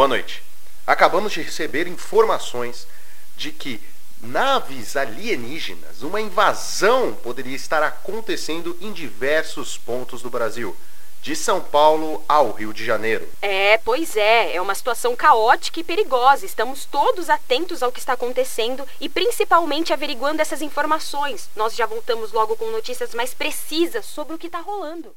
Boa noite. Acabamos de receber informações de que naves alienígenas, uma invasão poderia estar acontecendo em diversos pontos do Brasil de São Paulo ao Rio de Janeiro. É, pois é. É uma situação caótica e perigosa. Estamos todos atentos ao que está acontecendo e principalmente averiguando essas informações. Nós já voltamos logo com notícias mais precisas sobre o que está rolando.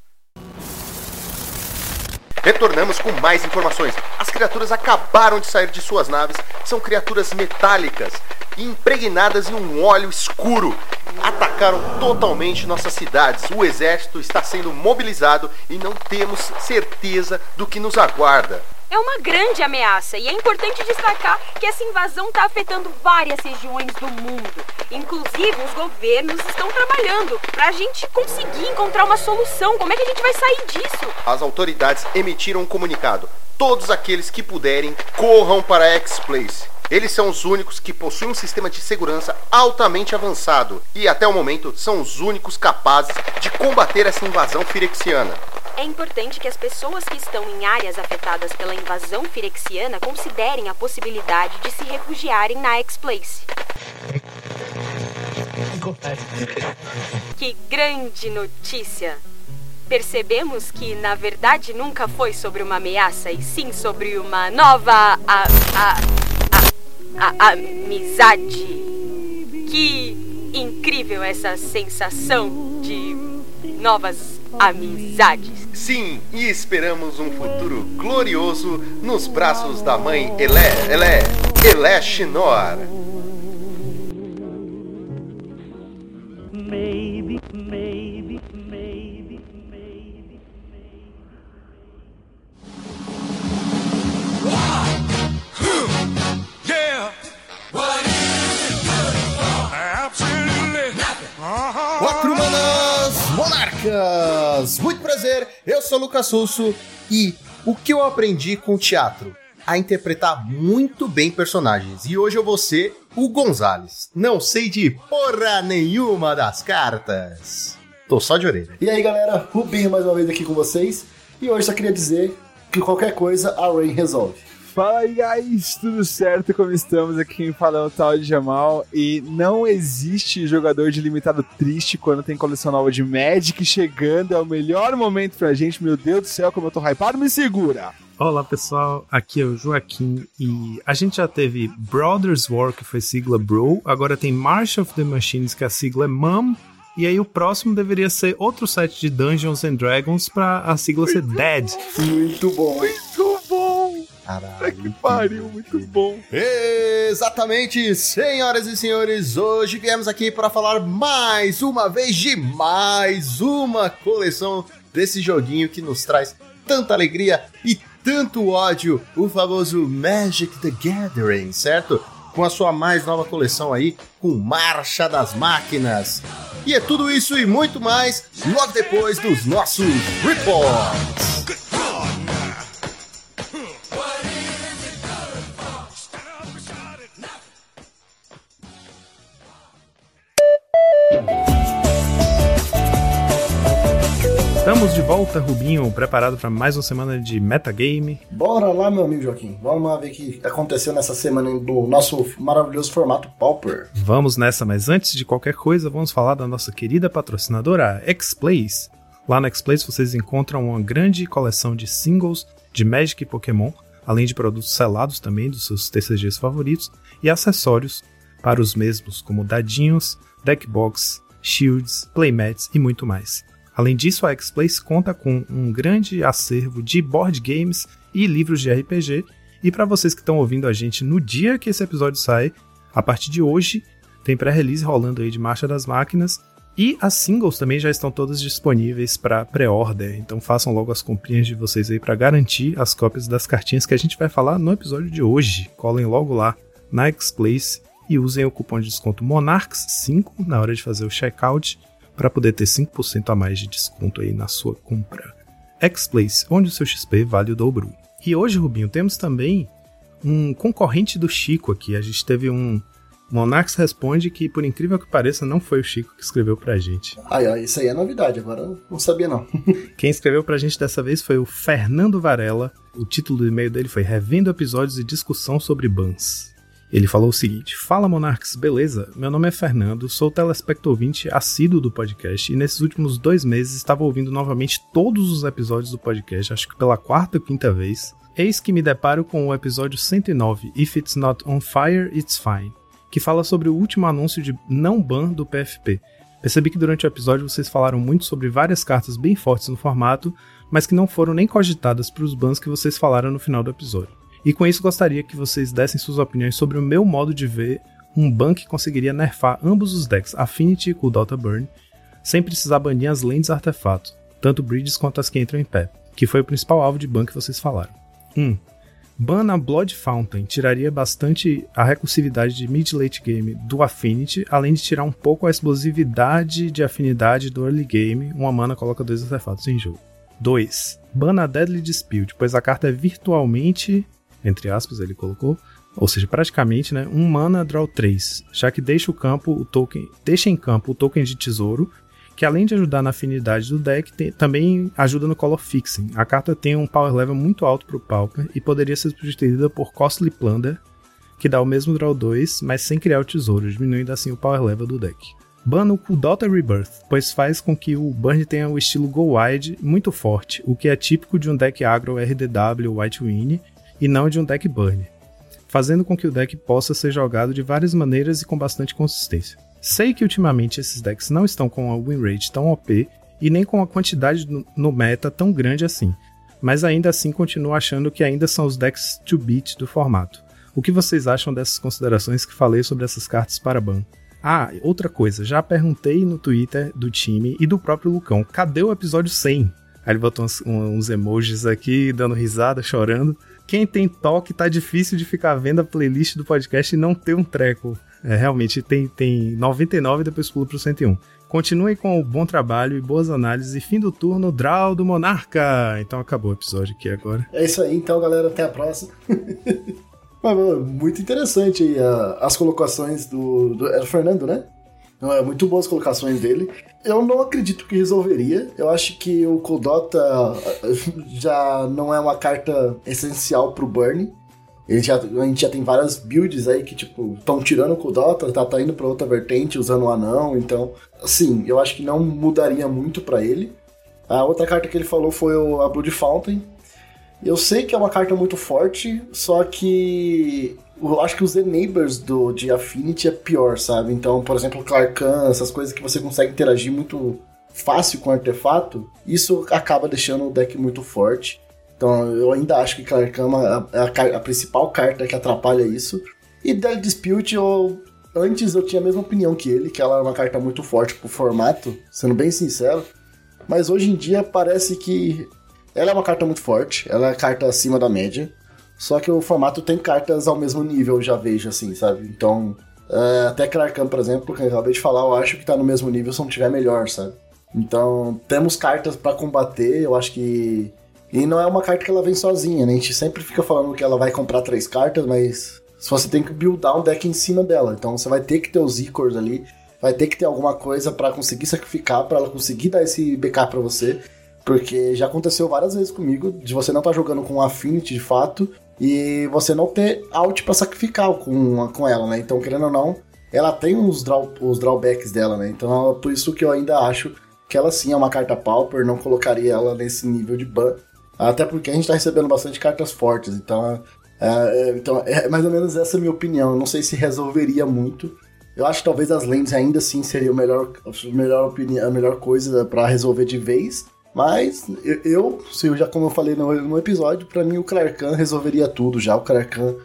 Retornamos com mais informações. As criaturas acabaram de sair de suas naves. São criaturas metálicas impregnadas em um óleo escuro. Atacaram totalmente nossas cidades. O exército está sendo mobilizado e não temos certeza do que nos aguarda. É uma grande ameaça e é importante destacar que essa invasão está afetando várias regiões do mundo. Inclusive, os governos estão trabalhando para a gente conseguir encontrar uma solução. Como é que a gente vai sair disso? As autoridades emitiram um comunicado. Todos aqueles que puderem, corram para a X-Place. Eles são os únicos que possuem um sistema de segurança altamente avançado e, até o momento, são os únicos capazes de combater essa invasão firexiana. É importante que as pessoas que estão em áreas afetadas pela invasão firexiana considerem a possibilidade de se refugiarem na X-Place. Que grande notícia! Percebemos que, na verdade, nunca foi sobre uma ameaça, e sim sobre uma nova. A, a, a, amizade. Que incrível essa sensação de novas amizades. Sim, e esperamos um futuro glorioso nos braços da mãe Elé, Elé, Elé Shinor. Maybe, maybe, maybe, maybe, maybe. Yeah. What is it good for? Absolutely nothing. Uh-huh. Quatro manas monarcas! Muito prazer, eu sou Lucas Russo e o que eu aprendi com o teatro? A interpretar muito bem personagens. E hoje eu vou ser o Gonzales. Não sei de porra nenhuma das cartas. Tô só de orelha. E aí galera, Rubinho mais uma vez aqui com vocês. E hoje só queria dizer que qualquer coisa a Rain resolve. Fala aí, guys, tudo certo? Como estamos? Aqui quem fala é o Tal de Jamal. E não existe jogador de limitado triste quando tem coleção nova de Magic chegando. É o melhor momento pra gente. Meu Deus do céu, como eu tô hypado, me segura! Olá pessoal, aqui é o Joaquim e a gente já teve Brothers War, que foi sigla Bro, agora tem March of the Machines, que a sigla é MUM, e aí o próximo deveria ser outro site de Dungeons and Dragons pra a sigla ser Dead. Muito bom. Muito bom! Caralho. Que pariu, muito bom. Exatamente, senhoras e senhores, hoje viemos aqui para falar mais uma vez de mais uma coleção desse joguinho que nos traz tanta alegria e tanto ódio, o famoso Magic the Gathering, certo? Com a sua mais nova coleção aí, com Marcha das Máquinas. E é tudo isso e muito mais logo depois dos nossos reports. Volta, Rubinho, preparado para mais uma semana de metagame. Bora lá, meu amigo Joaquim. Vamos lá ver o que aconteceu nessa semana do nosso maravilhoso formato Pauper. Vamos nessa, mas antes de qualquer coisa, vamos falar da nossa querida patrocinadora, X-Plays. Lá na X-Plays vocês encontram uma grande coleção de singles de Magic e Pokémon, além de produtos selados também dos seus TCGs favoritos e acessórios para os mesmos, como dadinhos, deckbox, shields, playmats e muito mais. Além disso, a X-Plays conta com um grande acervo de board games e livros de RPG. E para vocês que estão ouvindo a gente no dia que esse episódio sai, a partir de hoje tem pré-release rolando aí de Marcha das Máquinas e as singles também já estão todas disponíveis para pré-order. Então façam logo as comprinhas de vocês aí para garantir as cópias das cartinhas que a gente vai falar no episódio de hoje. Colhem logo lá na X-Place e usem o cupom de desconto Monarchs5 na hora de fazer o checkout para poder ter 5% a mais de desconto aí na sua compra. X-Place, onde o seu XP vale o dobro. E hoje, Rubinho, temos também um concorrente do Chico aqui. A gente teve um, Monarx responde que, por incrível que pareça, não foi o Chico que escreveu pra gente. Ai, ai, isso aí é novidade, agora eu não sabia não. Quem escreveu pra gente dessa vez foi o Fernando Varela. O título do e-mail dele foi Revendo episódios e discussão sobre bans. Ele falou o seguinte: Fala Monarques, beleza? Meu nome é Fernando, sou telespecto ouvinte assíduo do podcast e nesses últimos dois meses estava ouvindo novamente todos os episódios do podcast, acho que pela quarta ou quinta vez. Eis que me deparo com o episódio 109, If It's Not On Fire, It's Fine, que fala sobre o último anúncio de não ban do PFP. Percebi que durante o episódio vocês falaram muito sobre várias cartas bem fortes no formato, mas que não foram nem cogitadas para os bans que vocês falaram no final do episódio. E com isso gostaria que vocês dessem suas opiniões sobre o meu modo de ver um ban que conseguiria nerfar ambos os decks Affinity e Dota Burn, sem precisar banir as lentes artefatos, tanto bridges quanto as que entram em pé, que foi o principal alvo de ban que vocês falaram. 1. Um, ban na Blood Fountain tiraria bastante a recursividade de mid-late game do Affinity, além de tirar um pouco a explosividade de afinidade do early game, uma mana coloca dois artefatos em jogo. 2. Ban na Deadly Dispute, pois a carta é virtualmente, entre aspas ele colocou, ou seja, praticamente, né, um mana draw 3, já que deixa o campo o token, deixa em campo o token de tesouro, que além de ajudar na afinidade do deck, tem, também ajuda no color fixing. A carta tem um power level muito alto para o Pauper e poderia ser substituída por Costly Plunder, que dá o mesmo draw 2, mas sem criar o tesouro, diminuindo assim o power level do deck. Ban no Kudota Rebirth, pois faz com que o Burn tenha o estilo Go Wide muito forte, o que é típico de um deck agro RDW White Win e não de um deck Burn, fazendo com que o deck possa ser jogado de várias maneiras e com bastante consistência. Sei que ultimamente esses decks não estão com a win rate tão OP e nem com a quantidade no meta tão grande assim, mas ainda assim continuo achando que ainda são os decks to beat do formato. O que vocês acham dessas considerações que falei sobre essas cartas para ban? Ah, outra coisa, já perguntei no Twitter do time e do próprio Lucão, cadê o episódio 100? Aí ele botou uns, uns emojis aqui, dando risada, chorando. Quem tem toque tá difícil de ficar vendo a playlist do podcast e não ter um treco. É, realmente tem, tem 99 e depois pula pro 101. Continuem com o bom trabalho e boas análises. E fim do turno, Draw do Monarca. Então acabou o episódio aqui agora. É isso aí, então, galera. Até a próxima. Muito interessante aí as colocações do, do. É do Fernando, né? Não, é muito boas as colocações dele. Eu não acredito que resolveria. Eu acho que o Kodota já não é uma carta essencial pro Burn. Ele já, a gente já tem várias builds aí que, tipo, estão tirando o Kodota, tá, tá indo pra outra vertente usando o anão. Então, assim, eu acho que não mudaria muito pra ele. A outra carta que ele falou foi o, a Blood Fountain. Eu sei que é uma carta muito forte, só que eu acho que os enablers do, de Affinity é pior, sabe? Então, por exemplo, Clarkan, essas coisas que você consegue interagir muito fácil com o artefato, isso acaba deixando o deck muito forte. Então, eu ainda acho que Clarkan é uma- é a, car- a principal carta que atrapalha isso. E Deadly Dispute, eu, antes eu tinha a mesma opinião que ele, que ela é uma carta muito forte pro formato, sendo bem sincero. Mas hoje em dia parece que ela é uma carta muito forte, ela é carta acima da média. Só que o formato tem cartas ao mesmo nível, já vejo assim, sabe? Então, é, até Clarkan, por exemplo, que eu acabei de falar, eu acho que tá no mesmo nível se não tiver melhor, sabe? Então, temos cartas pra combater, eu acho que. E não é uma carta que ela vem sozinha, né? A gente sempre fica falando que ela vai comprar três cartas, mas você tem que buildar um deck em cima dela. Então você vai ter que ter os Icors ali, vai ter que ter alguma coisa pra conseguir sacrificar, pra ela conseguir dar esse BK pra você. Porque já aconteceu várias vezes comigo de você não estar jogando com Affinity de fato e você não ter out pra sacrificar com, com ela, né? Então, querendo ou não, ela tem os, draw, os drawbacks dela, né? Então, é por isso que eu ainda acho que ela sim é uma carta pauper, não colocaria ela nesse nível de ban. Até porque a gente tá recebendo bastante cartas fortes, então é, é, então é mais ou menos essa a minha opinião. Eu não sei se resolveria muito. Eu acho que talvez as lentes ainda assim seria o melhor, a melhor, opinião, a melhor coisa pra resolver de vez. Mas eu, eu, já como eu falei no, no episódio, pra mim o Clarkan resolveria tudo já. O Clarkan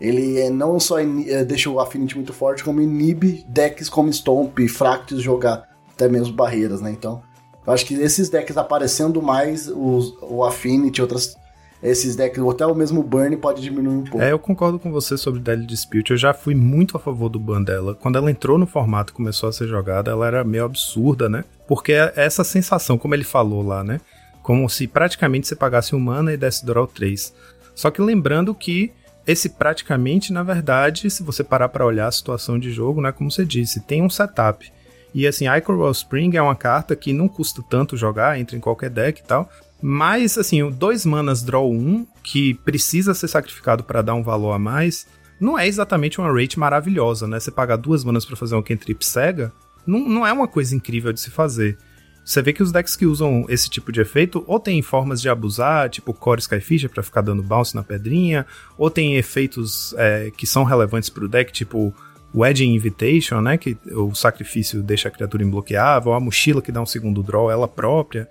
ele é, não só é, deixa o Affinity muito forte, como inibe decks como Stomp, Fractus jogar até mesmo barreiras, né? Então, eu acho que esses decks aparecendo mais, os, o Affinity, outras. Esses decks, ou até o mesmo Burn pode diminuir um pouco. É, eu concordo com você sobre Deadly Dispute. Eu já fui muito a favor do ban dela. Quando ela entrou no formato e começou a ser jogada, ela era meio absurda, né? Porque é essa sensação, como ele falou lá, né? Como se praticamente você pagasse um mana e desse draw 3. Só que lembrando que esse praticamente, na verdade, se você parar pra olhar a situação de jogo, né, como você disse, tem um setup. E assim, Ichor Spring é uma carta que não custa tanto jogar, entra em qualquer deck e tal. Mas, assim, o 2 manas draw 1, que precisa ser sacrificado para dar um valor a mais, não é exatamente uma rate maravilhosa, né? Você pagar duas manas para fazer um cantrip cega, não, não é uma coisa incrível de se fazer. Você vê que os decks que usam esse tipo de efeito ou tem formas de abusar, tipo Core Skyfisher pra ficar dando bounce na pedrinha, ou tem efeitos é, que são relevantes pro deck, tipo Wedding Invitation, né? Que o sacrifício deixa a criatura imbloqueável, a mochila que dá um segundo draw ela própria.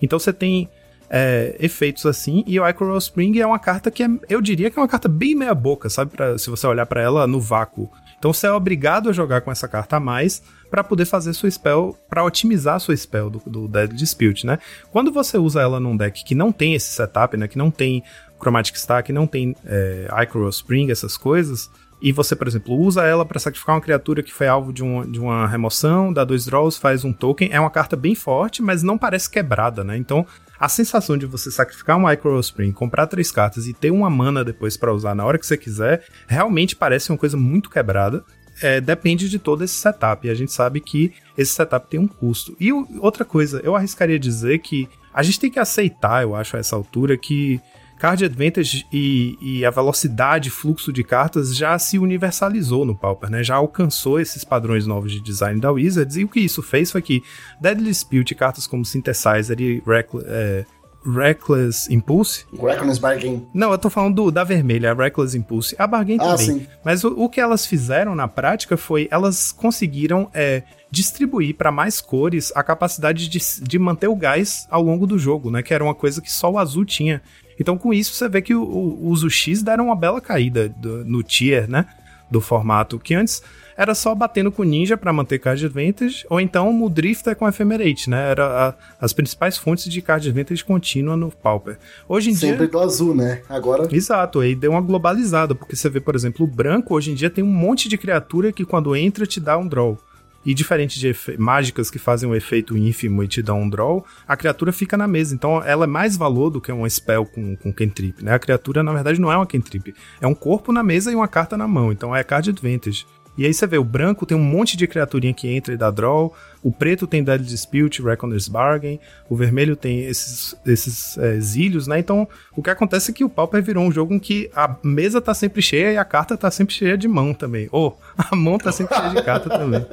Então você tem é, efeitos assim, e o Icoro Spring é uma carta que é, eu diria que é uma carta bem meia boca, sabe? Pra, se você olhar para ela no vácuo. Então você é obrigado a jogar com essa carta a mais para poder fazer sua spell, para otimizar sua spell do, do Dead Dispute, né? Quando você usa ela num deck que não tem esse setup, né? Que não tem Chromatic que não tem é, Icoro Spring, essas coisas, e você, por exemplo, usa ela para sacrificar uma criatura que foi alvo de, um, de uma remoção, dá dois draws, faz um token. É uma carta bem forte, mas não parece quebrada, né? Então, a sensação de você sacrificar um Micro Spring, comprar três cartas e ter uma mana depois para usar na hora que você quiser, realmente parece uma coisa muito quebrada. É, depende de todo esse setup. E a gente sabe que esse setup tem um custo. E outra coisa, eu arriscaria dizer que a gente tem que aceitar, eu acho, a essa altura, que Card Advantage e, e, a velocidade, fluxo de cartas já se universalizou no Pauper, né? Já alcançou esses padrões novos de design da Wizards, e o que isso fez foi que Deadly Dispute, cartas como Synthesizer e Reckless, é, Reckless Impulse. Reckless Bargain. Não, eu tô falando do, da vermelha, a Reckless Impulse. A Bargain Ah, também. sim. Mas o, o que elas fizeram na prática foi elas conseguiram é, distribuir para mais cores a capacidade de, de manter o gás ao longo do jogo, né? Que era uma coisa que só o azul tinha. Então, com isso, você vê que o, o, os UX deram uma bela caída do- no tier, né? Do formato, que antes era só batendo com ninja para manter card advantage, ou então o drifter com ephemerate, né? Era a- as principais fontes de card advantage contínua no Pauper. Hoje em Sempre dia. do azul, né? Agora. Exato, aí deu uma globalizada, porque você vê, por exemplo, o branco hoje em dia tem um monte de criatura que quando entra te dá um draw. E diferente de mágicas que fazem um efeito ínfimo e te dão um draw, a criatura fica na mesa. Então ela é mais valor do que uma spell com, com cantrip, né? A criatura, na verdade, não é uma cantrip. É um corpo na mesa e uma carta na mão. Então é card advantage. E aí você vê, o branco tem um monte de criaturinha que entra e dá draw, o preto tem Deadly Dispute, Reckoner's Bargain, o vermelho tem esses, esses é, zilhos, né? Então, o que acontece é que o Pauper virou um jogo em que a mesa tá sempre cheia e a carta tá sempre cheia de mão também. Ou, a mão tá sempre cheia de carta também.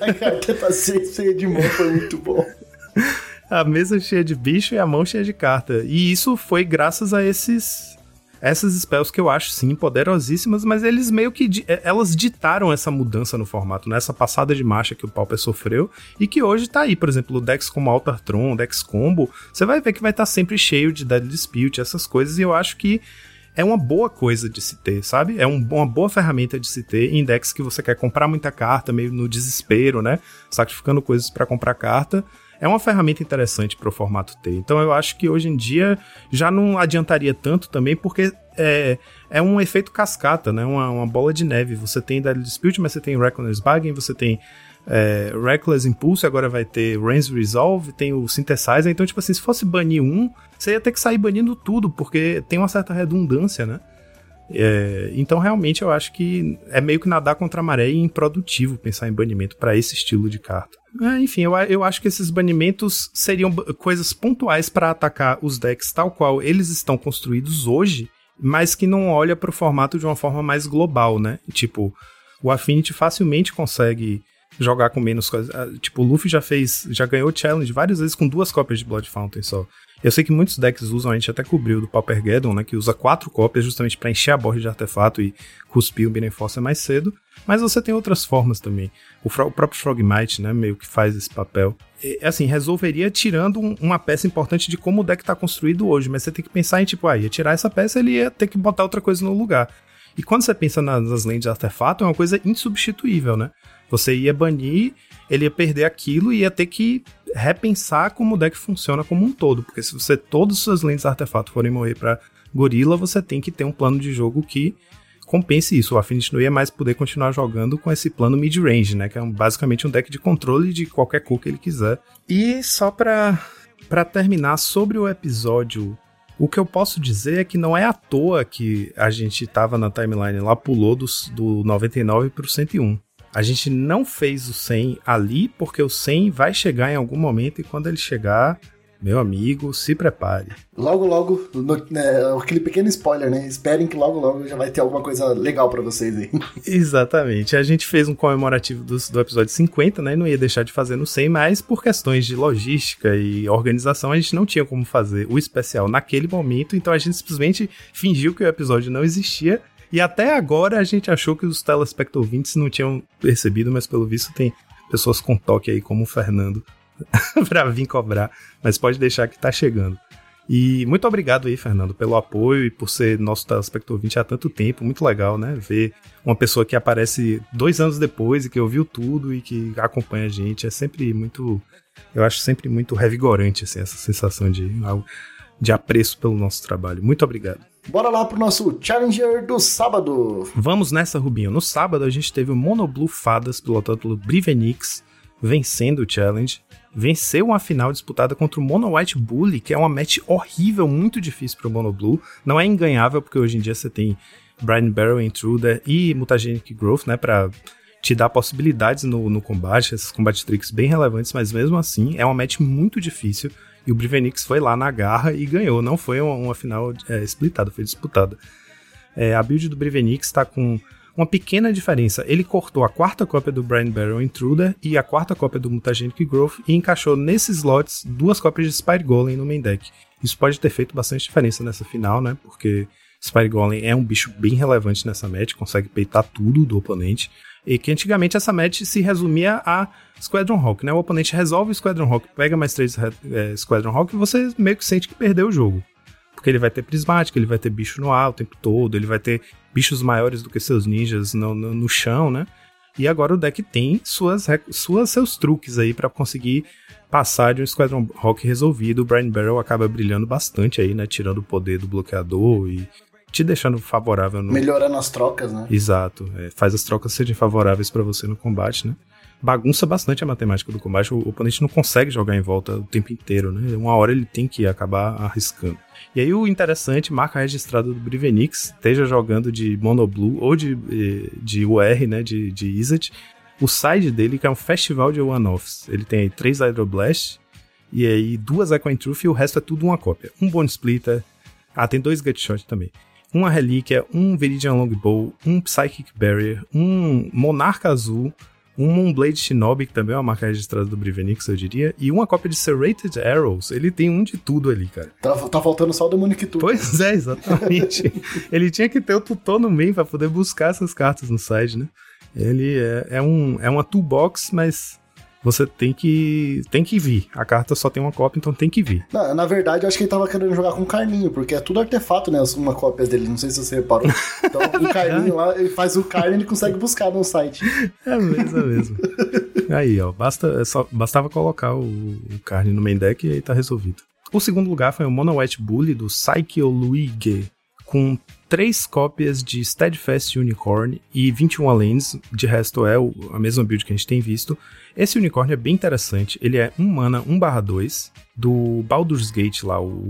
A carta tá cheia de mão, foi muito bom. A mesa cheia de bicho e a mão cheia de carta. E isso foi graças a esses essas spells que eu acho sim poderosíssimas, mas eles meio que di- eh, elas ditaram essa mudança no formato, nessa passada de marcha que o Pauper sofreu e que hoje tá aí, por exemplo, decks como Altar Tron, decks Combo, você vai ver que vai estar sempre cheio de Deadly Dispute, essas coisas, e eu acho que é uma boa coisa de se ter, sabe? É um- uma boa ferramenta de se ter em decks que você quer comprar muita carta, meio no desespero, né? Sacrificando coisas pra comprar carta. É uma ferramenta interessante pro formato ter. Então eu acho que hoje em dia já não adiantaria tanto também, porque é, é um efeito cascata, né? Uma, uma bola de neve. Você tem Deadly Dispute, mas você tem Reckoner's Bargain, você tem é, Reckless Impulse, agora vai ter Rains Resolve, tem o Synthesizer. Então, tipo assim, se fosse banir um, você ia ter que sair banindo tudo, porque tem uma certa redundância, né? É, então, realmente, eu acho que é meio que nadar contra a maré e improdutivo pensar em banimento para esse estilo de carta. É, enfim, eu, eu acho que esses banimentos seriam coisas pontuais para atacar os decks tal qual eles estão construídos hoje, mas que não olha para o formato de uma forma mais global, né? Tipo, o Affinity facilmente consegue jogar com menos coisas. Ah, Tipo, o Luffy já fez, já ganhou challenge várias vezes com duas cópias de Blood Fountain só. Eu sei que muitos decks usam, a gente até cobriu do Paupergeddon, né, que usa quatro cópias justamente para encher a borda de artefato e cuspir o Biren Force mais cedo, mas você tem outras formas também. O, o próprio Frogmite, né, meio que faz esse papel. E, assim, resolveria tirando um- uma peça importante de como o deck tá construído hoje, mas você tem que pensar em, tipo, ah, ia tirar essa peça, ele ia ter que botar outra coisa no lugar. E quando você pensa nas, nas lentes de artefato, é uma coisa insubstituível, né? Você ia banir, ele ia perder aquilo e ia ter que repensar como o deck funciona como um todo. Porque se você todas as suas lentes de artefato forem morrer pra gorila, você tem que ter um plano de jogo que compense isso. O Affinity não ia mais poder continuar jogando com esse plano mid-range, né? Que é um- basicamente um deck de controle de qualquer cor que ele quiser. E só pra, pra terminar sobre o episódio O que eu posso dizer é que não é à toa que a gente tava na timeline lá, pulou dos, do 99 pro 101. A gente não fez o 100 ali porque o 100 vai chegar em algum momento e quando ele chegar, meu amigo, se prepare. Logo, logo, no- né, aquele pequeno spoiler, né? Esperem que logo, logo já vai ter alguma coisa legal pra vocês aí. Exatamente. A gente fez um comemorativo do, do episódio 50, né? E não ia deixar de fazer no 100, mas por questões de logística e organização, a gente não tinha como fazer o especial naquele momento, então a gente simplesmente fingiu que o episódio não existia. E até agora a gente achou que os telespecto ouvintes não tinham percebido, mas pelo visto tem pessoas com toque aí, como o Fernando, pra vir cobrar. Mas pode deixar que tá chegando. E muito obrigado aí, Fernando, pelo apoio e por ser nosso telespecto ouvinte há tanto tempo. Muito legal, né? Ver uma pessoa que aparece dois anos depois e que ouviu tudo e que acompanha a gente. É sempre muito. Eu acho sempre muito revigorante, assim, essa sensação de, de apreço pelo nosso trabalho. Muito obrigado. Bora lá pro nosso Challenger do sábado. Vamos nessa, Rubinho. No sábado a gente teve o Monoblue Fadas, pilotado pelo Brivenix, vencendo o challenge. Venceu uma final disputada contra o Mono White Bully, que é uma match horrível, muito difícil pro Mono Blue. Não é enganhável, porque hoje em dia você tem Brian Barrel, Intruder e Mutagenic Growth, né, pra te dar possibilidades no, no combate, esses combate tricks bem relevantes, mas mesmo assim é uma match muito difícil. E o Brivenix foi lá na garra e ganhou. Não foi uma, uma final é, splitada, foi disputada. É, a build do Brivenix está com uma pequena diferença. Ele cortou a quarta cópia do Brian Barrel Intruder e a quarta cópia do Mutagenic Growth e encaixou nesses slots duas cópias de Spire Golem no main deck. Isso pode ter feito bastante diferença nessa final, né? Porque Spire Golem é um bicho bem relevante nessa match, consegue peitar tudo do oponente. E que antigamente essa match se resumia a Squadron Hawk, né? O oponente resolve o Squadron Hawk, pega mais três é, Squadron Hawk e você meio que sente que perdeu o jogo. Porque ele vai ter prismática, ele vai ter bicho no ar o tempo todo, ele vai ter bichos maiores do que seus ninjas no, no, no chão, né? E agora o deck tem suas, suas seus truques aí para conseguir passar de um Squadron Rock resolvido. O Brian Barrel acaba brilhando bastante aí, né? Tirando o poder do bloqueador e te deixando favorável no. Melhorando as trocas, né? Exato. É, faz as trocas serem favoráveis para você no combate, né? Bagunça bastante a matemática do combate. O oponente não consegue jogar em volta o tempo inteiro, né? Uma hora ele tem que acabar arriscando. E aí o interessante, marca registrada do Brivenix, esteja jogando de Mono Blue ou de, de UR, né? De, de Izzet. O side dele, que é um festival de one-offs. Ele tem aí três Hydroblast e aí duas Echo Truth e o resto é tudo uma cópia. Um Bone Splitter. Ah, tem dois Gutshot também uma relíquia, um Viridian Longbow, um Psychic Barrier, um Monarca Azul, um Moonblade Shinobi, que também é uma marca registrada do Brivenix, eu diria, e uma cópia de Serrated Arrows. Ele tem um de tudo ali, cara. Tá, tá faltando só o Demonic Tutor. Pois é, exatamente. ele tinha que ter o tutor no meio pra poder buscar essas cartas no site, né? Ele é, é, um, é uma toolbox, mas você tem que tem que vir. A carta só tem uma cópia, então tem que vir. Na, na verdade, eu acho que ele tava querendo jogar com carninho, porque é tudo artefato, né? Uma cópia dele, não sei se você reparou. Então, o carninho lá, ele faz o carne e ele consegue buscar no site. É mesmo, é mesmo. aí, ó, basta, só, bastava colocar o, o carne no main deck e aí tá resolvido. O segundo lugar foi o Mono White Bully do Psyche Luigi, com três cópias de Steadfast Unicorn e 21 lanes, de resto é o, a mesma build que a gente tem visto. Esse Unicorn é bem interessante, ele é 1 mana 1/2 do Baldur's Gate lá, o,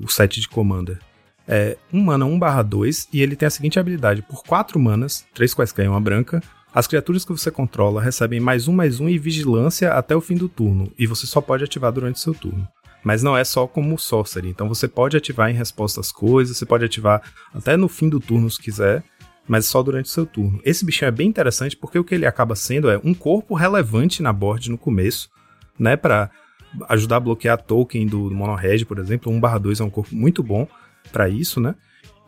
o set de Commander. É 1 mana 1/2 e ele tem a seguinte habilidade, por 4 manas, 3 quaisquer e uma branca, as criaturas que você controla recebem mais um, mais um e vigilância até o fim do turno, e você só pode ativar durante seu turno. Mas não é só como sorcery, então você pode ativar em resposta às coisas, você pode ativar até no fim do turno se quiser, mas só durante o seu turno. Esse bichinho é bem interessante porque o que ele acaba sendo é um corpo relevante na board no começo, né, para ajudar a bloquear token do, do Mono Red, por exemplo, 1/2 é um corpo muito bom para isso, né?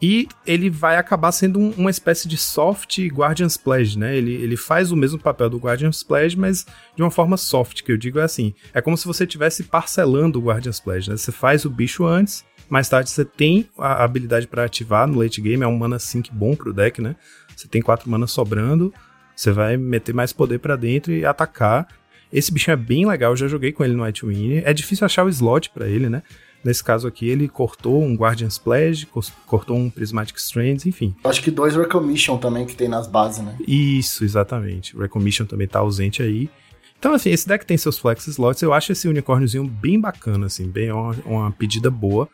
E ele vai acabar sendo um, uma espécie de soft Guardian's Pledge, né? Ele, ele faz o mesmo papel do Guardian's Pledge, mas de uma forma soft, que eu digo é assim. É como se você estivesse parcelando o Guardian's Pledge, né? Você faz o bicho antes, mais tarde você tem a habilidade para ativar no late game, é um mana sync bom pro deck, né? Você tem quatro mana sobrando, você vai meter mais poder para dentro e atacar. Esse bichinho é bem legal, eu já joguei com ele no Nightwing. É difícil achar o slot para ele, né? Nesse caso aqui, ele cortou um Guardian's Pledge, cortou um Prismatic Strands, enfim. Acho que dois Recommission também que tem nas bases, né? Isso, exatamente. O Recommission também tá ausente aí. Então, assim, esse deck tem seus flex slots. Eu acho esse unicórniozinho bem bacana, assim, bem uma, uma pedida boa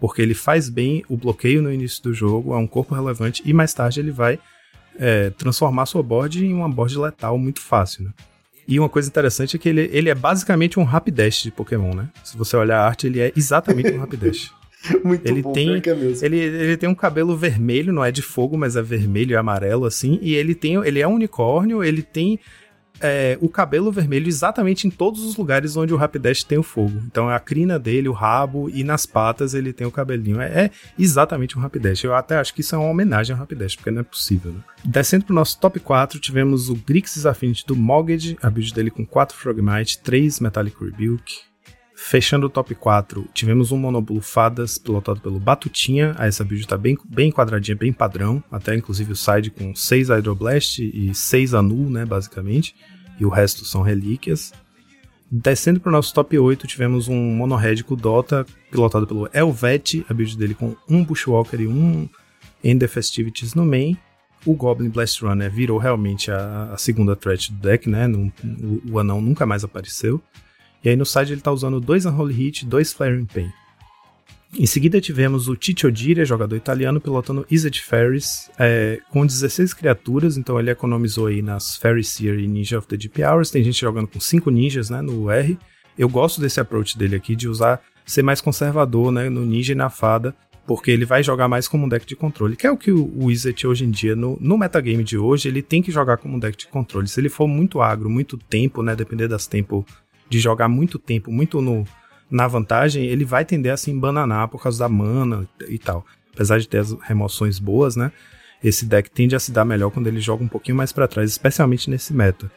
porque ele faz bem o bloqueio no início do jogo, é um corpo relevante, e mais tarde ele vai é, transformar sua board em uma board letal muito fácil, né? E uma coisa interessante é que ele, ele é basicamente um Rapidash de Pokémon, né? Se você olhar a arte, ele é exatamente um Rapidash. Muito Ele bom, tem- é mesmo. Ele, ele tem um cabelo vermelho, não é de fogo, mas é vermelho e amarelo, assim. E ele tem. Ele é um unicórnio, ele tem é, o cabelo vermelho exatamente em todos os lugares onde o Rapidash tem o fogo. Então é a crina dele, o rabo e nas patas ele tem o cabelinho. É, é exatamente um Rapidash. Eu até acho que isso é uma homenagem ao Rapidash, porque não é possível, né? Descendo pro nosso top 4, tivemos o Grixis Affinity do Mogged, a build dele com 4 Frogmite, 3 Metallic Rebuke. Fechando o top 4, tivemos um Monoblue Fadas pilotado pelo Batutinha. Aí essa build tá bem, bem quadradinha, bem padrão. Até inclusive o side com 6 Hydroblast e 6 Anu, né, basicamente. E o resto são relíquias. Descendo para o nosso top 8, tivemos um Monohead Dota, pilotado pelo Elvete, a build dele com um Bushwalker e um Ender Festivities no main. O Goblin Blast Runner virou realmente a, a segunda threat do deck, né? O, o anão nunca mais apareceu. E aí no side ele tá usando dois Unholy Hit, dois Flaring Pain. Em seguida tivemos o Tite Odiria, jogador italiano, pilotando Izzet Ferris, é, com 16 criaturas, então ele economizou aí nas Fairy Seer e Ninja of the Deep Hours. Tem gente jogando com 5 ninjas né, no R. Eu gosto desse approach dele aqui, de usar, ser mais conservador né, no ninja e na fada, porque ele vai jogar mais como um deck de controle, que é o que o, o Izzet hoje em dia, no, no metagame de hoje, ele tem que jogar como um deck de controle. Se ele for muito agro, muito tempo, né, depender das tempo de jogar muito tempo, muito no, na vantagem, ele vai tender a se embananar por causa da mana e tal. Apesar de ter as remoções boas, né? Esse deck tende a se dar melhor quando ele joga um pouquinho mais pra trás, especialmente nesse meta.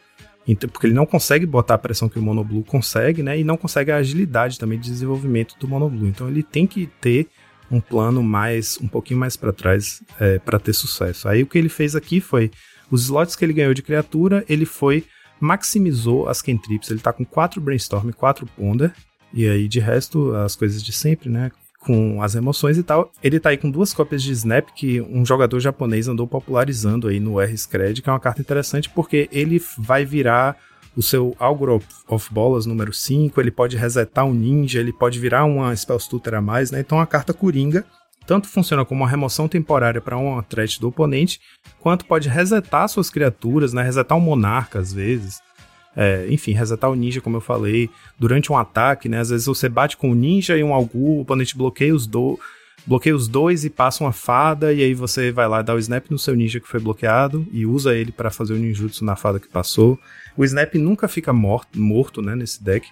Então, porque ele não consegue botar a pressão que o Monoblue consegue, né? E não consegue a agilidade também de desenvolvimento do Monoblue. Então ele tem que ter um plano mais um pouquinho mais pra trás é, para ter sucesso. Aí o que ele fez aqui foi os slots que ele ganhou de criatura, ele foi maximizou as cantrips. Ele tá com 4 Brainstorm, 4 Ponder, e aí de resto as coisas de sempre, né? Com as emoções e tal. Ele tá aí com duas cópias de Snap que um jogador japonês andou popularizando aí no R-Scred, que é uma carta interessante porque ele vai virar o seu Algor of, Bolas número 5, ele pode resetar um ninja, ele pode virar uma Spellstutter a mais, né? Então a carta coringa tanto funciona como uma remoção temporária para uma threat do oponente, quanto pode resetar suas criaturas, né? Resetar um monarca às vezes. É, enfim, resetar o ninja, como eu falei, durante um ataque, né? Às vezes você bate com um ninja e um algu, o oponente bloqueia os, do, bloqueia os dois e passa uma fada, e aí você vai lá dar o snap no seu ninja que foi bloqueado e usa ele para fazer o ninjutsu na fada que passou. O snap nunca fica morto, morto né, nesse deck.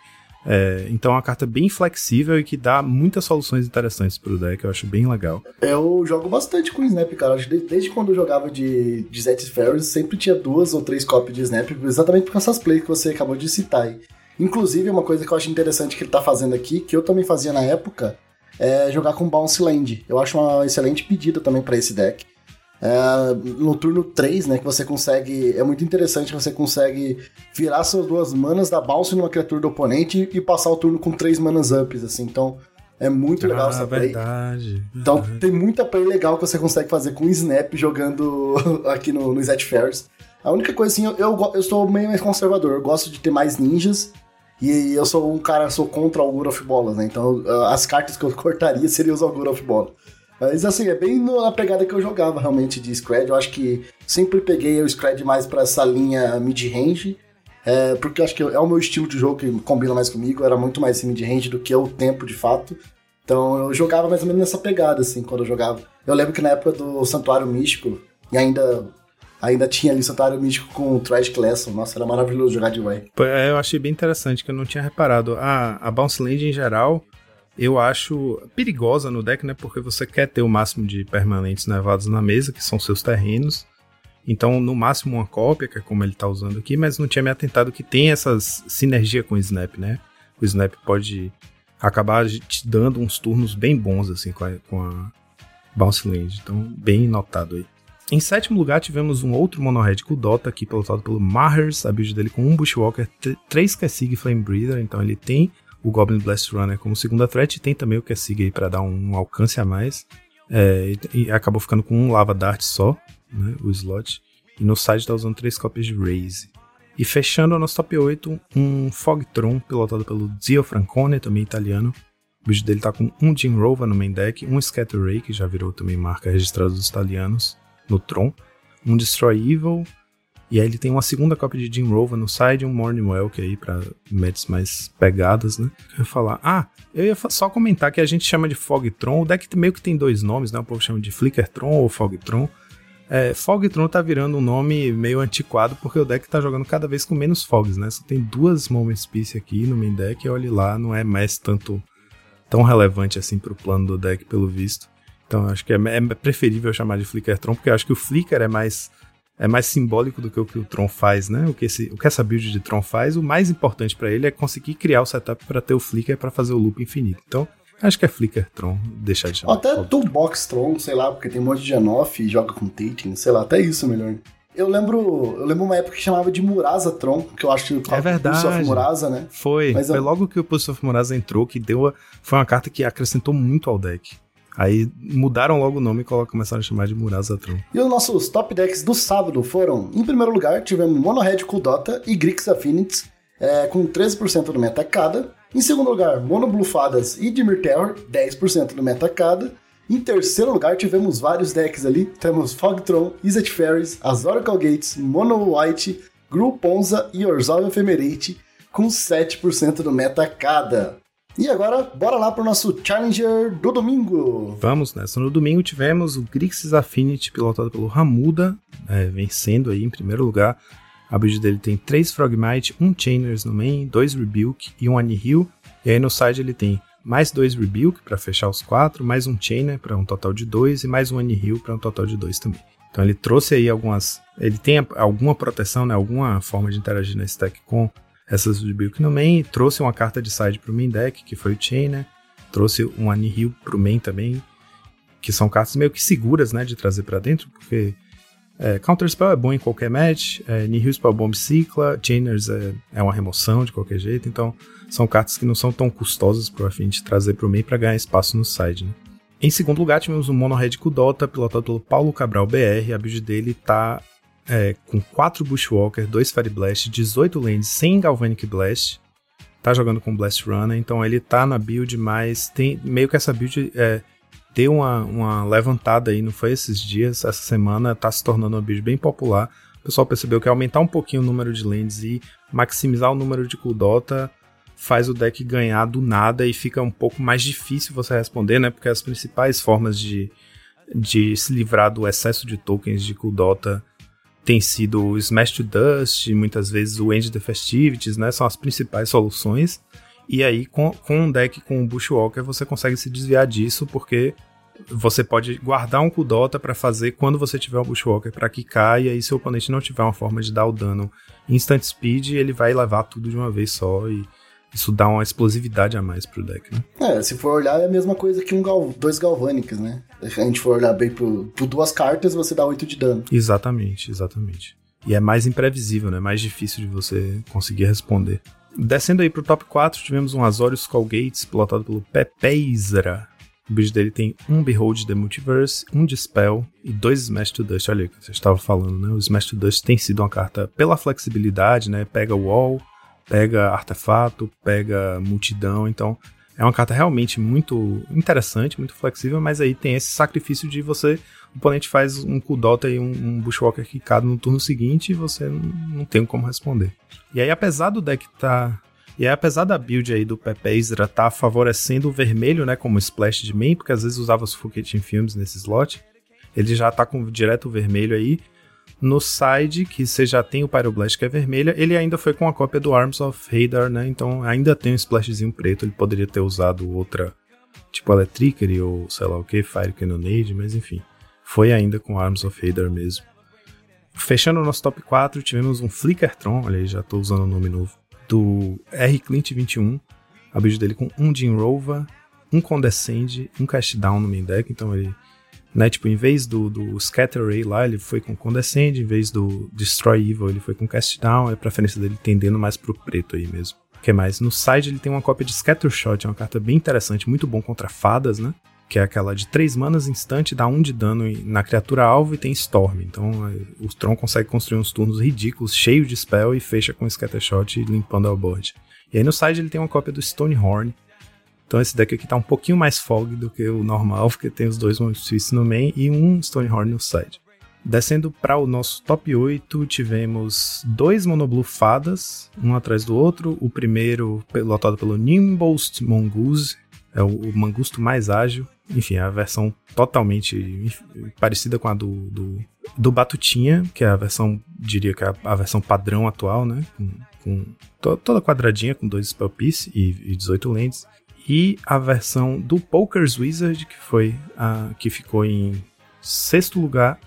É, então é uma carta bem flexível e que dá muitas soluções interessantes pro deck, eu acho bem legal. Eu jogo bastante com Snap, cara. Desde, quando eu jogava de, de Zet sempre tinha duas ou três cópias de Snap, exatamente por essas plays que você acabou de citar aí. Inclusive, uma coisa que eu acho interessante que ele tá fazendo aqui, que eu também fazia na época, é jogar com Bounce Land. Eu acho uma excelente pedida também para esse deck. É, no turno 3, né, que você consegue. É muito interessante que você consegue virar suas duas manas da bounce numa criatura do oponente e passar o turno com três manas ups, assim. Então é muito legal essa play. Ah, verdade. Então verdade. tem muita play legal que você consegue fazer com Snap jogando aqui no, no Zet Fairs. A única coisa assim, eu, eu, sou meio mais conservador, eu gosto de ter mais ninjas. E eu sou um cara, sou contra o Augur of Bolas, né? Então as cartas que eu cortaria seriam os Augur of Bolas. Mas assim, é bem na pegada que eu jogava realmente de Scred. Eu acho que sempre peguei o Scred mais pra essa linha mid-range. É, porque acho que é o meu estilo de jogo que combina mais comigo. Era muito mais mid-range do que o tempo de fato. Então eu jogava mais ou menos nessa pegada, assim, quando eu jogava. Eu lembro que na época do Santuário Místico, e ainda, ainda tinha ali Santuário Místico com o Trash Class. Nossa, era maravilhoso jogar de Way. É, Eu achei bem interessante que eu não tinha reparado. A, a Bounce Land em geral, eu acho perigosa no deck, né? Porque você quer ter o máximo de permanentes nevados na mesa, que são seus terrenos. Então, no máximo uma cópia, que é como ele tá usando aqui, mas não tinha me atentado que tem essas sinergia com o Snap, né? O Snap pode acabar te dando uns turnos bem bons, assim, com a, com a Bounce Land. Então, bem notado aí. Em sétimo lugar, tivemos um outro Monohead com o Dota, aqui pilotado pelo Mahers, a build dele com um Bushwalker, 3 Kessig Flame Breather, então ele tem o Goblin Blast Runner como segunda threat, e tem também o Kessig aí para dar um alcance a mais, é, e, e acabou ficando com um Lava Dart só, né, o slot, e no side tá usando três cópias de Raze. E fechando o nosso top 8, um Fogtron pilotado pelo Zio Francone, também italiano, O bicho dele tá com um Jim Rova no main deck, um Scatter Ray, que já virou também marca registrada dos italianos, no Tron, um Destroy Evil, e aí ele tem uma segunda cópia de Jim Rova no side um Morning Welk aí pra meds mais pegadas, né? Eu ia falar, ah, eu ia só comentar que a gente chama de Fogtron, o deck meio que tem dois nomes, né? O povo chama de Flickertron ou Fogtron. É, Fogtron tá virando um nome meio antiquado porque o deck tá jogando cada vez com menos fogs, né? Só tem duas Moments Piece aqui no main deck e olhe lá, não é mais tanto tão relevante assim pro plano do deck, pelo visto. Então acho que é, é preferível chamar de Flickertron, porque eu acho que o Flicker é mais é mais simbólico do que o que o Tron faz, né? O que, esse, o que essa build de Tron faz, o mais importante pra ele é conseguir criar o setup pra ter o Flicker pra fazer o loop infinito. Então, acho que é Flicker Tron, deixar de chamar. Ou até. Toolbox Tron, sei lá, porque tem um monte de Janoff e joga com Tating, sei lá, até isso é melhor. Eu lembro, eu lembro uma época que chamava de Murasa Tron, que eu acho que É verdade. Pulse of Murasa, né? Foi, Mas foi eu- logo que o Pulse of Murasa entrou que deu a, foi uma carta que acrescentou muito ao deck. Aí mudaram logo o nome e começaram a chamar de Murasa Tron. E os nossos top decks do sábado foram, em primeiro lugar, tivemos Mono Red Kuldota e Grix Affinities, é, com 13% do meta cada. Em segundo lugar, Mono Blue Fadas e Dimir Terror, 10% do meta cada. Em terceiro lugar, tivemos vários decks ali. Temos Fogtron, Izzet Fairies, as Oracle Gates, Mono White, Gru Ponza e Orzhov Ephemerate, com 7% do meta cada. E agora, bora lá pro nosso Challenger do domingo. Vamos nessa. No domingo tivemos o Grixis Affinity, pilotado pelo Ramuda, é, vencendo aí em primeiro lugar. A build dele tem 3 Frogmite, 1 Chainers no main, 2 Rebuke e 1 Anihil. E aí no side ele tem mais 2 Rebuke para fechar os 4, mais um Chainer para um total de 2 e mais um Anihil para um total de 2 também. Então ele trouxe aí algumas. Ele tem alguma proteção, né, alguma forma de interagir nesse deck com essas Rebuke no main. Trouxe uma carta de side pro main deck, que foi o Chainer. Trouxe um Anihil pro main também, que são cartas meio que seguras, né, de trazer pra dentro, porque é, Counter Spell é bom em qualquer match, é, Nihil Spell Bomb cicla, Chainers é, é uma remoção de qualquer jeito, então são cartas que não são tão custosas pro Affinity trazer pro main pra ganhar espaço no side, né. Em segundo lugar, tivemos o Mono Red Kudota, pilotado pelo Paulo Cabral BR. A build dele tá é, com 4 Bushwalker, 2 Fire Blast, 18 lands sem Galvanic Blast. Tá jogando com Blast Runner, então ele tá na build mais. Tem, meio que essa build é, deu uma, uma levantada aí, não foi esses dias, essa semana, tá se tornando uma build bem popular. O pessoal percebeu que aumentar um pouquinho o número de lands e maximizar o número de Kuldota faz o deck ganhar do nada e fica um pouco mais difícil você responder, né? Porque as principais formas de, de se livrar do excesso de tokens de Kuldota tem sido o Smash to Dust, muitas vezes o End the Festivities, né? São as principais soluções. E aí, com, com um deck com o Bushwalker, você consegue se desviar disso, porque você pode guardar um Kudota para fazer quando você tiver um Bushwalker para e aí se o oponente não tiver uma forma de dar o dano instant speed, ele vai levar tudo de uma vez só, e isso dá uma explosividade a mais pro deck, né? É, se for olhar, é a mesma coisa que um gal dois Galvânicos, né? Se a gente for olhar bem por, por duas cartas, você dá 8 de dano. Exatamente, exatamente. E é mais imprevisível, né? Mais difícil de você conseguir responder. Descendo aí pro top 4, tivemos um Azorius Skullgates, pilotado pelo Pepeizra. O build dele tem um Behold the Multiverse, um Dispel e dois Smash to Dust. Olha o que você estava falando, né? O Smash to Dust tem sido uma carta pela flexibilidade, né? Pega wall, pega artefato, pega multidão, então é uma carta realmente muito interessante, muito flexível, mas aí tem esse sacrifício de você, o oponente faz um Kudota e um, um Bushwalker quicado no turno seguinte e você não, tem como responder. E aí, apesar do deck tá. E aí, apesar da build aí do Pepe Ezra tá favorecendo o vermelho, né, como splash de main, porque às vezes usava Suffocating Films nesse slot, ele já tá com direto o vermelho aí. No side, que você já tem o Pyroblast que é vermelha, ele ainda foi com a cópia do Arms of Hadar, né? Então ainda tem um splashzinho preto. Ele poderia ter usado outra, tipo Electricity ou sei lá o que, Fire Cannonade, mas enfim. Foi ainda com Arms of Hadar mesmo. Fechando o nosso top 4, tivemos um Flickertron, olha aí, já tô usando o nome novo, do R. Clint 21. A build dele com um Jim Rova, um Condescend, um Cast Down no main deck, então ele né? Tipo, em vez do, do Scatter Ray lá, ele foi com Condescend, em vez do Destroy Evil, ele foi com Cast Down, é a preferência dele tendendo mais pro preto aí mesmo. O que mais? No side ele tem uma cópia de Scatter Shot, é uma carta bem interessante, muito bom contra fadas, né? Que é aquela de 3 manas instante, dá 1 um de dano na criatura alvo e tem Storm. Então o Tron consegue construir uns turnos ridículos, cheios de spell e fecha com Scatter Shot limpando ao board. E aí no side ele tem uma cópia do Stonehorn, Então esse deck aqui tá um pouquinho mais fog do que o normal, porque tem os dois Moment Twist no main e um Stonehorn no side. Descendo para o nosso top 8, tivemos dois Monoblue Fadas, um atrás do outro. O primeiro lotado pelo Nimbost Mongoose, é o, mangusto mais ágil. Enfim, a versão totalmente parecida com a do, do, do Batutinha, que é a versão, diria que é a, a versão padrão atual, né? Com, com to- toda quadradinha, com dois spell piece e, e 18 lentes. E a versão do Poker's Wizard, que foi a que ficou em sexto lugar,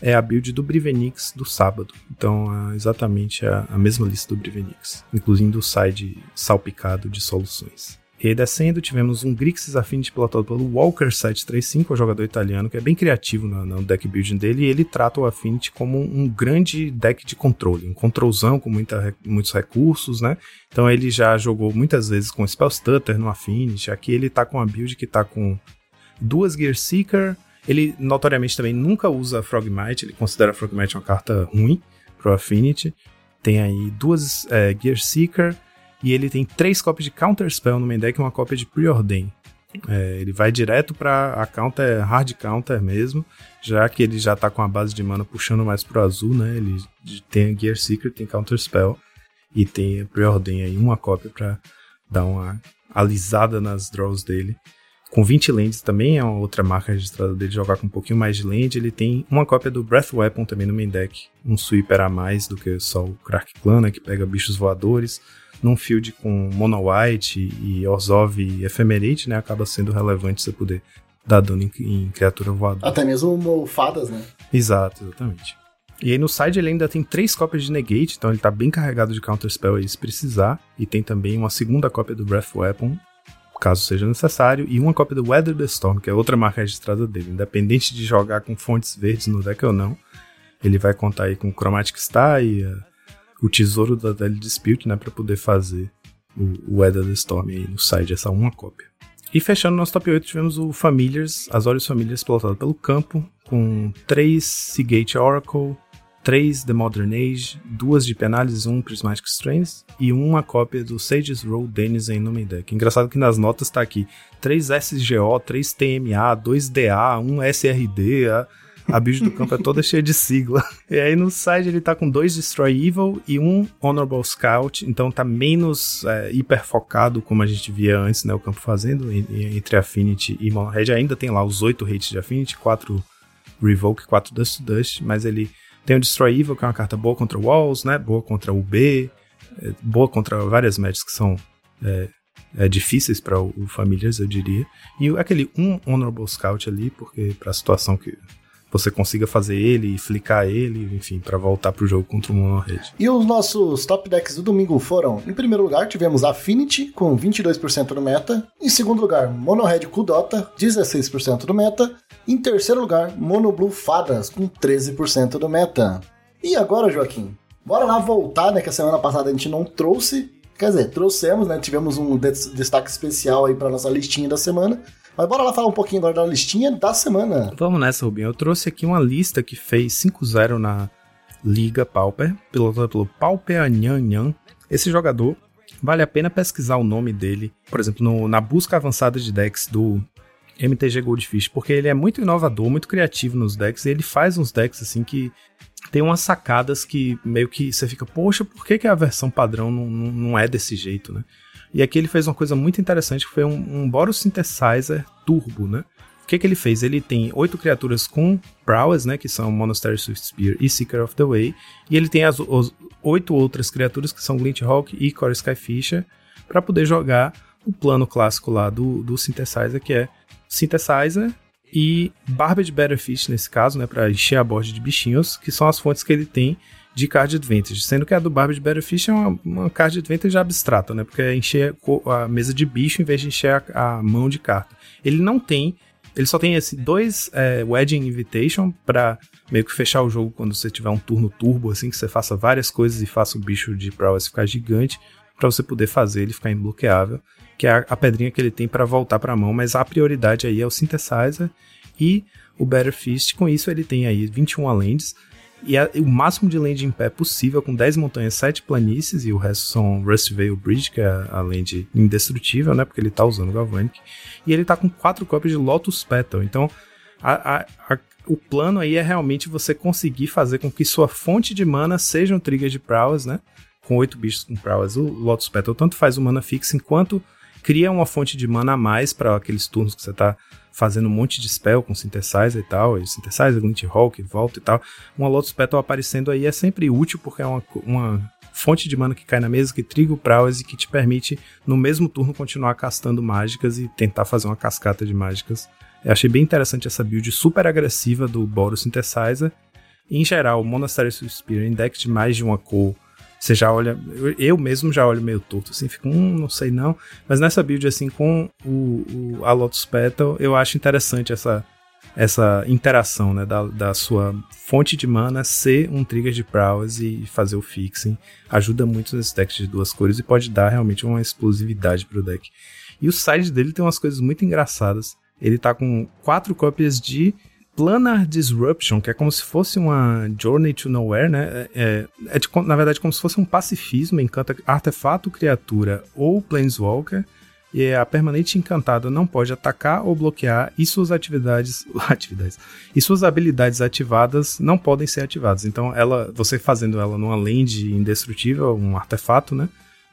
é a build do Brivenix do sábado. Então, é exatamente a, a mesma lista do Brivenix, incluindo o side salpicado de soluções. E descendo, tivemos um Grixis Affinity pilotado pelo Walker 735, o jogador italiano, que é bem criativo no, no deck building dele, e ele trata o Affinity como um grande deck de controle, um controlzão com muita, muitos recursos, né? Então ele já jogou muitas vezes com Spell Stutter no Affinity, aqui ele tá com uma build que tá com duas Gear Seeker, ele notoriamente também nunca usa Frogmite, ele considera Frogmite uma carta ruim pro Affinity. Tem aí duas é, Gear Seeker e ele tem três cópias de Counter Spell no main deck e uma cópia de Preordain. É, ele vai direto para a counter, hard counter mesmo, já que ele já tá com a base de mana puxando mais pro azul, né? Ele tem a Gear Seeker, tem Counter Spell e tem a Preordain aí, uma cópia para dar uma alisada nas draws dele. Com 20 lands também é uma outra marca registrada dele jogar com um pouquinho mais de land. Ele tem uma cópia do Breath Weapon também no main deck. Um sweeper a mais do que só o Crack Clan, né, que pega bichos voadores. Num field com Mono White e Orzhov e Ephemerate, né, acaba sendo relevante você poder dar dano em, em criatura voadora. Até mesmo fadas, né? Exato, exatamente. E aí no side ele ainda tem três cópias de Negate, então ele tá bem carregado de Counter Spell aí se precisar. E tem também uma segunda cópia do Breath Weapon, caso seja necessário, e uma cópia do Weather the Storm, que é outra marca registrada dele. Independente de jogar com fontes verdes no deck ou não, ele vai contar aí com o Chromatic Star e uh, o tesouro da Daily Dispute, né, para poder fazer o, o the Storm aí no side, essa uma cópia. E fechando nosso top 8, tivemos o Familiars, Azorius Familiars pilotado pelo campo, com 3 Seagate Oracle, 3 The Modern Age, duas de Penalize, um Prismatic Strains e uma cópia do Sage's Roll Denizen no main deck. Engraçado que nas notas tá aqui 3 SGO, 3 TMA, 2 DA, 1 SRD, a, a build do campo é toda cheia de sigla. E aí no side ele tá com 2 Destroy Evil e um Honorable Scout, então tá menos é, hiper focado como a gente via antes, né, o campo fazendo, entre Affinity e Mono Red. Ainda tem lá os 8 hits de Affinity, 4 Revoke, 4 Dust Dust, mas ele tem o Destroy Evil, que é uma carta boa contra Walls, né? Boa contra UB, é, boa contra várias matches que são é, é, difíceis para o, o Familiars, eu diria. E aquele um Honorable Scout ali, porque para a situação que você consiga fazer ele e flicar ele, enfim, para voltar pro jogo contra o Mono Red. E os nossos top decks do domingo foram: em primeiro lugar, tivemos Affinity com 22% do meta. Em segundo lugar, Mono Red Kudota, 16% do meta. Em terceiro lugar, Mono Blue Fadas, com 13% do meta. E agora, Joaquim, bora lá voltar, né? Que a semana passada a gente não trouxe. Quer dizer, trouxemos, né? Tivemos um des destaque especial aí pra nossa listinha da semana. Mas bora lá falar um pouquinho agora da listinha da semana. Vamos nessa, Rubinho. Eu trouxe aqui uma lista que fez 5-0 na Liga Pauper, pilotada pelo Pauper Anhan Esse jogador, vale a pena pesquisar o nome dele, por exemplo, no, na busca avançada de decks do MTG Goldfish, porque ele é muito inovador, muito criativo nos decks, e ele faz uns decks assim que tem umas sacadas que meio que você fica, poxa, por que, que a versão padrão não, não, não é desse jeito, né? E aqui ele fez uma coisa muito interessante, que foi um, um Boros Synthesizer Turbo, né? O que, que ele fez? Ele tem oito criaturas com prowess, né? Que são Monastery Swift Spear e Seeker of the Way. E ele tem as oito outras criaturas que são Glint Hawk e Core Skyfisher para poder jogar o plano clássico lá do, do Synthesizer, que é Synthesizer e Barbed Betterfish, nesse caso, né? Para encher a borda de bichinhos, que são as fontes que ele tem de card advantage, sendo que a do Barbed Betterfish é uma, uma card advantage abstrata, né? Porque é encher a mesa de bicho em vez de encher a, a mão de carta. Ele não tem, ele só tem esse dois é, Wedding Invitation para meio que fechar o jogo quando você tiver um turno turbo, assim, que você faça várias coisas e faça o bicho de prowess ficar gigante, para você poder fazer ele ficar imbloqueável, que é a, a pedrinha que ele tem para voltar para a mão, mas a prioridade aí é o Synthesizer e o Better Fist. Com isso ele tem aí 21 lands, E a- o máximo de land em pé possível, com 10 montanhas, 7 planícies, e o resto são Rust Veil Bridge, que é a land indestrutível, né? Porque ele tá usando Galvanic. E ele tá com 4 cópias de Lotus Petal. Então, a- a- a- o plano aí é realmente você conseguir fazer com que sua fonte de mana seja um trigger de prowess, né? Com 8 bichos com prowess. O Lotus Petal tanto faz o mana fixa, enquanto cria uma fonte de mana a mais para aqueles turnos que você tá fazendo um monte de spell com synthesizer e tal, e synthesizer, glint hawk, volta e tal. Uma Lotus Petal aparecendo aí é sempre útil porque é uma, uma fonte de mana que cai na mesa, que triga o prowess e que te permite no mesmo turno continuar castando mágicas e tentar fazer uma cascata de mágicas. Eu achei bem interessante essa build super agressiva do Boros Synthesizer. Em geral, o Monastery Spear em deck de mais de uma cor, você já olha. Eu, mesmo já olho meio torto, assim, fico, hum, não sei não. Mas nessa build, assim, com o, o, a Lotus Petal, eu acho interessante essa, essa interação, né, da, da sua fonte de mana ser um trigger de prowess e fazer o fixing. Ajuda muito nesses decks de duas cores e pode dar realmente uma explosividade pro deck. E o side dele tem umas coisas muito engraçadas. Ele tá com quatro cópias de Planar Disruption, que é como se fosse uma Journey to Nowhere, né? É, é de- na verdade como se fosse um pacifismo, encanta artefato, criatura ou Planeswalker. E a permanente encantada não pode atacar ou bloquear e suas atividades, atividades e suas habilidades ativadas não podem ser ativadas. Então, ela, você fazendo ela numa land indestrutível, um artefato, né?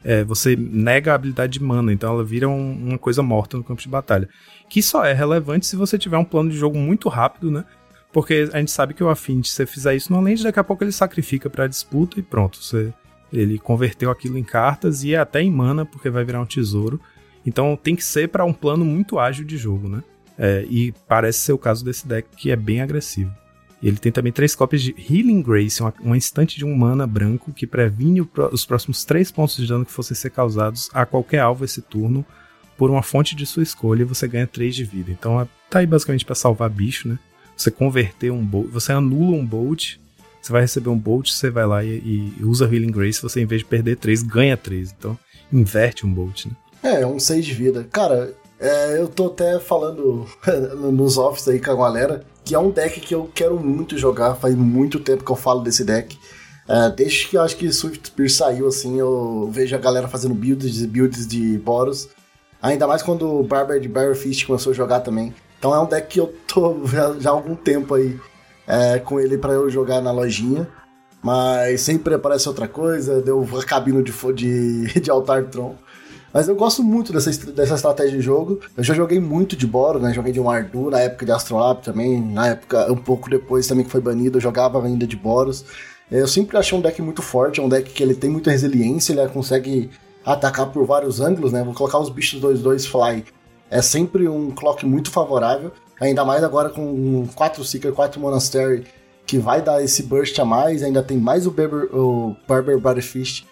é, você nega a habilidade de mana, então ela vira um- uma coisa morta no campo de batalha. Que só é relevante se você tiver um plano de jogo muito rápido, né? Porque a gente sabe que o Affinity, se você fizer isso no land, daqui a pouco ele sacrifica pra disputa e pronto. Você, ele converteu aquilo em cartas e é até em mana, porque vai virar um tesouro. Então tem que ser pra um plano muito ágil de jogo, né? É, e parece ser o caso desse deck que é bem agressivo. Ele tem também três cópias de Healing Grace, uma, uma instante de um mana branco que previne os próximos três pontos de dano que fossem ser causados a qualquer alvo esse turno por uma fonte de sua escolha você ganha 3 de vida. Então é- tá aí basicamente pra salvar bicho, né? Você converter um bolt, você anula um bolt, você vai receber um bolt, você vai lá e, e usa Healing Grace, você em vez de perder 3, ganha 3. Então inverte um bolt, né? É, é um 6 de vida. Cara, é, eu tô até falando nos offs aí com a galera que é um deck que eu quero muito jogar. Faz muito tempo que eu falo desse deck. É, desde que eu acho que Swift Spear saiu, assim, eu vejo a galera fazendo builds e builds de Boros. Ainda mais quando o Barber de Barrel Fist começou a jogar também. Então é um deck que eu tô já, já há algum tempo aí é, com ele pra eu jogar na lojinha. Mas sempre aparece outra coisa, deu a cabine de, de, de Altar Tron. Mas eu gosto muito dessa, dessa estratégia de jogo. Eu já joguei muito de Boro, né? Joguei de um Ardu na época de Astrolab também. Na época, um pouco depois também que foi banido, eu jogava ainda de Boros. Eu sempre achei um deck muito forte, é um deck que ele tem muita resiliência, ele consegue atacar por vários ângulos, né? Vou colocar os bichos 2-2 Fly. É sempre um clock muito favorável. Ainda mais agora com 4 Seeker, 4 Monastery, que vai dar esse burst a mais. Ainda tem mais o Barber, o Barber Bodyfist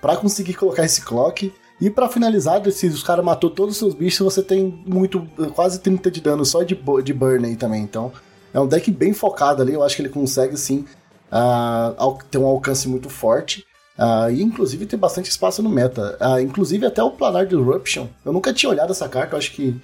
para conseguir colocar esse clock. E pra finalizar, se os caras matou todos os seus bichos, você tem muito, quase 30 de dano só de, de burn aí também. Então, é um deck bem focado ali. Eu acho que ele consegue sim al- ter um alcance muito forte. Ah, e inclusive tem bastante espaço no meta. Ah, inclusive até o Planar Disruption. Eu nunca tinha olhado essa carta, eu acho que.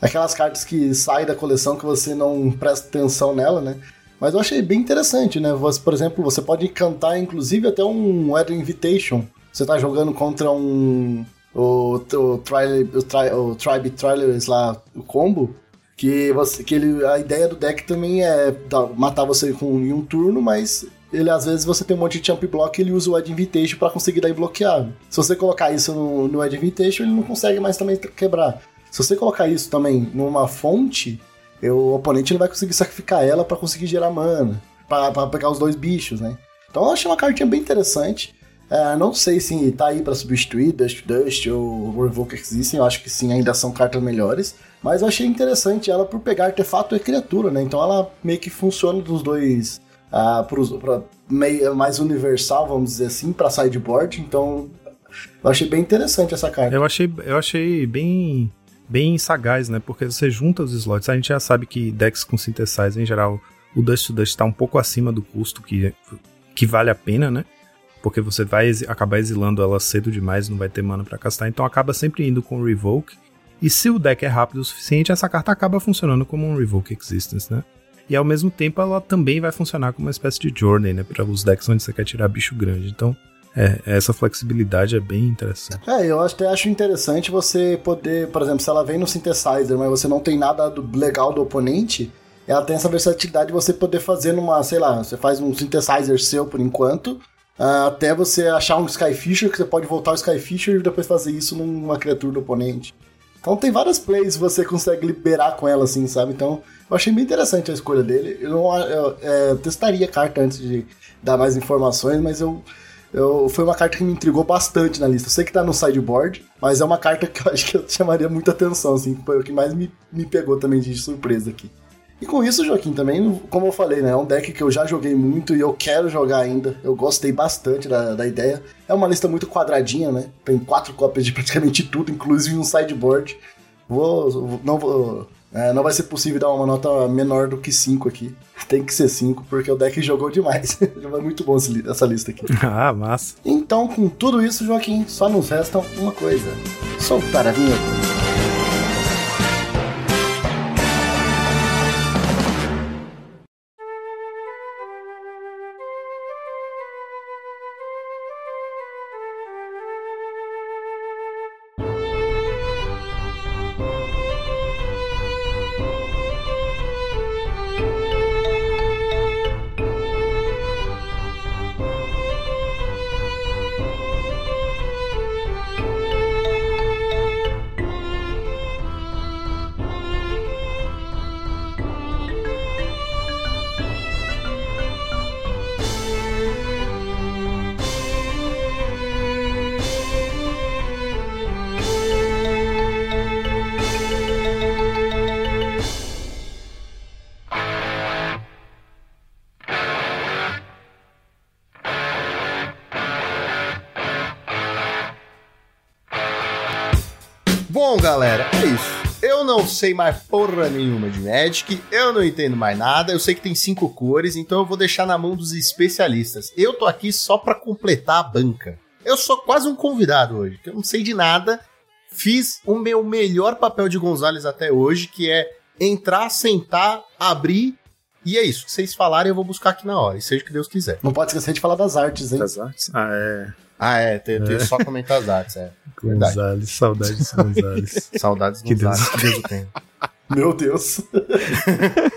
Aquelas cartas que saem da coleção que você não presta atenção nela, né? Mas eu achei bem interessante, né? Você, por exemplo, você pode cantar inclusive até um Weather Invitation. Você tá jogando contra um. O, o, o, o Tribe Trailers lá, o combo. Que, você, que ele, a ideia do deck também é matar você com, em um turno, mas ele às vezes você tem um monte de jump block ele usa o Ed Invitation pra conseguir dar bloqueado. Se você colocar isso no, no Invitation, ele não consegue mais também quebrar. Se você colocar isso também numa fonte, o oponente não vai conseguir sacrificar ela pra conseguir gerar mana, pra pegar os dois bichos, né? Então eu achei uma cartinha bem interessante. É, não sei se tá aí pra substituir Dust Dust ou Revoke Existem, eu acho que sim, ainda são cartas melhores. Mas eu achei interessante ela por pegar artefato e criatura, né? Então ela meio que funciona dos dois meio, mais universal, vamos dizer assim, pra sideboard. Então eu achei bem interessante essa carta. Eu achei, eu achei bem, bem sagaz, né? Porque você junta os slots. A gente já sabe que decks com synthesizer, em geral, o Dust to Dust tá um pouco acima do custo que, que vale a pena, né? Porque você vai acabar exilando ela cedo demais, não vai ter mana pra castar. Então acaba sempre indo com Revoke. E se o deck é rápido o suficiente, essa carta acaba funcionando como um Revoke Existence, né? E ao mesmo tempo ela também vai funcionar como uma espécie de journey, né? Para os decks onde você quer tirar bicho grande. Então, é, essa flexibilidade é bem interessante. É, eu até acho interessante você poder, por exemplo, se ela vem no synthesizer, mas você não tem nada do- legal do oponente, ela tem essa versatilidade de você poder fazer numa, sei lá, você faz um synthesizer seu por enquanto, ah, até você achar um Skyfisher, que você pode voltar o Skyfisher e depois fazer isso numa criatura do oponente. Então tem várias plays que você consegue liberar com ela, assim, sabe? Então eu achei bem interessante a escolha dele. Eu, não, eu, é, eu testaria a carta antes de dar mais informações, mas eu, eu foi uma carta que me intrigou bastante na lista. Eu sei que tá no sideboard, mas é uma carta que eu acho que eu chamaria muita atenção, assim, foi o que mais me, me pegou também de surpresa aqui. E com isso, Joaquim, também, como eu falei, né? É um deck que eu já joguei muito e eu quero jogar ainda. Eu gostei bastante da, da ideia. É uma lista muito quadradinha, né? Tem quatro cópias de praticamente tudo, inclusive um sideboard. Vou. vou- Não vou. É, não vai ser possível dar uma nota menor do que 5 aqui. Tem que ser 5, porque o deck jogou demais. Já vai muito bom essa lista aqui. ah, massa. Então, com tudo isso, Joaquim, só nos resta uma coisa: soltar a vinheta. Sei mais porra nenhuma de Magic, eu não entendo mais nada, eu sei que tem cinco cores, então eu vou deixar na mão dos especialistas. Eu tô aqui só pra completar a banca. Eu sou quase um convidado hoje, que eu não sei de nada. Fiz o meu melhor papel de Gonzales até hoje, que é entrar, sentar, abrir, e é isso. Se vocês falarem, eu vou buscar aqui na hora, e seja o que Deus quiser. Não pode esquecer de falar das artes, hein? Das artes? Ah, é. Ah, é, tem, tem só comentar as artes, é. Verdade. Gonzales, saudades Gonzales. Saudades Que Gonzales, Deus- que Deus o tenha. Meu Deus.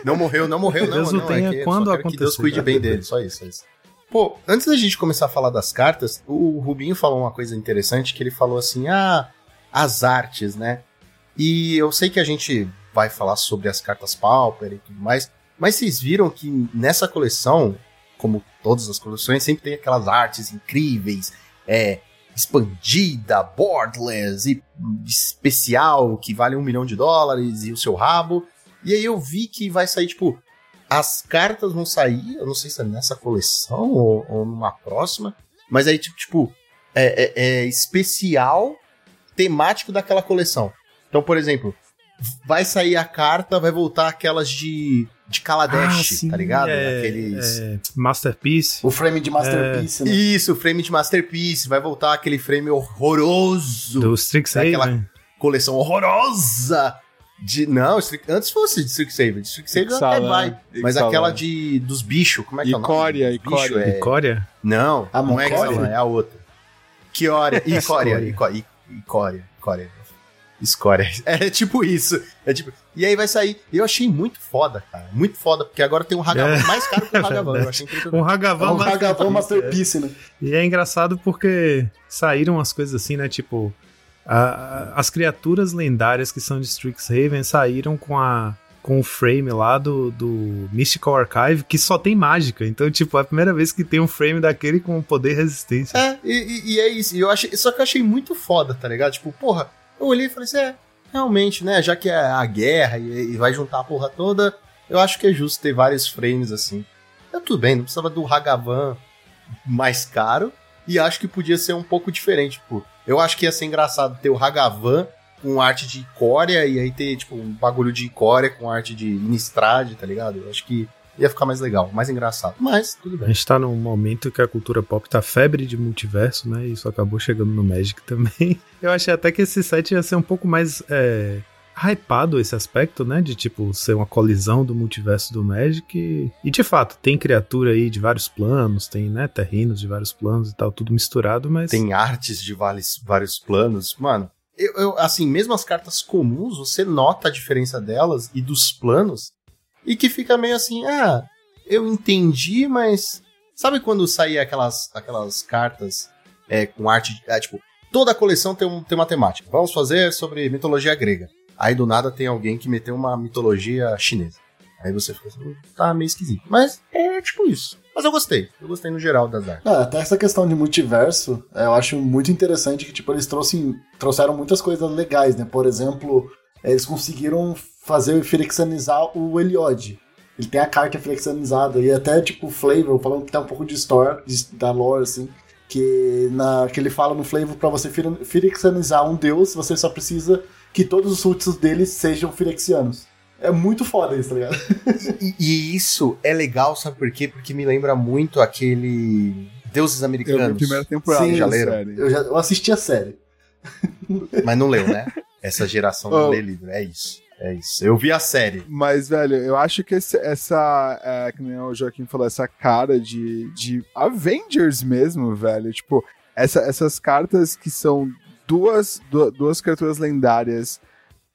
Não morreu, não morreu, não. Deus o não, tenha é que eu quando quero que Deus acontecer. cuide bem dele, só isso, só isso. Pô, antes da gente começar a falar das cartas, o Rubinho falou uma coisa interessante, que ele falou assim, ah, as artes, né? E eu sei que a gente vai falar sobre as cartas Pauper e tudo mais, mas vocês viram que nessa coleção, como todas as coleções, sempre tem aquelas artes incríveis, é, expandida, borderless e especial, que vale um milhão de dólares e o seu rabo. E aí eu vi que vai sair, tipo, as cartas vão sair, eu não sei se é nessa coleção ou, ou numa próxima, mas aí, tipo, tipo é, é- é especial temático daquela coleção. Então, por exemplo, vai sair a carta, vai voltar aquelas de, de Kaladesh, sim, tá ligado? é- Aqueles... é, Masterpiece. O frame de Masterpiece, né? Isso, frame de Masterpiece, vai voltar aquele frame horroroso Do Strixhaven. Aquela- coleção horrorosa de. Não, antes fosse de Strixhaven. Strixhaven até vai. Mas Ixalan. aquela de dos bichos, como é que é o nome? Icória, Icória. é- Icória? Não, A não é Icória? Ixalan, é a outra. Icória, Icória, Icória, Icória, Icória. Escória. É tipo isso. É tipo. E aí vai sair. Eu achei muito foda, cara. Muito foda, porque agora tem um Hagavan É. mais caro que o Hagavan. Eu achei. Um Hagavan É um Masterpiece, Hagavan é. Masterpiece, né? E é engraçado porque saíram as coisas assim, né? Tipo, a- as criaturas lendárias que são de Strixhaven saíram com a com o frame lá do, do Mystical Archive, que só tem mágica. Então, tipo, é a primeira vez que tem um frame daquele com poder e resistência. É, e, e- e é isso. E eu achei, só que eu achei muito foda, tá ligado? Tipo, porra, eu olhei e falei assim, é, realmente, né? Já que é a guerra e, e vai juntar a porra toda, eu acho que é justo ter vários frames assim. É tudo bem, não precisava do Hagavan mais caro. E acho que podia ser um pouco diferente, tipo, eu acho que ia ser engraçado ter o Hagavan com arte de Icória e aí ter, tipo, um bagulho de Icória com arte de Innistrad, tá ligado? Eu acho que ia ficar mais legal, mais engraçado. Mas, tudo A bem. gente tá num momento que a cultura pop tá febre de multiverso, né? E isso acabou chegando no Magic também. Eu achei até que esse set ia ser um pouco mais é, hypado esse aspecto, né? De tipo ser uma colisão do multiverso do Magic. E, e, de fato, tem criatura aí de vários planos, tem, né, terrenos de vários planos e tal, tudo misturado, mas. Tem artes de vários, vários planos. Mano, eu, eu, assim, mesmo as cartas comuns, você nota a diferença delas e dos planos. E que fica meio assim, ah, eu entendi, mas. Sabe quando saía aquelas, aquelas cartas é, com arte. É, tipo, toda a coleção tem, um, tem uma temática. Vamos fazer sobre mitologia grega. Aí do nada tem alguém que meteu uma mitologia chinesa. Aí você fica assim, tá meio esquisito. Mas é tipo isso. Mas eu gostei. Eu gostei no geral das artes. Ah, até essa questão de multiverso, é, eu acho muito interessante que, tipo, eles trouxem, trouxeram muitas coisas legais, né? Por exemplo, eles conseguiram fazer flexionizar o Eliod. Ele tem a carta flexionizada e até, tipo, o Flavor, falando que tem um pouco de story, de, da lore, assim, que, na, que ele fala no Flavor pra você flexionizar um deus, você só precisa que todos os súditos dele sejam firexianos. É muito foda isso, tá ligado? E, e isso é legal, sabe por quê? Porque me lembra muito aquele Deuses Eu vi Americanos. primeira temporada Sim, já leram? Eu, já, eu assisti a série. Mas não leu, né? Essa geração não Oh. lê livro. É isso. É isso. Eu vi a série. Mas, velho, eu acho que esse- essa, é, que nem o Joaquim falou, essa cara de, de Avengers mesmo, velho. Tipo, essa- essas cartas que são duas, du- duas criaturas lendárias,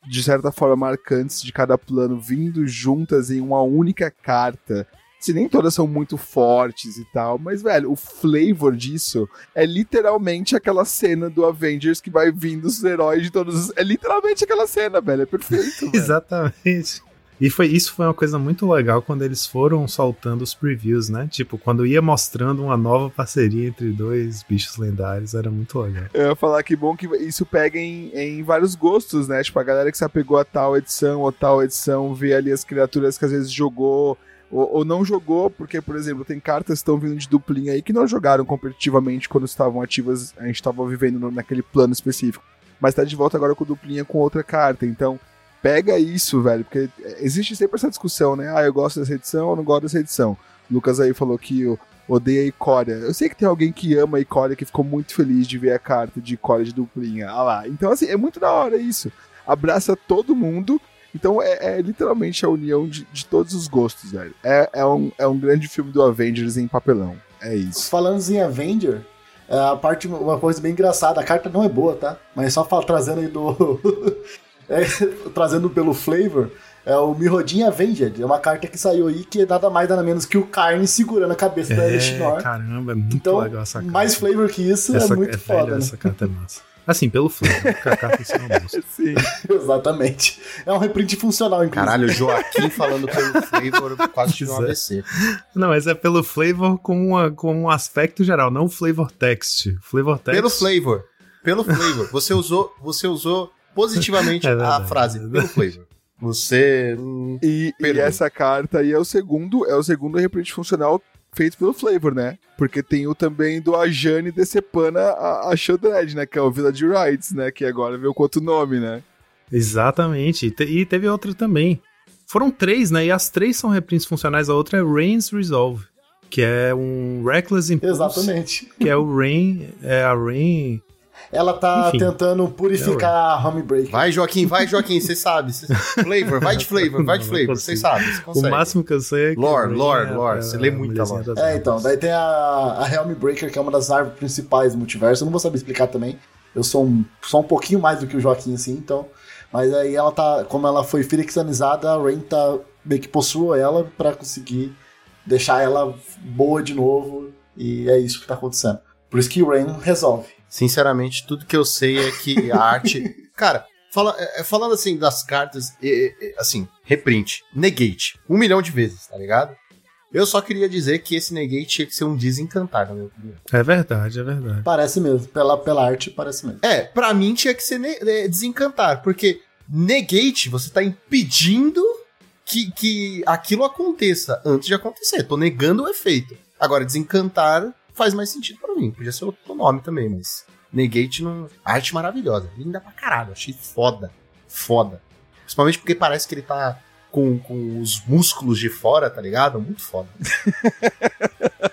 de certa forma marcantes de cada plano, vindo juntas em uma única carta. Se nem todas são muito fortes e tal, mas, velho, o flavor disso é literalmente aquela cena do Avengers que vai vindo os heróis de todos os. É literalmente aquela cena, velho. É perfeito. Exatamente. E foi, isso foi uma coisa muito legal quando eles foram soltando os previews, né? Tipo, quando ia mostrando uma nova parceria entre dois bichos lendários, era muito legal. Eu ia falar que bom que isso pega em, em vários gostos, né? Tipo, a galera que se apegou a tal edição ou tal edição vê ali as criaturas que às vezes jogou ou, ou não jogou, porque, por exemplo, tem cartas que estão vindo de duplinha aí que não jogaram competitivamente quando estavam ativas, a gente estava vivendo no- naquele plano específico. Mas tá de volta agora com duplinha com outra carta. Então, pega isso, velho, porque existe sempre essa discussão, né? Ah, eu gosto dessa edição ou não gosto dessa edição. O Lucas aí falou que odeia a Icória. Eu sei que tem alguém que ama a Icória que ficou muito feliz de ver a carta de Icória de duplinha. Ah lá. Então, assim, é muito da hora isso. Abraça todo mundo. Então, é, é literalmente a união de, de todos os gostos, velho. É, é, um, é um grande filme do Avengers em papelão. É isso. Falando em Avenger, é, a parte, uma coisa bem engraçada, a carta não é boa, tá? Mas só fala, trazendo aí do. é, trazendo pelo flavor, é o Mirrodin Avenged. É uma carta que saiu aí que é nada mais nada menos que o Carne segurando a cabeça da É, Elishinor. caramba, é muito Então, legal essa carta. mais flavor que isso essa, é muito é, foda, velho, né? Essa carta é massa. Assim, pelo em si é. Sim. Exatamente. É um reprint funcional, inclusive. Caralho, o Joaquim falando pelo flavor quase tive um Pois AVC. Não, mas é pelo flavor com, uma, com um aspecto geral, não o flavor text. Flavor text. Pelo flavor. Pelo flavor. Você usou, você usou positivamente É a frase é pelo flavor. Você. hum, E, e essa carta aí é o segundo, é o segundo reprint funcional feito pelo Flavor, né? Porque tem o também do Ajane decepando a, a Shodred, né? Que é o Village Rights, né? Que agora veio com outro nome, né? Exatamente. E, te- teve outra também. Foram três, né? E as três são reprints funcionais. A outra é Rain's Resolve, que é um Reckless Impulse. Exatamente. Que é o Rain. É a Rain. Ela tá Enfim. tentando purificar a Homebreak. Vai, Joaquim, vai, Joaquim, você sabe. Cê... Flavor, vai de flavor, vai de Não, flavor. Você sabe, O máximo que eu sei é que. Lore, lore, é- lore. é Você lê a muita mulherzinha lore. É, então, daí tem a, a Helm Breaker, que é uma das árvores principais do multiverso. Eu não vou saber explicar também. Eu sou um, só um pouquinho mais do que o Joaquim, assim, então. Mas aí ela tá. Como ela foi firexanizada, a Rain tá meio que possuiu ela pra conseguir deixar ela boa de novo. E é isso que tá acontecendo. Por isso que o Rain resolve. Sinceramente, tudo que eu sei é que a arte. Cara, fala- é, é, falando assim das cartas, é, é, assim, reprint, negate, um milhão de vezes, tá ligado? Eu só queria dizer que esse negate tinha que ser um desencantar, na minha opinião. É verdade, é verdade. Parece mesmo. Pela, pela arte, parece mesmo. É, pra mim tinha que ser ne- é, desencantar, porque negate, você tá impedindo que, que aquilo aconteça antes de acontecer. Tô negando o efeito. Agora, desencantar faz mais sentido pra mim. Podia ser outro nome também, mas negate não. Arte maravilhosa. Linda pra caralho. Achei foda. Foda. Principalmente porque parece que ele tá com, com os músculos de fora, tá ligado? Muito foda.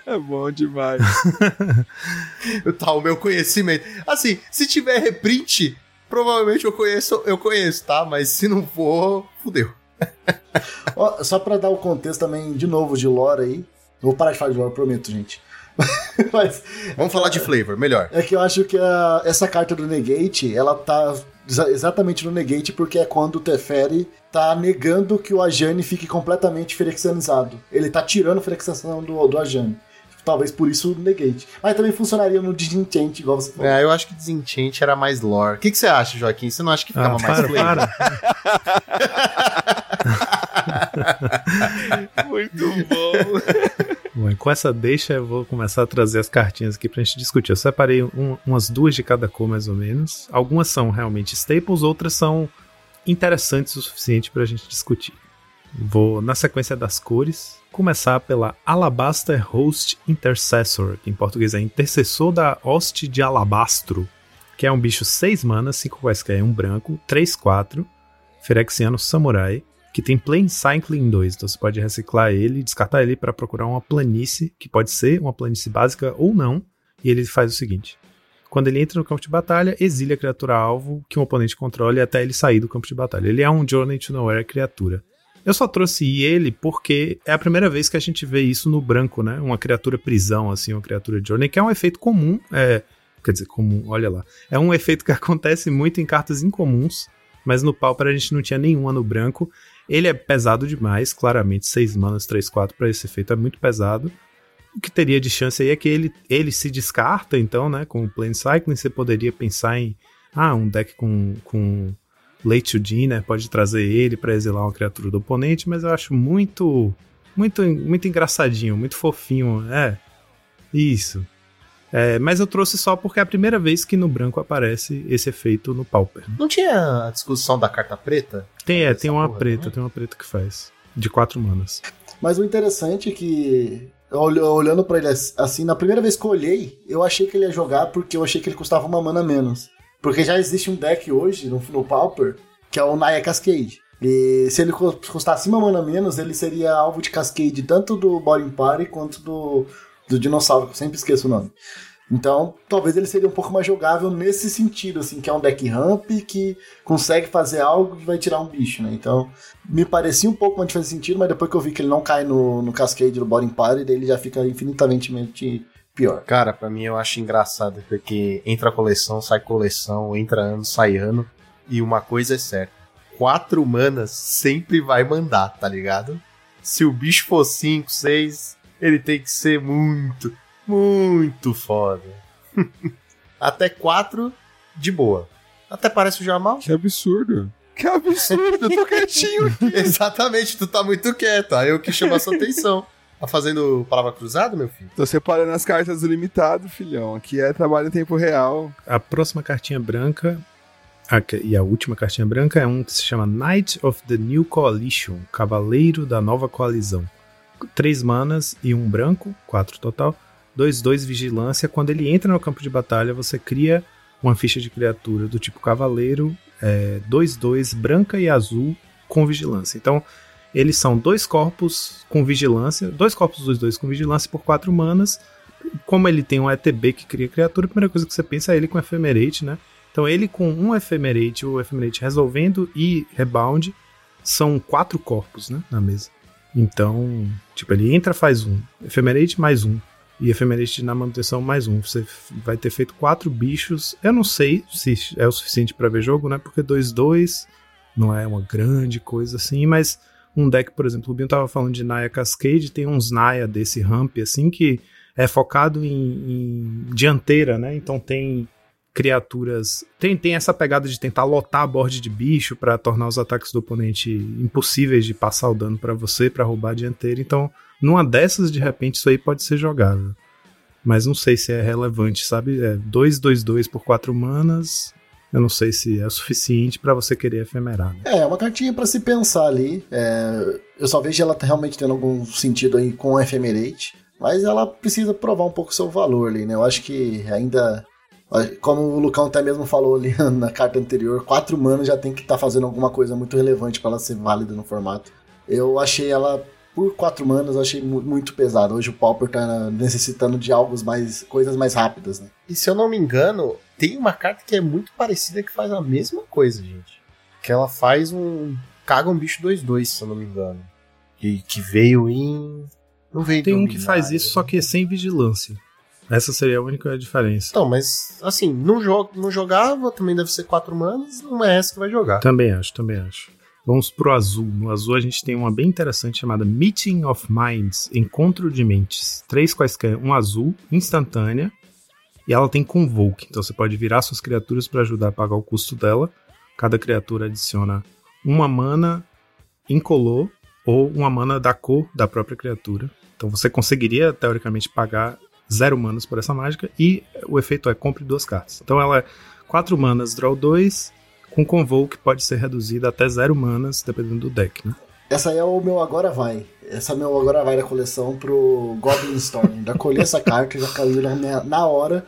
É bom demais. Tá, o meu conhecimento. Assim, se tiver reprint, Provavelmente eu conheço, eu conheço, tá? Mas se não for, fudeu. Ó, só pra dar o contexto também, de novo, de lore aí. Eu vou parar de falar de lore, prometo, gente. Mas Vamos falar de flavor, melhor. é que eu acho que a- essa carta do Negate, ela tá exa- exatamente no Negate porque é quando o Teferi tá negando que o Ajani fique completamente ferexanizado. Ele tá tirando a ferexação do, do Ajani. Talvez por isso o Negate. Mas também funcionaria no Disenchant, igual você falou. É, eu acho que Desenchant era mais lore. O que, que você acha, Joaquim? Você não acha que ficava Ah, mais para, flavor? para. Muito bom. Bom, e com essa deixa, eu vou começar a trazer as cartinhas aqui pra gente discutir. Eu separei um- umas duas de cada cor, mais ou menos. Algumas são realmente staples, outras são interessantes o suficiente pra gente discutir. Vou, na sequência das cores, começar pela Alabaster Host Intercessor, que em português é Intercessor da Hoste de Alabastro, que é um bicho 6 manas, 5 quaisquer, um branco, 3, 4, Ferexiano Samurai, que tem Plane Cycling 2, então você pode reciclar ele descartar ele para procurar uma planície, que pode ser uma planície básica ou não, e ele faz o seguinte. Quando ele entra no campo de batalha, exile a criatura alvo que um oponente controle até ele sair do campo de batalha. Ele é um Journey to Nowhere criatura. Eu só trouxe ele porque é a primeira vez que a gente vê isso no branco, né? Uma criatura prisão, assim, uma criatura Journey, que é um efeito comum, é, quer dizer, comum, olha lá. É um efeito que acontece muito em cartas incomuns, mas no Pauper a gente não tinha nenhuma no branco. Ele é pesado demais, claramente, 6 manas, 3, 4 para esse efeito é muito pesado. O que teria de chance aí é que ele, ele se descarta, então, né? Com o Plane Cycling, você poderia pensar em ah, um deck com, com Late to Dinner, pode trazer ele para exilar uma criatura do oponente, mas eu acho muito, muito, muito engraçadinho, muito fofinho. É, isso. É, mas eu trouxe só porque é a primeira vez que no branco aparece esse efeito no Pauper. Não tinha a discussão da carta preta? Tem, é, tem uma porra, preta, né? tem uma preta que faz. De quatro manas. Mas o interessante é que, ol- olhando pra ele ass- assim, na primeira vez que eu olhei, eu achei que ele ia jogar porque eu achei que ele custava uma mana menos. Porque já existe um deck hoje no, no Pauper, que é o Naya Cascade. E se ele cu- custasse uma mana menos, ele seria alvo de Cascade tanto do Boring Party quanto do, do Dinossauro, que eu sempre esqueço o nome. Então, talvez ele seria um pouco mais jogável nesse sentido, assim, que é um deck ramp que consegue fazer algo que vai tirar um bicho, né? Então, me parecia um pouco mais fazer sentido, mas depois que eu vi que ele não cai no, no Cascade do Boring Party, ele já fica infinitamente pior. Cara, pra mim eu acho engraçado, porque entra coleção, sai coleção, entra ano, sai ano. E uma coisa é certa: quatro manas sempre vai mandar, tá ligado? Se o bicho for 5, 6, ele tem que ser muito, muito foda. Até quatro, de boa. Até parece o Jamal. Que absurdo. Que absurdo, eu tô quietinho. Exatamente, tu tá muito quieto. Aí eu que chamo a sua atenção. Tá fazendo palavra cruzada, meu filho? Tô separando as cartas do limitado, filhão. Aqui é trabalho em tempo real. A próxima cartinha branca a e a última cartinha branca é um que se chama Knight of the New Coalition, Cavaleiro da Nova Coalizão. Três manas e um branco, quatro total. Dois, dois vigilância. Quando ele entra no campo de batalha, você cria uma ficha de criatura do tipo Cavaleiro, é, dois, dois, branca e azul com vigilância. Então, eles são dois corpos com vigilância, dois corpos dos dois com vigilância por quatro manas. Como ele tem um ETB que cria criatura, a primeira coisa que você pensa é ele com Ephemerate, né? Então ele com um Ephemerate, o Ephemerate resolvendo e Rebound, são quatro corpos, né, na mesa. Então, tipo, ele entra, faz um, Ephemerate mais um, e Ephemerate na manutenção mais um. Você vai ter feito quatro bichos. Eu não sei se é o suficiente pra ver jogo, né, porque 2-2 não é uma grande coisa assim, mas um deck, por exemplo, o Binho tava falando de Naya Cascade, tem uns Naya desse ramp assim que é focado em, em dianteira, né? Então tem criaturas. Tem, tem essa pegada de tentar lotar a board de bicho pra tornar os ataques do oponente impossíveis de passar o dano pra você, pra roubar a dianteira. Então, numa dessas, de repente, isso aí pode ser jogável. Mas não sei se é relevante, sabe? É 2, 2, 2 por 4 manas. Eu não sei se é suficiente pra você querer efemerar. Né? É, uma cartinha pra se pensar ali. É, eu só vejo ela realmente tendo algum sentido aí com a Ephemerate, mas ela precisa provar um pouco o seu valor ali, né? Eu acho que ainda. Como o Lucão até mesmo falou ali na carta anterior, quatro manas já tem que estar fazendo alguma coisa muito relevante pra ela ser válida no formato. Eu achei ela, por quatro manas, eu achei mu- muito pesada. Hoje o Pauper tá necessitando de algo mais. coisas mais rápidas, né? E se eu não me engano, tem uma carta que é muito parecida que faz a mesma coisa, gente. Que ela faz um. Caga um bicho 2-2, se eu não me engano. Que, que veio em. Não veio Tem um que faz isso, só que é sem vigilância. Essa seria a única diferença. Então, mas assim, não, jo não jogava, também deve ser 4 manas, não é essa que vai jogar. Também acho, também acho. Vamos pro azul. No azul a gente tem uma bem interessante chamada Meeting of Minds, Encontro de Mentes. Três quaisquer, um azul, instantânea, e ela tem Convoke. Então você pode virar suas criaturas para ajudar a pagar o custo dela. Cada criatura adiciona uma mana incolor ou uma mana da cor da própria criatura. Então você conseguiria, teoricamente, pagar zero manas por essa mágica e o efeito é compre duas cartas. Então ela é 4 manas, draw 2, com Convoke pode ser reduzida até zero manas, dependendo do deck, né? Essa é o meu Agora Vai. Essa é o meu Agora Vai da coleção pro Goblin Storm. Já colhi essa carta, já caiu na, na hora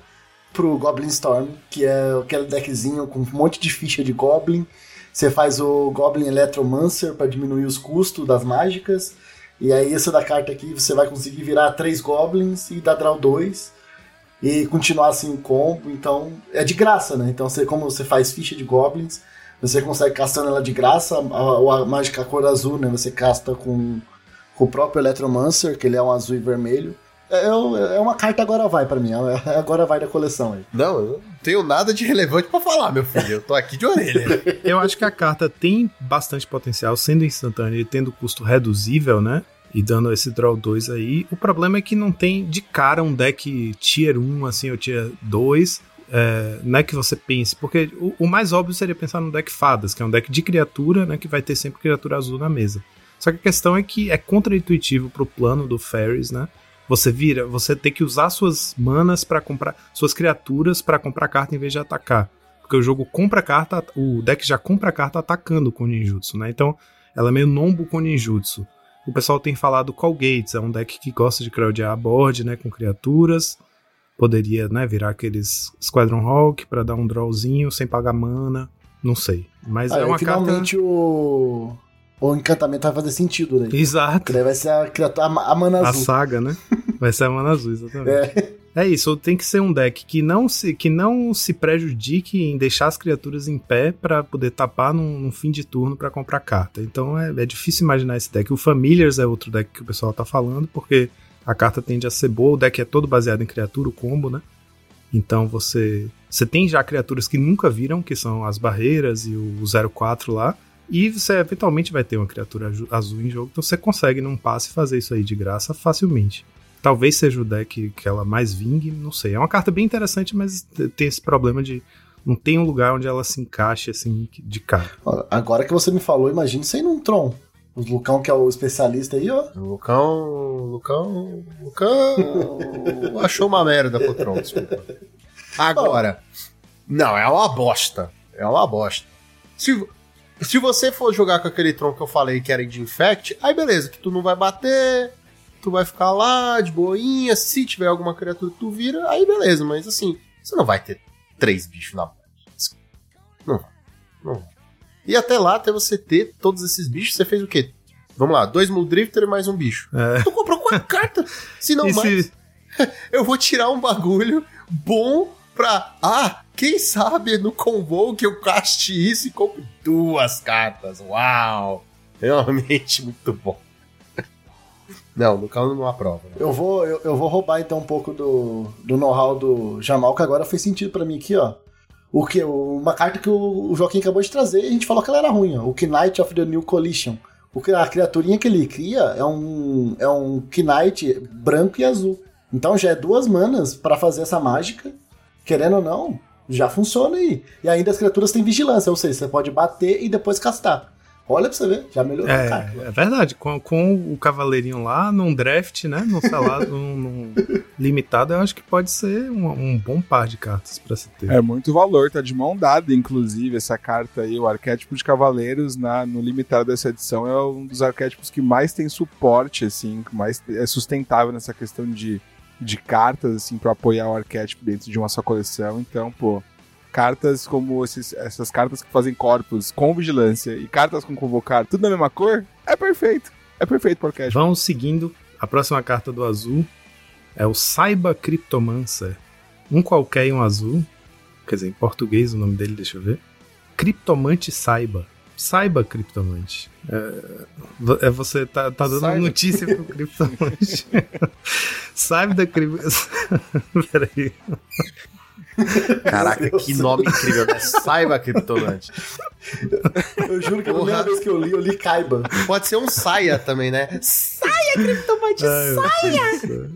pro Goblin Storm, que é aquele deckzinho com um monte de ficha de Goblin. Você faz o Goblin Electromancer para diminuir os custos das mágicas. E aí, essa da carta aqui, você vai conseguir virar três Goblins e dar draw 2 e continuar assim o combo. Então, é de graça, né? Então, você, como você faz ficha de Goblins, você consegue castando ela de graça. A, a mágica cor azul, né? Você casta com, com o próprio Electromancer, que ele é um azul e vermelho. É, é uma carta agora vai pra mim, é agora vai da coleção aí. Não, eu não tenho nada de relevante pra falar, meu filho. Eu tô aqui de orelha. Eu acho que a carta tem bastante potencial, sendo instantânea e tendo custo reduzível, né? E dando esse draw 2 aí. O problema é que não tem de cara um deck tier 1, assim, ou tier 2. É, não é que você pense, porque o, o mais óbvio seria pensar no deck fadas, que é um deck de criatura, né? Que vai ter sempre criatura azul na mesa. Só que a questão é que é contraintuitivo pro plano do Ferris, né? Você vira, você tem que usar suas manas para comprar, suas criaturas para comprar carta em vez de atacar. Porque o jogo compra carta, o deck já compra carta atacando com ninjutsu, né? Então, ela é meio nombo com ninjutsu. O pessoal tem falado Call Gates, é um deck que gosta de crowdear a board, né, com criaturas. Poderia, né, virar aqueles Squadron Hawk para dar um drawzinho sem pagar mana, não sei. Mas Aí, é uma carta finalmente o, o encantamento vai fazer sentido, né? Exato. Daí vai ser a, criatura, a, a mana A azul. saga, né? Vai ser a mana azul, exatamente. É. É isso, tem que ser um deck que não se, que não se prejudique em deixar as criaturas em pé pra poder tapar num, num fim de turno pra comprar carta. Então é, é difícil imaginar esse deck. O Familiars é outro deck que o pessoal tá falando, porque a carta tende a ser boa, o deck é todo baseado em criatura, o combo, né? Então você, você tem já criaturas que nunca viram, que são as barreiras e o 04 lá, e você eventualmente vai ter uma criatura azul em jogo, então você consegue num passe fazer isso aí de graça facilmente. Talvez seja o deck que ela mais vingue, não sei. É uma carta bem interessante, mas tem esse problema de não tem um lugar onde ela se encaixe assim de cara. Agora que você me falou, imagine isso aí num Tron. O Lucão, que é o especialista aí, ó. O Lucão. Lucão. Lucão. achou uma merda pro Tron, desculpa. Agora. Não, é uma bosta. É uma bosta. Se, se você for jogar com aquele Tron que eu falei que era de Infect, aí beleza, que tu não vai bater, tu vai ficar lá de boinha. Se tiver alguma criatura que tu vira, aí beleza, mas assim, você não vai ter três bichos na mão. Não vai. Não vai. E até lá, até você ter todos esses bichos, você fez o quê? Vamos lá, dois Muldrifter e mais um bicho. É. Tu comprou quatro cartas, se não mais. se- Eu vou tirar um bagulho bom pra. Ah, quem sabe no Convoke eu caste isso e compre duas cartas. Uau! Realmente muito bom. Não, no caso não aprova. né? Eu vou, eu, eu vou roubar então um pouco do, do know-how do Jamal, que agora fez sentido pra mim aqui, ó. O que, uma carta que o, o Joaquim acabou de trazer e a gente falou que ela era ruim, ó. O Knight of the New Collision. O, que- a criaturinha que ele cria é um, é um Knight branco e azul. Então já é duas manas pra fazer essa mágica. Querendo ou não, já funciona aí. E ainda as criaturas têm vigilância, ou seja, você pode bater e depois castar. Olha pra você ver, já melhorou a carta. É, é verdade, com, com o cavaleirinho lá, num draft, né? Num salado, num, num limitado, eu acho que pode ser um, um bom par de cartas pra se ter. É muito valor, tá de mão dada, inclusive, essa carta aí. O arquétipo de Cavaleiros na, no limitado dessa edição é um dos arquétipos que mais tem suporte, assim, que mais é sustentável nessa questão de, de cartas, assim, pra apoiar o arquétipo dentro de uma só coleção. Então, pô, cartas como esses- essas cartas que fazem corpos com vigilância e cartas com convocar, tudo na mesma cor, é perfeito. É perfeito pro arquétipo. Vamos seguindo. A próxima carta do azul é o Saiba Cryptomancer. Um qualquer e um azul. Quer dizer, em português o nome dele, deixa eu ver. Criptomante Saiba. Saiba, Criptomante. É, é você tá, tá dando Saiba. notícia pro Criptomante. Saiba da Criptomante. Peraí. Caraca, que nome incrível, né? Saiba, Criptonante. Eu juro que a primeira vez que eu li, eu li Kaiba. Pode ser um saia também, né? Saia, Criptomante, saia!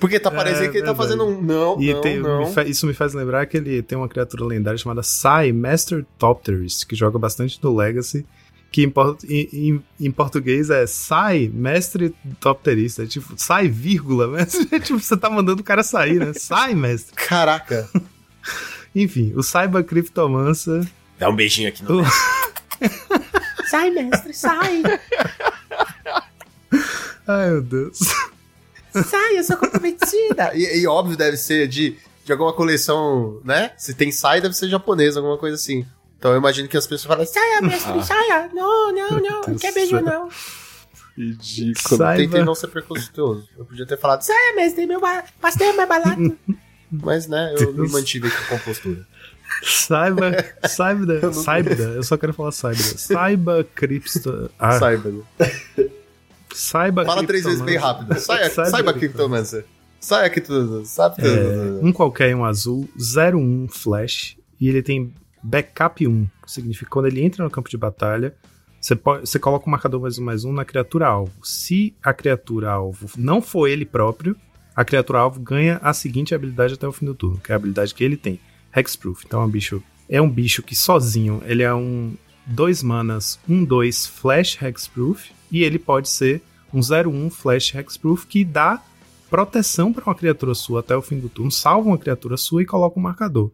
Porque tá É, parecendo que ele tá fazendo um. Não, E não, tem- não. me fa- isso me faz lembrar que ele tem uma criatura lendária chamada Sai Master Topterist, que joga bastante no Legacy, que em, por- em- em- em português é Sai Mestre Topterista. É tipo, sai, vírgula, mestre. É tipo, você tá mandando o cara sair, né? Sai, mestre. Caraca. Enfim, o Saiba Criptomancer. Dá um beijinho aqui no. o- sai, mestre, sai! Ai, meu Deus. Sai, eu sou comprometida! E, e óbvio, deve ser de, de alguma coleção, né? Se tem sai, deve ser japonês, alguma coisa assim. Então eu imagino que as pessoas falam, saia, mestre, saia! Não, não, não, não quer beijo não. Ridículo. Tentei Saiba, não ser preconceituoso. Eu podia ter falado, saia, mestre, meu ba- pastel é mais barato. Mas, né, eu me Deus. mantive aqui com a postura. Saiba. Saiba. Saiba. Eu só quero falar Saiba. Saiba Cripto. Ah, Saiba. Saiba Fala três vezes bem Criptomancer. rápido. Saia, Saiba saiba Criptomancer. Saia tudo. Sabe tudo. É, um qualquer, um azul, 01 flash, e ele tem backup 1, que significa que quando ele entra no campo de batalha, você, pode, você coloca o marcador mais um mais um na criatura alvo. Se a criatura alvo não for ele próprio, a criatura alvo ganha a seguinte habilidade até o fim do turno, que é a habilidade que ele tem, Hexproof. Então é um bicho, é um bicho que sozinho ele é um 2 manas, 1 2 flash Hexproof, e ele pode ser um 01 flash Hexproof que dá proteção para uma criatura sua até o fim do turno, salva uma criatura sua e coloca um marcador.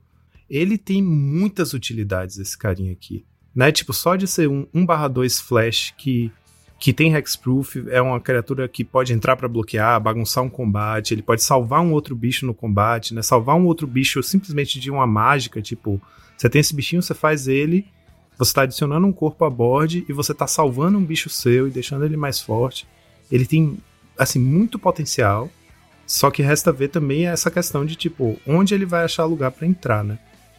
Ele tem muitas utilidades, esse carinha aqui. Né? Tipo, só de ser um 1/2 flash que, que tem hexproof, é uma criatura que pode entrar para bloquear, bagunçar um combate, ele pode salvar um outro bicho no combate, né? Salvar um outro bicho simplesmente de uma mágica, tipo, você tem esse bichinho, você faz ele, você tá adicionando um corpo a board e você tá salvando um bicho seu e deixando ele mais forte. Ele tem, assim, muito potencial. Só que resta ver também essa questão de, tipo, onde ele vai achar lugar pra entrar, né?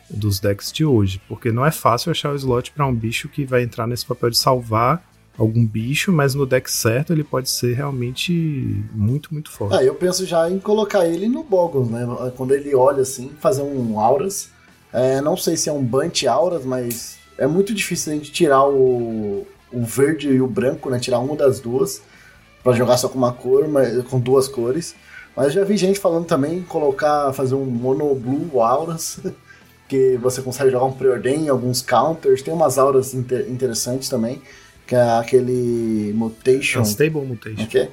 Dos decks de hoje. Porque não é fácil achar o slot pra um bicho que vai entrar nesse papel de salvar algum bicho, mas no deck certo ele pode ser realmente muito, muito forte. Ah, eu penso já em colocar ele no Boggles, né? Quando ele olha assim, fazer um Auras. É, não sei se é um Bunch Auras, mas é muito difícil a gente tirar o, o verde e o branco, né? Tirar uma das duas pra jogar só com uma cor, mas com duas cores. Mas já vi gente falando também colocar, fazer um Mono Blue Auras, que você consegue jogar um preordem, alguns counters. Tem umas auras inter- interessantes também, que é aquele Mutation. Unstable Mutation. Ok?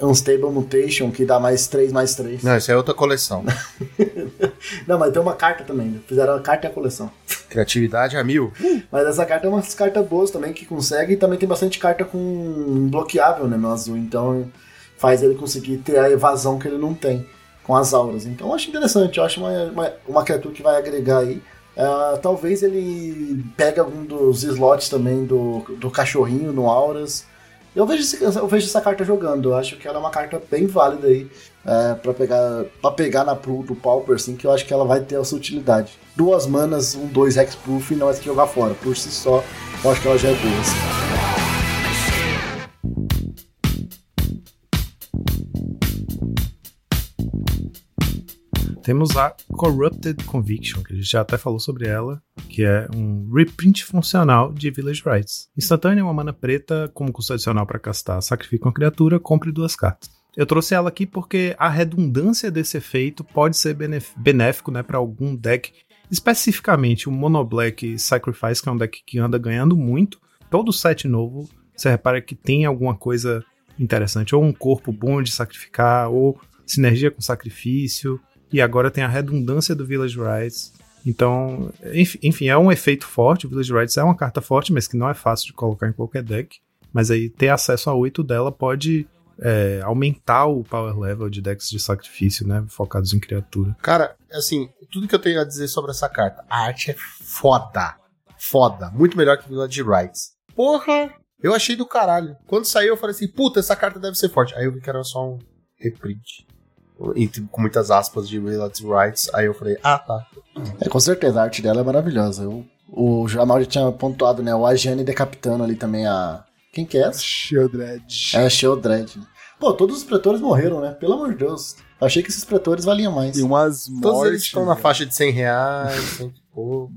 É um Stable Mutation que dá mais 3, mais 3. Não, isso é outra coleção. Não, mas tem uma carta também. Fizeram a carta e a coleção. Criatividade a mil. Mas essa carta é umas cartas boas também que consegue. E também tem bastante carta com bloqueável, né, no azul. Então faz ele conseguir ter a evasão que ele não tem com as auras. Então eu acho interessante. Eu acho uma, uma, uma criatura que vai agregar aí. Ah, talvez ele pegue algum dos slots também do, do cachorrinho no Auras. Eu vejo, esse- eu vejo essa carta jogando. Eu acho que ela é uma carta bem válida aí. É, para pegar para pegar na pool do Pauper, assim, que eu acho que ela vai ter a sua utilidade. Duas manas, um 2 Hexproof e não é que jogar fora. Por si só, eu acho que ela já é boa. assim. Temos a Corrupted Conviction, que a gente já até falou sobre ela, que é um reprint funcional de Village Rites. Instantânea, uma mana preta, como custo adicional para castar, sacrifica uma criatura, compre duas cartas. Eu trouxe ela aqui porque a redundância desse efeito pode ser benéfico né, para algum deck, especificamente o Mono Black Sacrifice, que é um deck que anda ganhando muito. Todo set novo, você repara que tem alguma coisa interessante, ou um corpo bom de sacrificar, ou sinergia com sacrifício. E agora tem a redundância do Village Rites. Então, enf- enfim, é um efeito forte. O Village Rites é uma carta forte, mas que não é fácil de colocar em qualquer deck. Mas aí ter acesso a 8 dela pode é, aumentar o power level de decks de sacrifício, né? Focados em criatura. Cara, assim, tudo que eu tenho a dizer sobre essa carta. A arte é foda. Foda. Muito melhor que Village Rights. Porra! Eu achei do caralho. Quando saiu, eu falei assim, puta, essa carta deve ser forte. Aí eu vi que era só um reprint. entre- com muitas aspas de relative rights. Aí eu falei, ah, tá. É, com certeza, a arte dela é maravilhosa. Eu- o Jamal já tinha pontuado, né? O Agiane decapitando ali também a. Quem que é essa? Shieldred. É Sheldred. né? Pô, todos os pretores morreram, né? Pelo amor de Deus. Eu achei que esses pretores valiam mais. E umas Todos mortes. eles estão na faixa de 100 reais, 100 e pouco,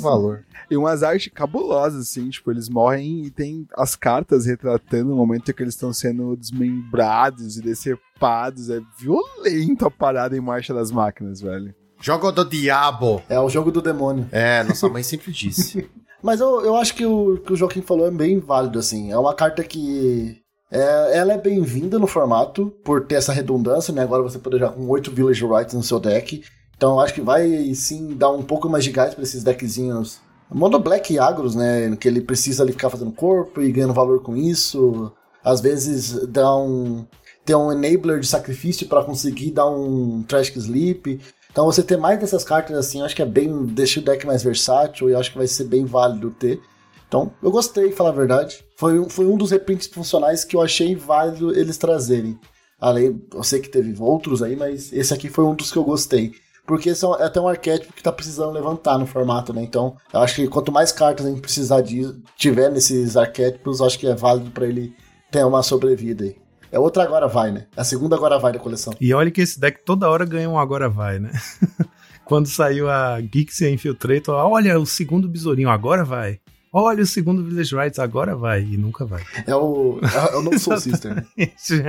valor. E umas artes cabulosas, assim, tipo, eles morrem e tem as cartas retratando o momento em que eles estão sendo desmembrados e decepados. É violento a parada em Marcha das Máquinas, velho. Jogo do diabo. É o jogo do demônio. É, nossa mãe sempre disse. Mas eu, eu acho que o que o Joaquim falou é bem válido, assim. É uma carta que. É, ela é bem-vinda no formato, por ter essa redundância, né? Agora você poder jogar com 8 Village Rights no seu deck. Então eu acho que vai sim dar um pouco mais de gás pra esses deckzinhos. Mono Black e Agros, né? Que ele precisa ali ficar fazendo corpo e ganhando valor com isso. Às vezes dá um. Tem um enabler de sacrifício pra conseguir dar um Tragic Sleep. Então você ter mais dessas cartas assim, eu acho que é bem. deixa o deck mais versátil e acho que vai ser bem válido ter. Então, eu gostei, falar a verdade. Foi um, foi um dos reprints funcionais que eu achei válido eles trazerem. Além, eu sei que teve outros aí, mas esse aqui foi um dos que eu gostei. Porque esse é é até um arquétipo que tá precisando levantar no formato, né? Então, eu acho que quanto mais cartas a gente precisar de tiver nesses arquétipos, eu acho que é válido pra ele ter uma sobrevida aí. É outra agora vai, né? A segunda agora vai da coleção. E olha que esse deck toda hora ganha um agora vai, né? Quando saiu a Gixia Infiltrator, olha o segundo besourinho, agora vai. Olha o segundo Village Rights, agora vai. E nunca vai. É o, é o novo Soul Sister, né?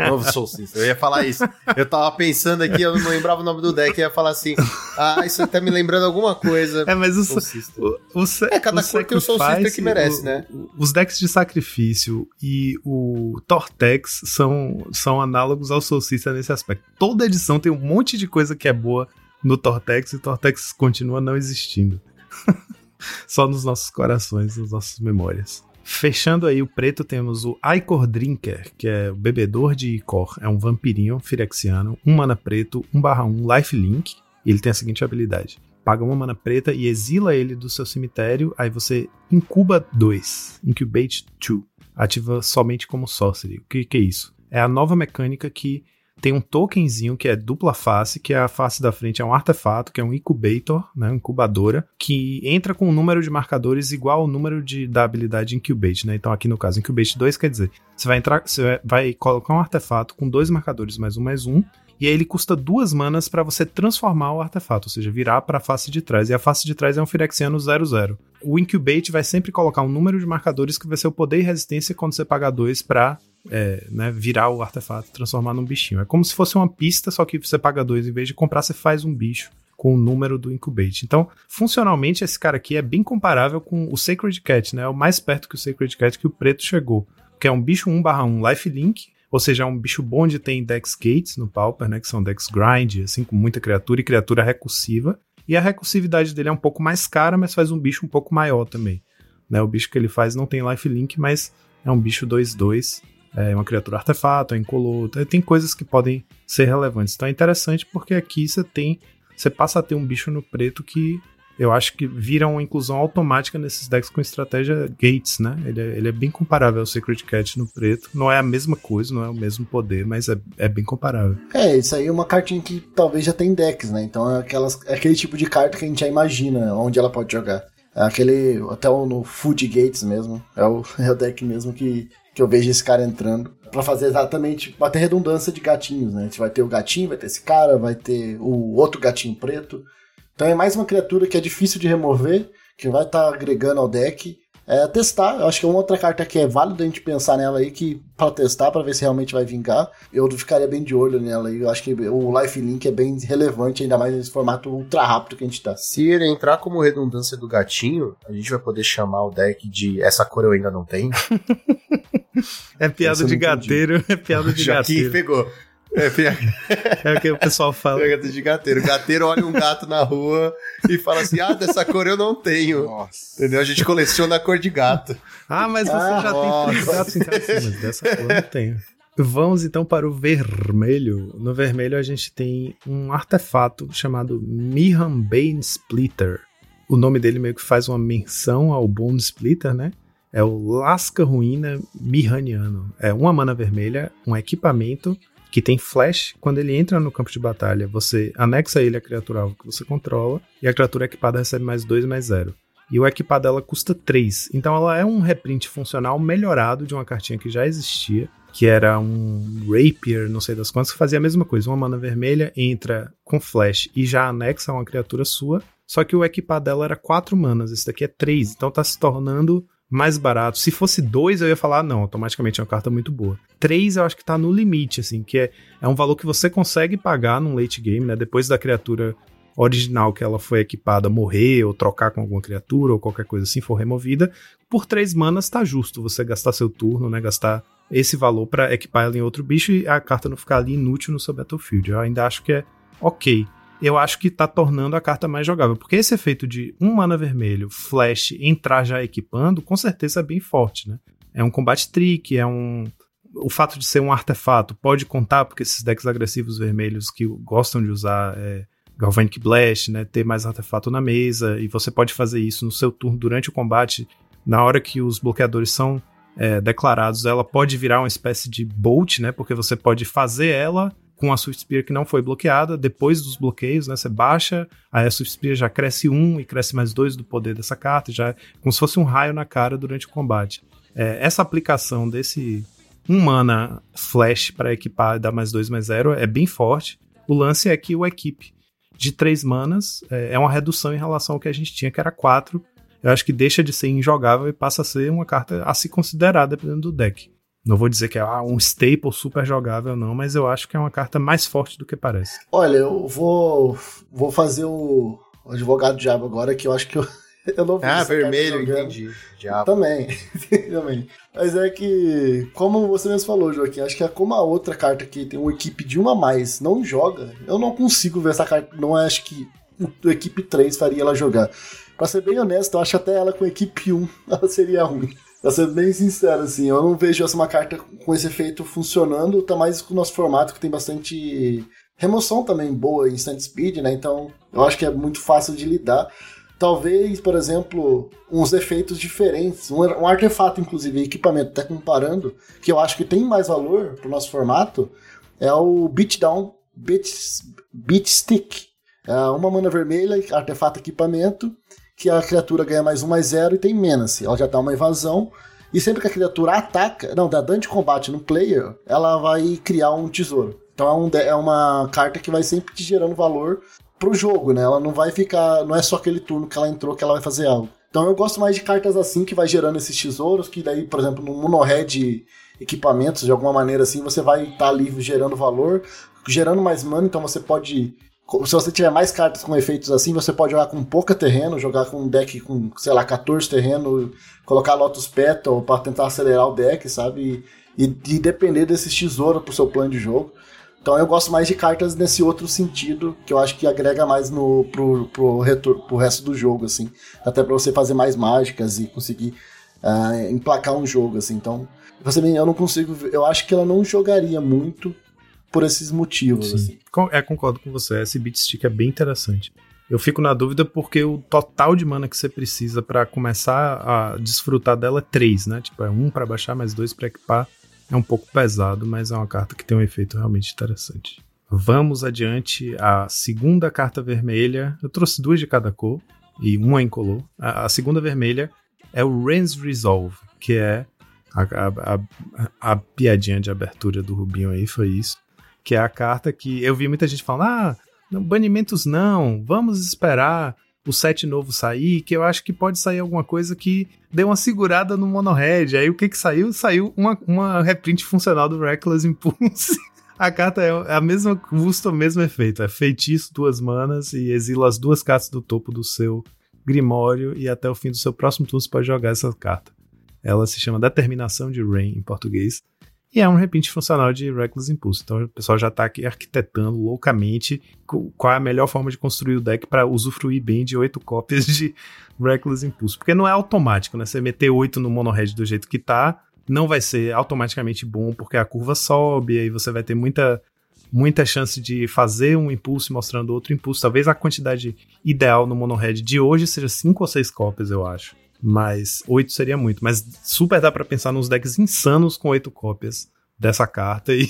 Novo Soul Sister. Eu ia falar isso. Eu tava pensando aqui, eu não lembrava o nome do deck, eu ia falar assim: ah, isso tá me lembrando alguma coisa. É, mas o, Soul Sister. o, o sa- É, cada o cor tem o Soul Sister Sacrifice, que merece, o- né? o- Os decks de sacrifício e o Tortex são, são análogos ao Soul Sister nesse aspecto. Toda edição tem um monte de coisa que é boa no Tortex e o Tortex continua não existindo. Só nos nossos corações, nas nossas memórias. Fechando aí o preto, temos o Icor Drinker, que é o bebedor de Icor. É um vampirinho firexiano, um mana preto, 1/1, lifelink. E ele tem a seguinte habilidade: paga uma mana preta e exila ele do seu cemitério. Aí você incuba dois, incubate two. Ativa somente como sorcery. O que, que é isso? É a nova mecânica que tem um tokenzinho que é dupla face, que é a face da frente é um artefato, que é um incubator, né, incubadora, que entra com um número de marcadores igual ao número de, da habilidade incubate, né? Então aqui no caso, incubate 2 quer dizer, você vai entrar, você vai- colocar um artefato com dois marcadores mais um mais um, e aí ele custa duas manas pra você transformar o artefato, ou seja, virar pra face de trás. E a face de trás é um Phyrexiano 00. O Incubate vai sempre colocar um número de marcadores que vai ser o poder e resistência quando você pagar dois pra é, né, virar o artefato, transformar num bichinho. É como se fosse uma pista, só que você paga dois, em vez de comprar, você faz um bicho com o número do Incubate. Então, funcionalmente, esse cara aqui é bem comparável com o Sacred Cat, né? É o mais perto que o Sacred Cat que o preto chegou. Que é um bicho 1/1 lifelink, ou seja, é um bicho bom de ter em Dex Gates no Pauper, né? Que são Dex Grind, assim, com muita criatura e criatura recursiva. E a recursividade dele é um pouco mais cara, mas faz um bicho um pouco maior também. Né? O bicho que ele faz não tem lifelink, mas é um bicho 2-2 é uma criatura artefato, é incolor, tem coisas que podem ser relevantes. Então é interessante porque aqui você tem, você passa a ter um bicho no preto que eu acho que vira uma inclusão automática nesses decks com estratégia Gates, né? Ele é, ele é bem comparável ao Secret Cat no preto. Não é a mesma coisa, não é o mesmo poder, mas é, é bem comparável. É, isso aí é uma cartinha que talvez já tem decks, né? Então é, aquelas, é aquele tipo de carta que a gente já imagina onde ela pode jogar. É aquele, até o- no Food Gates mesmo, é o, é o deck mesmo que, que eu vejo esse cara entrando. Pra fazer exatamente, pra ter redundância de gatinhos, né? Você vai ter o gatinho, vai ter esse cara, vai ter o outro gatinho preto. Então é mais uma criatura que é difícil de remover, que vai estar agregando ao deck. É, testar, eu acho que é uma outra carta que é válida a gente pensar nela aí, que para testar, para ver se realmente vai vingar. Eu ficaria bem de olho nela aí. Eu acho que o Lifelink é bem relevante, ainda mais nesse formato ultra rápido que a gente tá. Se ele entrar como redundância do gatinho, a gente vai poder chamar o deck de essa cor eu ainda não tenho. É piada Essa de gateiro, é piada de Joaquim gateiro. pegou. É, É o que o pessoal fala. de gateiro. O gateiro olha um gato na rua e fala assim: ah, dessa cor eu não tenho. Nossa. Entendeu? A gente coleciona a cor de gato. Ah, mas você Ah, já tem três gatos em casa. Mas dessa cor eu não tenho. Vamos então para o vermelho. No vermelho a gente tem um artefato chamado Mihan Bane Splitter. O nome dele meio que faz uma menção ao Bone Splitter, né? É o Lasca Ruína Mihaniano. É uma mana vermelha, um equipamento que tem flash. Quando ele entra no campo de batalha, você anexa ele à criatura alvo que você controla, e a criatura equipada recebe mais 2 mais 0. E o equipar dela custa 3. Então ela é um reprint funcional melhorado de uma cartinha que já existia, que era um Rapier, não sei das quantas, que fazia a mesma coisa. Uma mana vermelha entra com flash e já anexa uma criatura sua. Só que o equipar dela era 4 manas, esse daqui é 3. Então tá se tornando mais barato. Se fosse 2, eu ia falar, não, automaticamente é uma carta muito boa. 3 eu acho que tá no limite, assim, que é, é um valor que você consegue pagar num late game, né? Depois da criatura original que ela foi equipada morrer ou trocar com alguma criatura ou qualquer coisa assim for removida, por três manas tá justo você gastar seu turno, né, gastar esse valor para equipar ela em outro bicho e a carta não ficar ali inútil no seu battlefield. Eu ainda acho que é ok. Eu acho que tá tornando a carta mais jogável, porque esse efeito de um mana vermelho, flash, entrar já equipando, com certeza é bem forte, né? É um combate trick, é um o fato de ser um artefato pode contar, porque esses decks agressivos vermelhos que gostam de usar é, Galvanic Blast, né, ter mais artefato na mesa, e você pode fazer isso no seu turno durante o combate, na hora que os bloqueadores são é, declarados, ela pode virar uma espécie de bolt, né, porque você pode fazer ela com a Swift Spear que não foi bloqueada, depois dos bloqueios, né, você baixa, aí a Swift Spear já cresce um e cresce mais dois do poder dessa carta, já é como se fosse um raio na cara durante o combate. É, essa aplicação desse um mana flash para equipar e dar mais dois mais zero é bem forte. O lance é que o equipe de três manas é, é uma redução em relação ao que a gente tinha, que era quatro. Eu acho que deixa de ser injogável e passa a ser uma carta a se considerar dependendo do deck. Não vou dizer que é ah, um staple super jogável, não, mas eu acho que é uma carta mais forte do que parece. Olha, eu vou, vou fazer o, o advogado diabo agora, que eu acho que eu, eu não vi Ah, vermelho, entendi. Diabo. Também, também. Mas é que, como você mesmo falou, Joaquim, acho que é como a outra carta que tem uma equipe de uma a mais não joga, eu não consigo ver essa carta, não acho que o equipe 3 faria ela jogar. Pra ser bem honesto, eu acho até ela com equipe 1 ela seria ruim. Pra ser bem sincero, assim, eu não vejo essa uma carta com esse efeito funcionando, tá mais com o nosso formato que tem bastante remoção também boa instant speed, né? Então eu acho que é muito fácil de lidar. Talvez, por exemplo, uns efeitos diferentes, um, um artefato, inclusive, equipamento, até comparando, que eu acho que tem mais valor pro nosso formato, é o Beatdown Beat, beat Stick. É uma mana vermelha, artefato equipamento, que a criatura ganha mais um, mais zero e tem menace. Ela já dá uma invasão. E sempre que a criatura ataca, não, dá dano de combate no player, ela vai criar um tesouro. Então é, um é uma carta que vai sempre te gerando valor pro jogo, né? Ela não vai ficar. Não é só aquele turno que ela entrou que ela vai fazer algo. Então eu gosto mais de cartas assim que vai gerando esses tesouros, que daí, por exemplo, no mono-red equipamentos, de alguma maneira assim, você vai estar ali gerando valor, gerando mais mana, então você pode. Se você tiver mais cartas com efeitos assim, você pode jogar com pouca terreno, jogar com um deck com, sei lá, 14 terreno, colocar Lotus Petal pra tentar acelerar o deck, sabe? E, e depender desses tesouros pro seu plano de jogo. Então eu gosto mais de cartas nesse outro sentido, que eu acho que agrega mais no, pro, pro, retor- pro resto do jogo, assim. Até pra você fazer mais mágicas e conseguir ah, emplacar um jogo, assim. Então, você eu não consigo. Eu acho que ela não jogaria muito por esses motivos, assim. É, concordo com você. Esse beat stick é bem interessante. Eu fico na dúvida porque o total de mana que você precisa pra começar a desfrutar dela é 3, né? Tipo, é um pra baixar, mais dois pra equipar. É um pouco pesado, mas é uma carta que tem um efeito realmente interessante. Vamos adiante. A segunda carta vermelha. Eu trouxe duas de cada cor e uma incolor. A, a segunda vermelha é o Rens Resolve, que é a, a, a, a piadinha de abertura do Rubinho aí, foi isso que é a carta que eu vi muita gente falando: ah, banimentos não, vamos esperar o set novo sair, que eu acho que pode sair alguma coisa que dê uma segurada no monohead. Aí o que que saiu? Saiu uma, uma reprint funcional do Reckless Impulse. A carta é a mesma custo, o mesmo efeito. É feitiço, duas manas e exila as duas cartas do topo do seu Grimório e até o fim do seu próximo turno você pode jogar essa carta. Ela se chama Determinação de Rain em português. E é um reprint funcional de Reckless Impulse. Então o pessoal já tá aqui arquitetando loucamente qual é a melhor forma de construir o deck para usufruir bem de oito cópias de Reckless Impulse. Porque não é automático, né? Você meter oito no mono-red do jeito que tá, não vai ser automaticamente bom, porque a curva sobe, aí você vai ter muita, muita chance de fazer um impulso mostrando outro impulso. Talvez a quantidade ideal no mono-red de hoje seja cinco ou seis cópias, eu acho. Mas oito seria muito. Mas super dá pra pensar nos decks insanos com oito cópias dessa carta e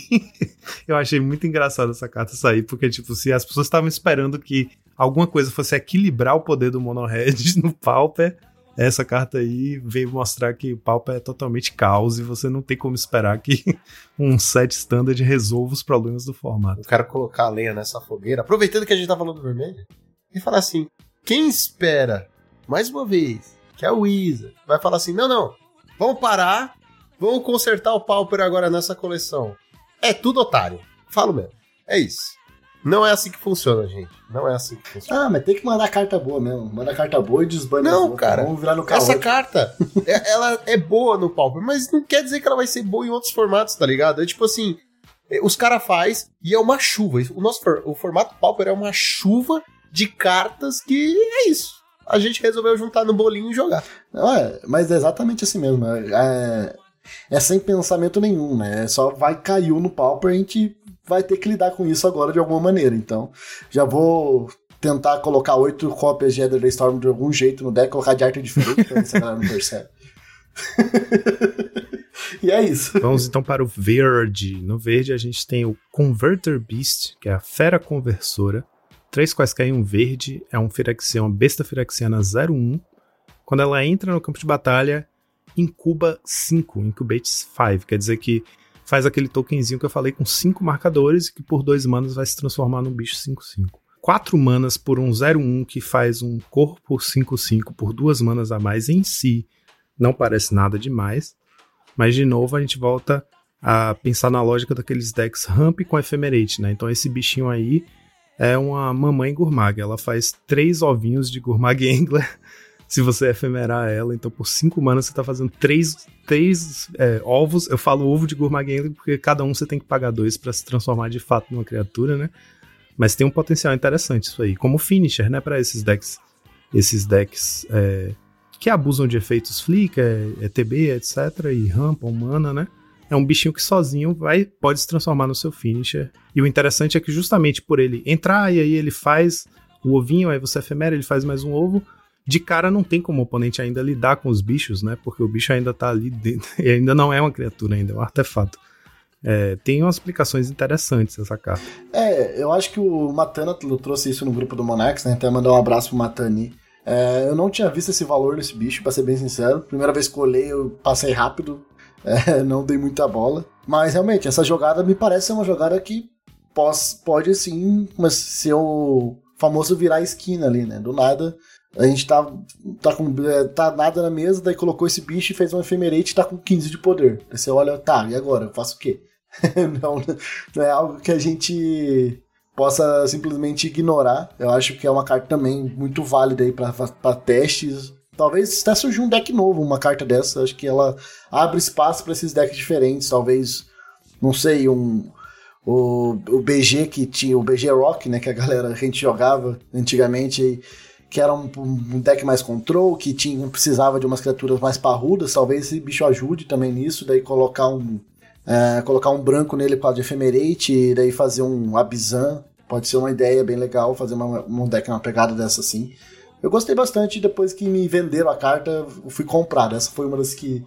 eu achei muito engraçado essa carta sair, porque, tipo, se as pessoas estavam esperando que alguma coisa fosse equilibrar o poder do Monohead no Pauper, essa carta aí veio mostrar que o Pauper é totalmente caos e você não tem como esperar que um set standard resolva os problemas do formato. Eu quero colocar a lenha nessa fogueira, aproveitando que a gente tá falando do vermelho, e falar assim: quem espera, mais uma vez, que a Wizard vai falar assim: não, não, vamos parar, vamos consertar o Pauper agora nessa coleção. É tudo otário. Falo mesmo. É isso. Não é assim que funciona, gente. Não é assim que funciona. Ah, mas tem que mandar carta boa mesmo. Manda carta boa e desbana Não, outras. cara. Vamos virar no carro. Essa carta, é- ela é boa no Pauper, mas não quer dizer que ela vai ser boa em outros formatos, tá ligado? É tipo assim, é, os caras faz e é uma chuva. O nosso o formato Pauper é uma chuva de cartas que é isso. A gente resolveu juntar no bolinho e jogar. Não, é, mas é exatamente assim mesmo. É, é- é sem pensamento nenhum, né? É Só vai caiu no Pauper, a gente vai ter que lidar com isso agora de alguma maneira. Então, já vou tentar colocar oito cópias de Ether Storm de algum jeito no deck, colocar de arte diferente pra ver se a galera não percebe. e é isso. Vamos então para o verde. No verde a gente tem o Converter Beast, que é a Fera Conversora. Três quaisquer em um verde, é um uma besta Firexiana 01. Quando ela entra no campo de batalha, incuba 5, incubates 5. Quer dizer que faz aquele tokenzinho que eu falei com 5 marcadores e que por 2 manas vai se transformar num bicho 5-5. 4 manas por um 0-1 que faz um corpo 5-5 por 2 manas a mais em si. Não parece nada demais. Mas de novo a gente volta a pensar na lógica daqueles decks ramp com ephemerate, né? Então esse bichinho aí é uma mamãe Gurmag. Ela faz três ovinhos de Gurmag Angler se você efemerar ela. Então por cinco manas você tá fazendo três, três é, ovos. Eu falo ovo de Gurmag Angler porque cada um você tem que pagar dois para se transformar de fato numa criatura, né? Mas tem um potencial interessante isso aí. Como finisher, né? Para esses decks. Esses decks é, que abusam de efeitos flick, é, é TB, etc. E rampam mana, né? É um bichinho que sozinho vai pode se transformar no seu finisher. E o interessante é que justamente por ele entrar e aí ele faz o ovinho, aí você efemera, ele faz mais um ovo. De cara não tem como o oponente ainda lidar com os bichos, né? Porque o bicho ainda tá ali dentro. E ainda não é uma criatura, ainda é um artefato. É, tem umas aplicações interessantes essa carta. É, eu acho que o Matana trouxe isso no grupo do Monarchs, né? Até mandar um abraço pro Matani. É, eu não tinha visto esse valor nesse bicho, pra ser bem sincero. Primeira vez que eu olhei, eu passei rápido, é, não dei muita bola. Mas realmente, essa jogada me parece ser uma jogada que pos- pode sim ser o famoso virar esquina ali, né? Do nada, a gente tá, tá com é, tá nada na mesa, daí colocou esse bicho e fez um efemerate e tá com 15 de poder. Aí você olha, tá, e agora? Eu faço o quê? não, não é algo que a gente possa simplesmente ignorar. Eu acho que é uma carta também muito válida aí para testes. Talvez até surja um deck novo, uma carta dessa. Acho que ela abre espaço para esses decks diferentes. Talvez, não sei, um o, o BG que tinha o BG Rock, né, que a galera a gente jogava antigamente, que era um, um deck mais control, que tinha precisava de umas criaturas mais parrudas. Talvez esse bicho ajude também nisso, daí colocar um é, colocar um branco nele para Ephemerate e daí fazer um Abizan. Pode ser uma ideia bem legal fazer uma, um deck uma pegada dessa assim. Eu gostei bastante depois que me venderam a carta, eu fui comprado. Essa foi uma das que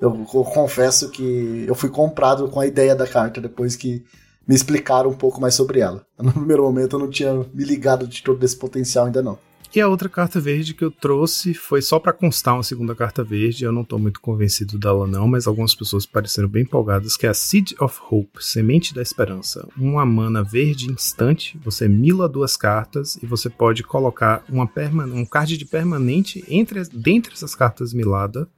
eu, eu confesso que eu fui comprado com a ideia da carta depois que me explicaram um pouco mais sobre ela. No primeiro momento eu não tinha me ligado de todo esse potencial ainda não. E a outra carta verde que eu trouxe foi só para constar uma segunda carta verde. Eu não tô muito convencido dela não, mas algumas pessoas pareceram bem empolgadas, que é a Seed of Hope, Semente da Esperança. Uma mana verde instante, você mila duas cartas e você pode colocar uma um card de permanente entre dentre essas cartas miladas.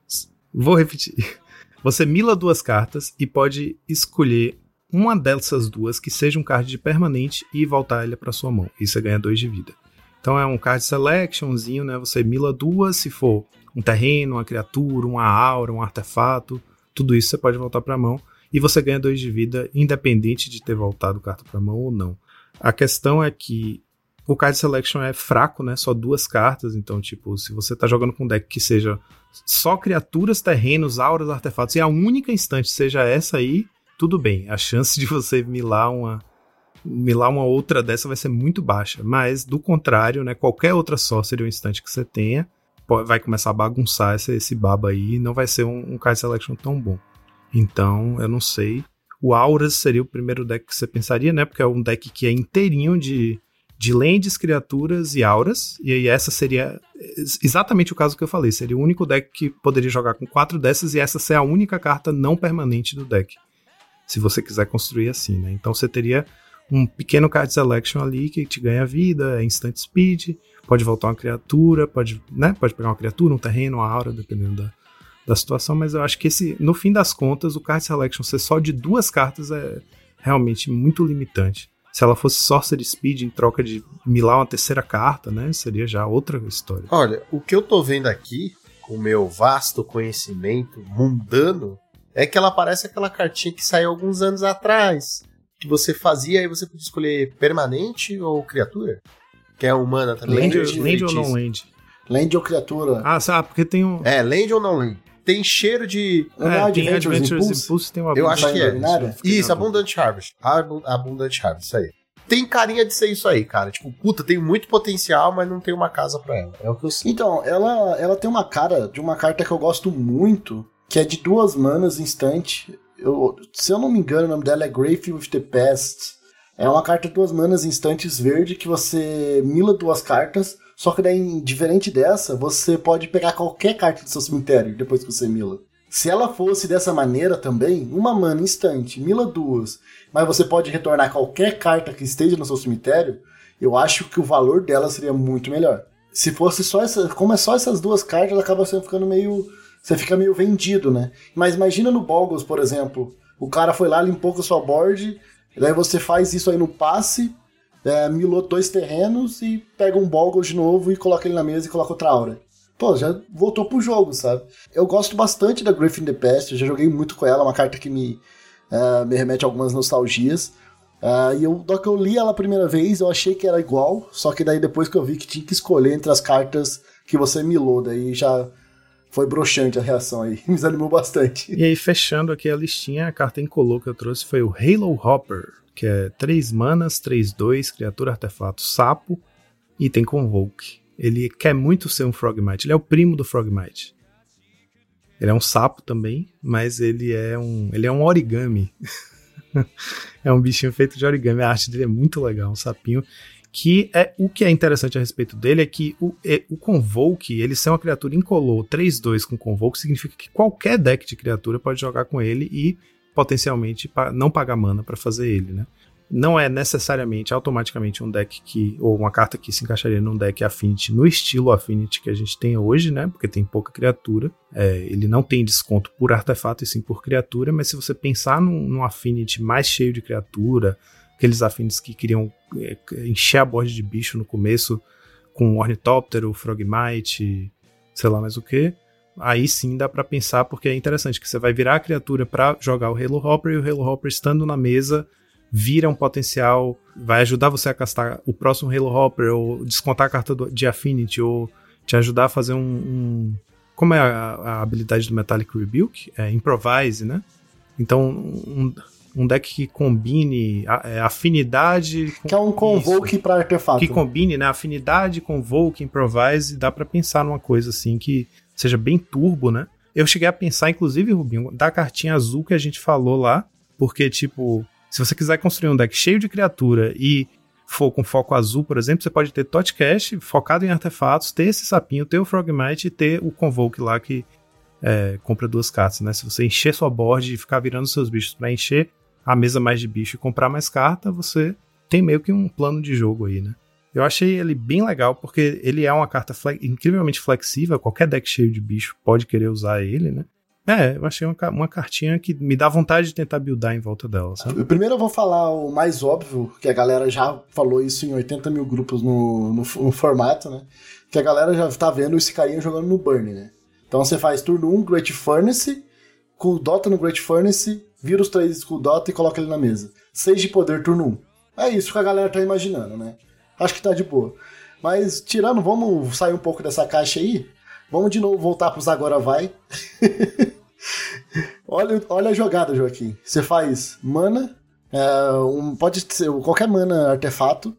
Vou repetir. Você mila duas cartas e pode escolher uma dessas duas que seja um card de permanente e voltar ele para sua mão. E você ganha dois de vida. Então é um card selectionzinho, né? Você mila duas se for um terreno, uma criatura, uma aura, um artefato, tudo isso você pode voltar para a mão e você ganha dois de vida independente de ter voltado carta para a mão ou não. A questão é que o card selection é fraco, né? Só duas cartas, então tipo, se você tá jogando com um deck que seja só criaturas, terrenos, auras, artefatos e a única instante seja essa aí, tudo bem. A chance de você milar uma milar uma outra dessa vai ser muito baixa. Mas, do contrário, né, qualquer outra sorcery ou instante que você tenha vai começar a bagunçar esse, esse baba aí e não vai ser um, um card selection tão bom. Então, eu não sei. O Auras seria o primeiro deck que você pensaria, né? Porque é um deck que é inteirinho de, de lands, criaturas e auras. E aí essa seria ex- exatamente o caso que eu falei. Seria o único deck que poderia jogar com quatro dessas e essa ser a única carta não permanente do deck. Se você quiser construir assim, né? Então você teria um pequeno card selection ali que te ganha vida, é instant speed, pode voltar uma criatura, pode, né? Pode pegar uma criatura, um terreno, uma aura, dependendo da, da situação, mas eu acho que esse, no fim das contas, o card selection ser só de duas cartas é realmente muito limitante. Se ela fosse Sorcery Speed em troca de milar uma terceira carta, né? Seria já outra história. Olha, o que eu tô vendo aqui, com o meu vasto conhecimento mundano, é que ela parece aquela cartinha que saiu alguns anos atrás. Que você fazia e você podia escolher permanente ou criatura. Que é humana também. Land, Land, land ou não land? Land ou criatura. Ah, sabe, porque tem um. É, land ou não land? Tem cheiro de. Não é É, tem Adventures Adventures Impulse? Impulse, tem uma Eu acho que é. Sanguinária? Isso, Abundant Harvest. Abu- Abundant Harvest, isso aí. Tem carinha de ser isso aí, cara. Tipo, puta, tem muito potencial, mas não tem uma casa pra ela. É o que eu sinto. Então, ela, ela tem uma cara de uma carta que eu gosto muito, que é de duas manas instante. Eu, se eu não me engano, o nome dela é Grave with the Past. É uma carta de duas manas instantes verde que você mila duas cartas, só que daí, diferente dessa, você pode pegar qualquer carta do seu cemitério depois que você mila. Se ela fosse dessa maneira também, uma mana instante, mila duas, mas você pode retornar qualquer carta que esteja no seu cemitério, eu acho que o valor dela seria muito melhor. Se fosse só essa, como é só essas duas cartas, ela acaba sendo ficando meio, você fica meio vendido, né? Mas imagina no Boggles, por exemplo, o cara foi lá, limpou com a sua board, daí você faz isso aí no passe, é, milou dois terrenos e pega um Boggles de novo e coloca ele na mesa e coloca outra aura. Pô, já voltou pro jogo, sabe? Eu gosto bastante da Griffin the Past, eu já joguei muito com ela, uma carta que me, é, me remete a algumas nostalgias. Ah, e eu, que eu li ela a primeira vez, eu achei que era igual, só que daí depois que eu vi que tinha que escolher entre as cartas que você milou, daí já foi broxante a reação aí, me desanimou bastante. E aí, fechando aqui a listinha, a carta incolor que eu trouxe foi o Halo Hopper, que é 3 manas, 3-2, criatura artefato sapo, e tem Convoke. Ele quer muito ser um Frogmite, ele é o primo do Frogmite. Ele é um sapo também, mas ele é um, ele é um origami. é um bichinho feito de origami. A arte dele é muito legal, um sapinho. Que é o que é interessante a respeito dele é que o, é, o Convoke, ele ser uma criatura incolor 3-2 com Convoke, significa que qualquer deck de criatura pode jogar com ele e potencialmente não pagar mana para fazer ele, né? Não é necessariamente automaticamente um deck que ou uma carta que se encaixaria num deck Affinity no estilo Affinity que a gente tem hoje, né? Porque tem pouca criatura. É, ele não tem desconto por artefato e sim por criatura, mas se você pensar num, num Affinity mais cheio de criatura, aqueles Affinities que queriam é, encher a borda de bicho no começo com Ornitóptero, Frogmite, sei lá mais o que, aí sim dá pra pensar, porque é interessante que você vai virar a criatura pra jogar o Halo Hopper e o Halo Hopper estando na mesa vira um potencial, vai ajudar você a castar o próximo Halo Hopper ou descontar a carta do- de Affinity ou te ajudar a fazer um, um- como é a, a habilidade do Metallic Rebuke? É Improvise, né? Então, um, um deck que combine a- é, afinidade com Que é um convoke pra artefato. que combine, né? Afinidade, convoke, improvise, dá pra pensar numa coisa assim que seja bem turbo, né? Eu cheguei a pensar, inclusive, Rubinho, da cartinha azul que a gente falou lá, porque, tipo, se você quiser construir um deck cheio de criatura e for com foco azul, por exemplo, você pode ter Totcash focado em artefatos, ter esse sapinho, ter o Frogmite e ter o Convoke lá que é, compra duas cartas, né? Se você encher sua board e ficar virando seus bichos pra encher a mesa mais de bicho e comprar mais carta, você tem meio que um plano de jogo aí, né? Eu achei ele bem legal porque ele é uma carta fle- incrivelmente flexível, qualquer deck cheio de bicho pode querer usar ele, né? É, eu achei uma, uma cartinha que me dá vontade de tentar buildar em volta dela, sabe? Primeiro eu vou falar o mais óbvio, que a galera já falou isso em 80 mil grupos no, no, no formato, né? Que a galera já tá vendo esse carinha jogando no Burn, né? Então você faz turno 1, Great Furnace, com o Dota no Great Furnace, vira os três com o Dota e coloca ele na mesa. 6 de poder, turno 1. É isso que a galera tá imaginando, né? Acho que tá de boa. Mas tirando, vamos sair um pouco dessa caixa aí. Vamos de novo voltar pros Agora Vai. olha, olha a jogada, Joaquim. Você faz mana, é, um- pode ser qualquer mana artefato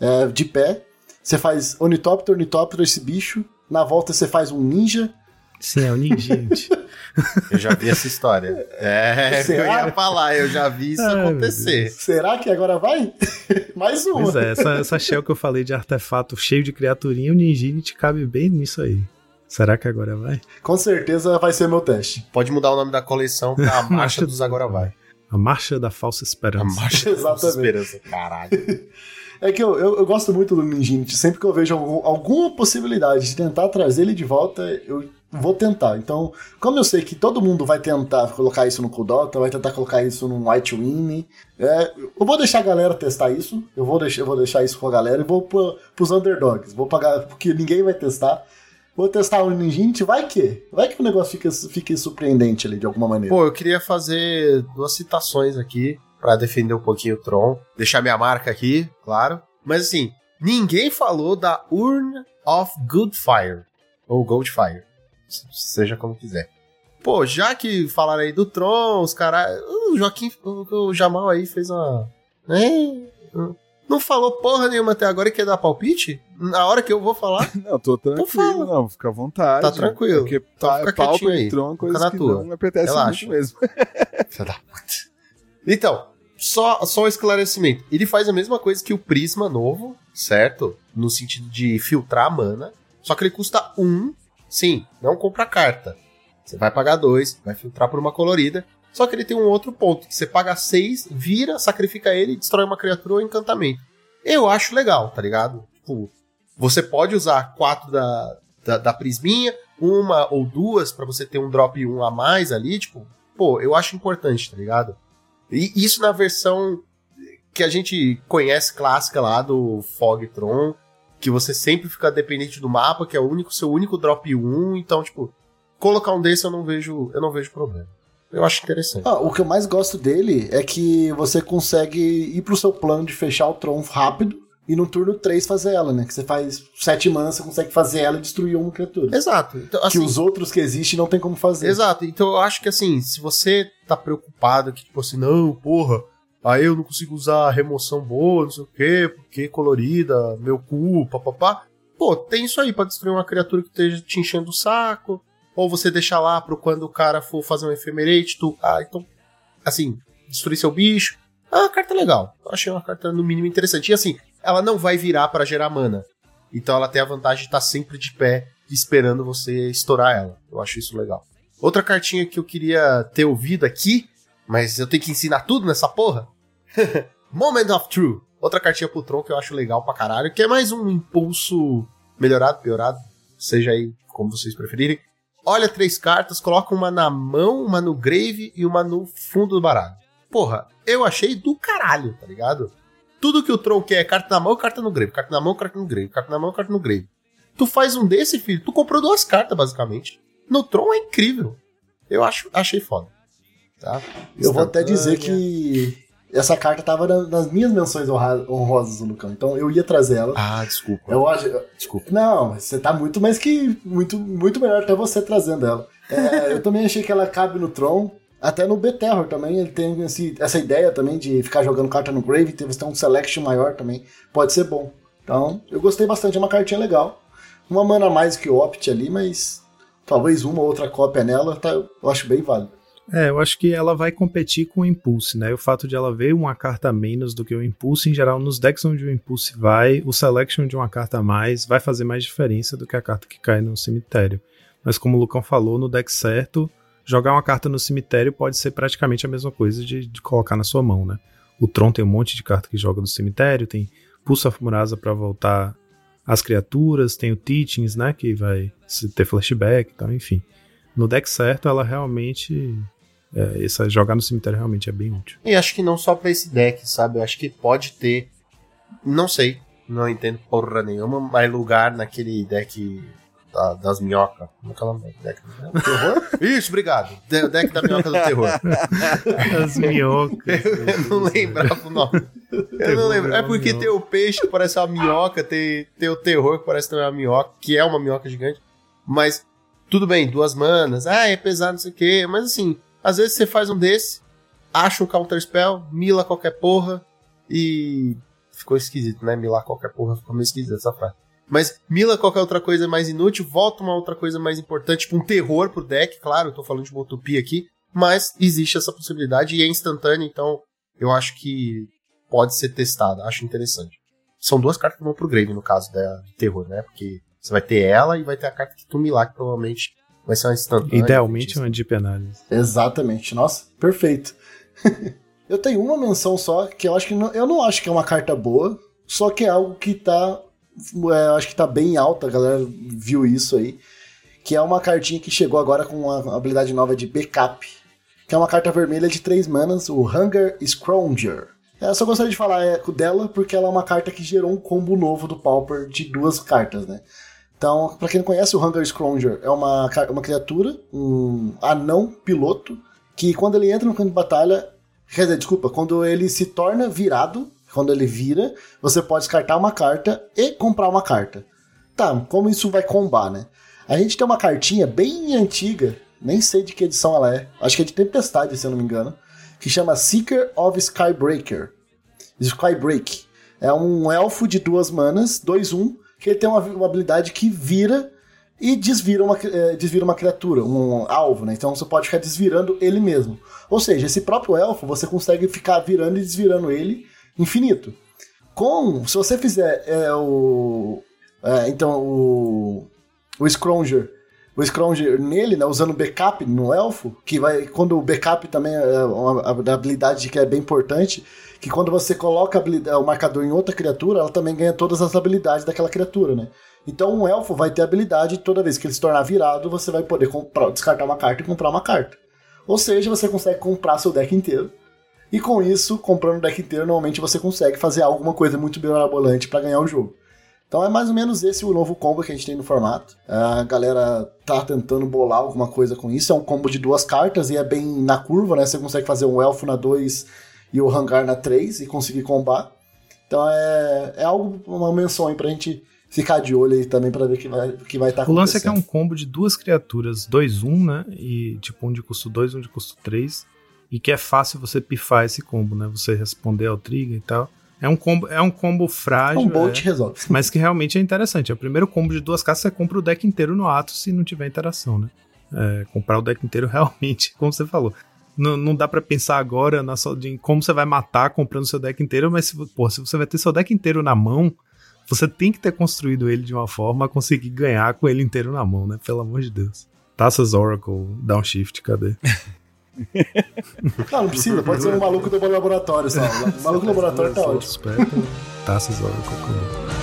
é, de pé. Você faz Ornitóptero, Ornitóptero, esse bicho. Na volta você faz um ninja Sim, é o Ninjint. Eu já vi essa história. É, Será? eu ia falar, eu já vi isso Ai, acontecer. Será que agora vai? Mais uma. Pois é, essa, essa shell que eu falei de artefato cheio de criaturinha, o Ninjint cabe bem nisso aí. Será que agora vai? Com certeza vai ser meu teste. Pode mudar o nome da coleção pra Marcha dos Agora Vai. A Marcha da Falsa A Esperança. Marcha dos Exatamente. Esperança. Caralho. É que eu, eu, eu gosto muito do Ninjinity. Sempre que eu vejo algum- alguma possibilidade de tentar trazer ele de volta, eu vou tentar. Então, como eu sei que todo mundo vai tentar colocar isso no Kudota, vai tentar colocar isso no White Wing, é, eu vou deixar a galera testar isso. Eu vou deixar, vou deixar isso com a galera e vou pro, pros underdogs. Vou pagar, porque ninguém vai testar. Vou testar o Ninjinity, vai que? Vai que o negócio fica, fique surpreendente ali de alguma maneira. Pô, eu queria fazer duas citações aqui pra defender um pouquinho o Tron. Deixar minha marca aqui, claro. Mas assim, ninguém falou da Urn of Good Fire. Ou Goldfire. Seja como quiser. Pô, já que falaram aí do Tron, os caras. O Joaquim, o, o Jamal aí fez uma. Né? Não falou porra nenhuma até agora e quer dar palpite? Na hora que eu vou falar, Não, tô tranquilo, não, fica à vontade. Tá tranquilo. Porque pa- fica quietinho aí. e Tron, coisa Fica na que tua. não me apetece Relaxa. muito mesmo. Filha da puta. Então, só, só um esclarecimento. Ele faz a mesma coisa que o Prisma novo, certo? No sentido de filtrar a mana. Só que ele custa um. Sim, não compra carta. Você vai pagar dois, vai filtrar por uma colorida. Só que ele tem um outro ponto: que você paga seis, vira, sacrifica ele destrói uma criatura ou encantamento. Eu acho legal, tá ligado? Tipo, você pode usar quatro da, da, da prisminha, uma ou duas pra você ter um drop um a mais ali, tipo, pô, eu acho importante, tá ligado? E isso na versão que a gente conhece clássica lá do Fogtron, que você sempre fica dependente do mapa, que é o único seu único drop 1, então tipo, colocar um desse eu não vejo, eu não vejo problema. Eu acho interessante. Ah, o que eu mais gosto dele é que você consegue ir pro seu plano de fechar o Tron rápido e no turno 3 fazer ela, né? Que você faz 7 manas, você consegue fazer ela e destruir uma criatura. Exato. Então, que assim, os outros que existem não tem como fazer. Exato. Então eu acho que assim, se você tá preocupado que, tipo assim, não, porra, aí eu não consigo usar remoção boa, não sei o quê, porque colorida, meu cu, papapá. Pô, tem isso aí pra destruir uma criatura que esteja te enchendo o saco. Ou você deixar lá pro quando o cara for fazer um ephemerate, tu. Ah, então. Assim, destruir seu bicho. Ah, uma carta legal. Eu achei uma carta no mínimo interessante. E assim, ela não vai virar pra gerar mana. Então ela tem a vantagem de estar sempre de pé, esperando você estourar ela. Eu acho isso legal. Outra cartinha que eu queria ter ouvido aqui, mas eu tenho que ensinar tudo nessa porra. Moment of True. Outra cartinha pro Tron que eu acho legal pra caralho, que é mais um impulso melhorado, piorado, seja aí como vocês preferirem. Olha três cartas, coloca uma na mão, uma no grave e uma no fundo do baralho. Porra, eu achei do caralho, tá ligado? Tudo que o Tron quer é carta na mão, carta no grave, carta na mão, carta no grave, carta na mão, carta no grave. Tu faz um desse, filho, tu comprou duas cartas, basicamente. No Tron é incrível. Eu acho, achei foda. Tá? Eu vou até dizer Instantânea. que essa carta tava na- nas minhas menções honrosas no cão, então eu ia trazer ela. Ah, desculpa. Eu acho. Desculpa. Não, você tá muito mais que. Muito, muito melhor até você trazendo ela. É, eu também achei que ela cabe no Tron. Até no B-Terror também, ele tem esse- essa ideia também de ficar jogando carta no Grave, ter você ter um selection maior também. Pode ser bom. Então, eu gostei bastante, é uma cartinha legal. Uma mana a mais que o Opt ali, mas talvez uma ou outra cópia nela, tá, eu acho bem válido. É, eu acho que ela vai competir com o Impulse, né? O fato de ela ver uma carta menos do que o Impulse, em geral, nos decks onde o Impulse vai, o Selection de uma carta a mais vai fazer mais diferença do que a carta que cai no cemitério. Mas como o Lucão falou, no deck certo, jogar uma carta no cemitério pode ser praticamente a mesma coisa de, de colocar na sua mão, né? O Tron tem um monte de carta que joga no cemitério, tem Pulsa Furasa pra voltar as criaturas, tem o Teachings, né? Que vai ter flashback e tal, enfim. No deck certo, ela realmente é, essa jogar no cemitério realmente é bem útil. E acho que não só pra esse deck, sabe? Eu acho que pode ter. Não sei. Não entendo porra nenhuma, mas lugar naquele deck da- das minhocas. Como é que é? Deck do terror? Isso, obrigado. De- deck da minhoca do terror. As minhocas. Eu não lembrava o nome. Eu não lembro. É porque tem o peixe que parece uma minhoca, tem, tem o terror que parece também uma minhoca, que é uma minhoca gigante. Mas, tudo bem, duas manas. Ah, é pesado, não sei o quê. Mas assim, às vezes você faz um desse, acha um counter spell, mila qualquer porra e. Ficou esquisito, né? Milar qualquer porra ficou meio esquisito essa frase. Mas mila qualquer outra coisa mais inútil, volta uma outra coisa mais importante, tipo um terror pro deck, claro, eu tô falando de uma utopia aqui, mas existe essa possibilidade e é instantâneo, então eu acho que pode ser testada, acho interessante. São duas cartas que vão pro grave, no caso da de terror, né? Porque você vai ter ela e vai ter a carta que tu milar, que provavelmente vai ser uma instantânea. Idealmente uma deep análise. Exatamente. Nossa, perfeito. eu tenho uma menção só, que eu acho que não, eu não acho que é uma carta boa, só que é algo que tá. é, eu acho que tá bem alta, a galera viu isso aí. Que é uma cartinha que chegou agora com uma habilidade nova de backup. Que é uma carta vermelha de 3 manas, o Hunger Scrounger. Eu só gostaria de falar é, dela porque ela é uma carta que gerou um combo novo do Pauper de duas cartas, né? Então, pra quem não conhece, o Hunger Scrounger é uma, uma criatura, um anão piloto, que quando ele entra no campo de batalha, desculpa, quando ele se torna virado, quando ele vira, você pode descartar uma carta e comprar uma carta. Tá, como isso vai combar, né? A gente tem uma cartinha bem antiga, nem sei de que edição ela é, acho que é de Tempestade, se eu não me engano, que chama Seeker of Skybreaker. Skybreak. É um elfo de duas manas, 2-1, que ele tem uma, uma habilidade que vira e desvira uma, eh, desvira uma criatura, um alvo, né? Então você pode ficar desvirando ele mesmo. Ou seja, esse próprio elfo, você consegue ficar virando e desvirando ele infinito. Com, se você fizer é, o... é, então, o... O Scrounger o Scrounger nele, né, usando backup no elfo, que vai, quando o backup também é uma habilidade que é bem importante, que quando você coloca o marcador em outra criatura, ela também ganha todas as habilidades daquela criatura, né? Então um elfo vai ter habilidade, toda vez que ele se tornar virado, você vai poder comprar, descartar uma carta e comprar uma carta. Ou seja, você consegue comprar seu deck inteiro. E com isso, comprando o deck inteiro, normalmente você consegue fazer alguma coisa muito mirabolante para ganhar o jogo. Então é mais ou menos esse o novo combo que a gente tem no formato. A galera tá tentando bolar alguma coisa com isso. É um combo de duas cartas e é bem na curva, né? Você consegue fazer um elfo na 2 e o hangar na 3 e conseguir combar. Então é, é algo, uma menção aí pra gente ficar de olho aí também pra ver o que vai estar que vai tá O lance é que é um combo de duas criaturas, 2-1, né? E tipo um de custo 2, um de custo 3. E que é fácil você pifar esse combo, né? Você responder ao trigger e tal. É um combo, é um combo frágil. Um bolt é, resolve. mas que realmente é interessante. É o primeiro combo de duas cartas, você compra o deck inteiro no ato se não tiver interação, né? É, comprar o deck inteiro realmente, como você falou. Não, não dá pra pensar agora na em como você vai matar comprando seu deck inteiro, mas se, pô, se você vai ter seu deck inteiro na mão, você tem que ter construído ele de uma forma a conseguir ganhar com ele inteiro na mão, né? Pelo amor de Deus. Taças Oracle, Downshift, cadê? Não, não precisa, pode ser um maluco do laboratório. O maluco do laboratório tá ótimo. Taças Oracle. como-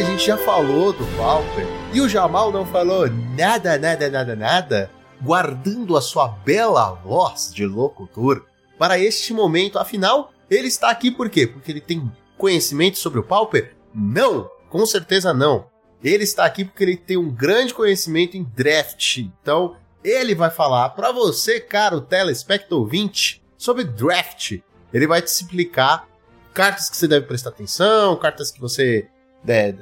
que a gente já falou do Pauper e o Jamal não falou nada, nada, nada, nada, guardando a sua bela voz de locutor para este momento, afinal, ele está aqui por quê? Porque ele tem conhecimento sobre o Pauper? Não, com certeza não. Ele está aqui porque ele tem um grande conhecimento em draft. Então, ele vai falar para você, caro telespectador ouvinte, sobre draft. Ele vai te explicar cartas que você deve prestar atenção, cartas que você é,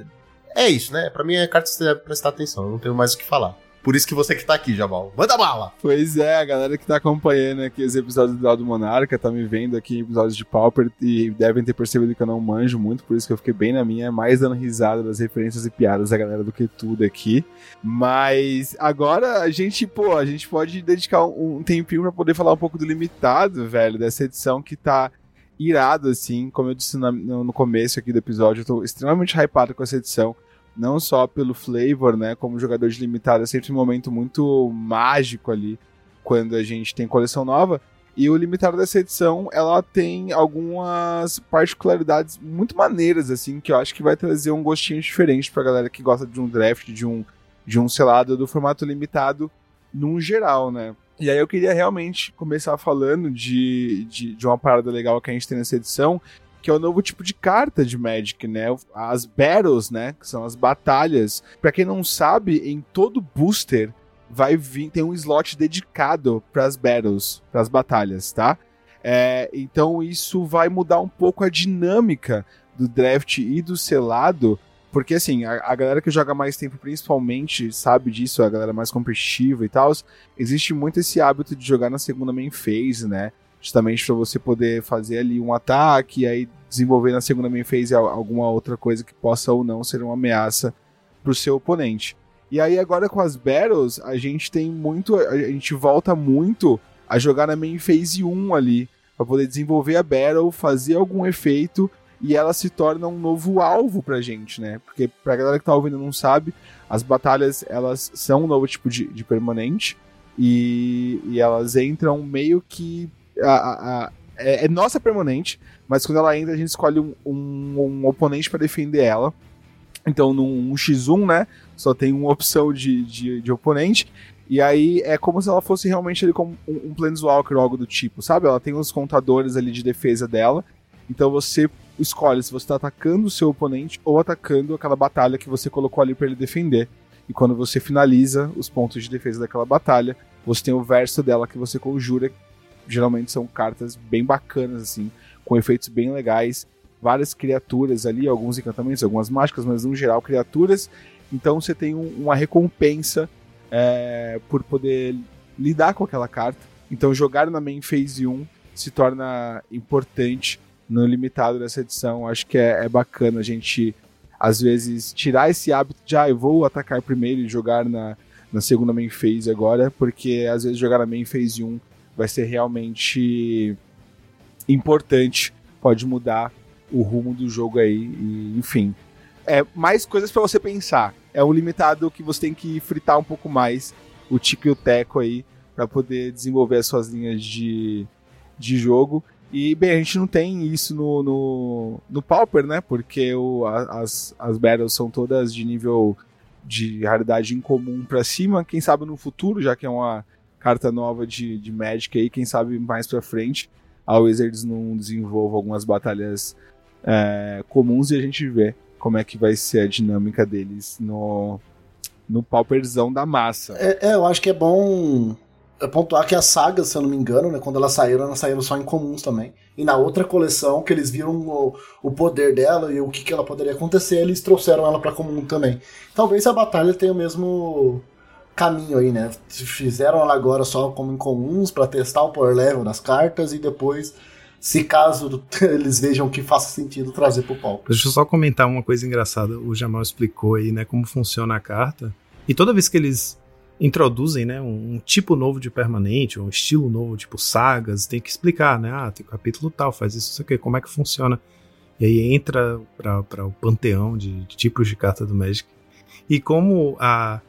é isso, né? Pra mim é cartas que você deve prestar atenção. Eu não tenho mais o que falar. Por isso que você que tá aqui, Jamal. Manda bala! Pois é, a galera que tá acompanhando aqui os episódios do Dado Monarca, tá me vendo aqui em episódios de Pauper e devem ter percebido que eu não manjo muito, por isso que eu fiquei bem na minha, mais dando risada das referências e piadas da galera do que tudo aqui. Mas agora a gente, pô, a gente pode dedicar um, tempinho pra poder falar um pouco do limitado, velho, dessa edição que tá irado, assim, como eu disse no começo aqui do episódio, eu tô extremamente hypado com essa edição não só pelo flavor, né, como jogador de limitado, é sempre um momento muito mágico ali quando a gente tem coleção nova. E o limitado dessa edição, ela tem algumas particularidades muito maneiras assim, que eu acho que vai trazer um gostinho diferente pra galera que gosta de um draft, de um de um selado do formato limitado num geral, né? E aí eu queria realmente começar falando de, de, de uma parada legal que a gente tem nessa edição, que é o novo tipo de carta de Magic, né? As battles, né? Que são as batalhas. Pra quem não sabe, em todo booster vai vir tem um slot dedicado para as battles, para as batalhas, tá? É, então isso vai mudar um pouco a dinâmica do draft e do selado, porque assim, a, a galera que joga mais tempo principalmente sabe disso, a galera mais competitiva e tal, existe muito esse hábito de jogar na segunda main phase, né? Justamente para você poder fazer ali um ataque e aí desenvolver na segunda main phase al- alguma outra coisa que possa ou não ser uma ameaça pro seu oponente. E aí agora com as battles, a gente tem muito, a gente volta muito a jogar na main phase 1 ali, para poder desenvolver a battle, fazer algum efeito e ela se torna um novo alvo pra gente, né? Porque pra galera que tá ouvindo não sabe, as batalhas elas são um novo tipo de, de permanente e, e elas entram meio que a, a- a- é, é nossa permanente, mas quando ela entra a gente escolhe um, um- um oponente para defender ela. Então num 1x1, né? Só tem uma opção de, de, de oponente. E aí é como se ela fosse realmente ali como um, um Planeswalker ou algo do tipo, sabe? Ela tem os contadores ali de defesa dela. Então você escolhe se você está atacando o seu oponente ou atacando aquela batalha que você colocou ali para ele defender. E quando você finaliza os pontos de defesa daquela batalha, você tem o verso dela que você conjura. Geralmente são cartas bem bacanas, assim, com efeitos bem legais. Várias criaturas ali, alguns encantamentos, algumas mágicas, mas no geral criaturas. Então você tem um- uma recompensa é, por poder lidar com aquela carta. Então jogar na main phase 1 se torna importante no limitado dessa edição. Acho que é, é bacana a gente, às vezes, tirar esse hábito de, ah, eu vou atacar primeiro e jogar na, na segunda main phase agora, porque às vezes jogar na main phase 1 vai ser realmente importante, pode mudar o rumo do jogo aí, e, enfim. É mais coisas para você pensar. É um limitado que você tem que fritar um pouco mais o Tico e o Teco aí para poder desenvolver as suas linhas de, de jogo. E, bem, a gente não tem isso no, no, no Pauper, né? Porque o, as, as battles são todas de nível de raridade incomum para cima. Quem sabe no futuro, já que é uma carta nova de, de Magic aí, quem sabe mais pra frente a Wizards não desenvolva algumas batalhas é, comuns e a gente vê como é que vai ser a dinâmica deles no, no pauperzão da massa. É, é, eu acho que é bom pontuar que as sagas, se eu não me engano, né, quando elas saíram, elas saíram só em comuns também. E na outra coleção, que eles viram o, o poder dela e o que, que ela poderia acontecer, eles trouxeram ela pra comum também. Talvez a batalha tenha o mesmo caminho aí, né? Fizeram ela agora só como incomuns pra testar o power level das cartas e depois, se caso eles vejam que faça sentido, trazer pro palco. Deixa eu só comentar uma coisa engraçada. O Jamal explicou aí, né, como funciona a carta. E toda vez que eles introduzem, né, um, um tipo novo de permanente, um estilo novo, tipo sagas, tem que explicar, né? Ah, tem capítulo tal, faz isso, isso aqui, como é que funciona. E aí entra para o panteão de, de tipos de carta do Magic. E como a,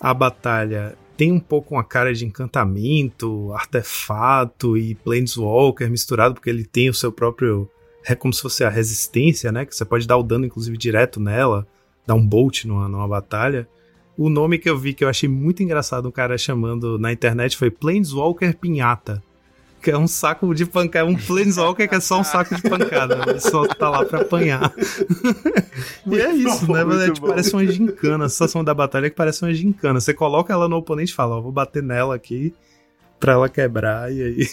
a batalha tem um pouco uma cara de encantamento, artefato e planeswalker misturado, porque ele tem o seu próprio é como se fosse a resistência, né? Que você pode dar o dano, inclusive, direto nela, dar um bolt numa, numa batalha. O nome que eu vi que eu achei muito engraçado um cara chamando na internet foi Planeswalker Pinhata. Que é um saco de pancada, um Planeswalker que é só um saco de pancada. Ele só tá lá pra apanhar. e é isso, né? bom, É, tipo, parece uma gincana. A sensação da batalha é que parece uma gincana. Você coloca ela no oponente e fala, ó, vou bater nela aqui pra ela quebrar e aí.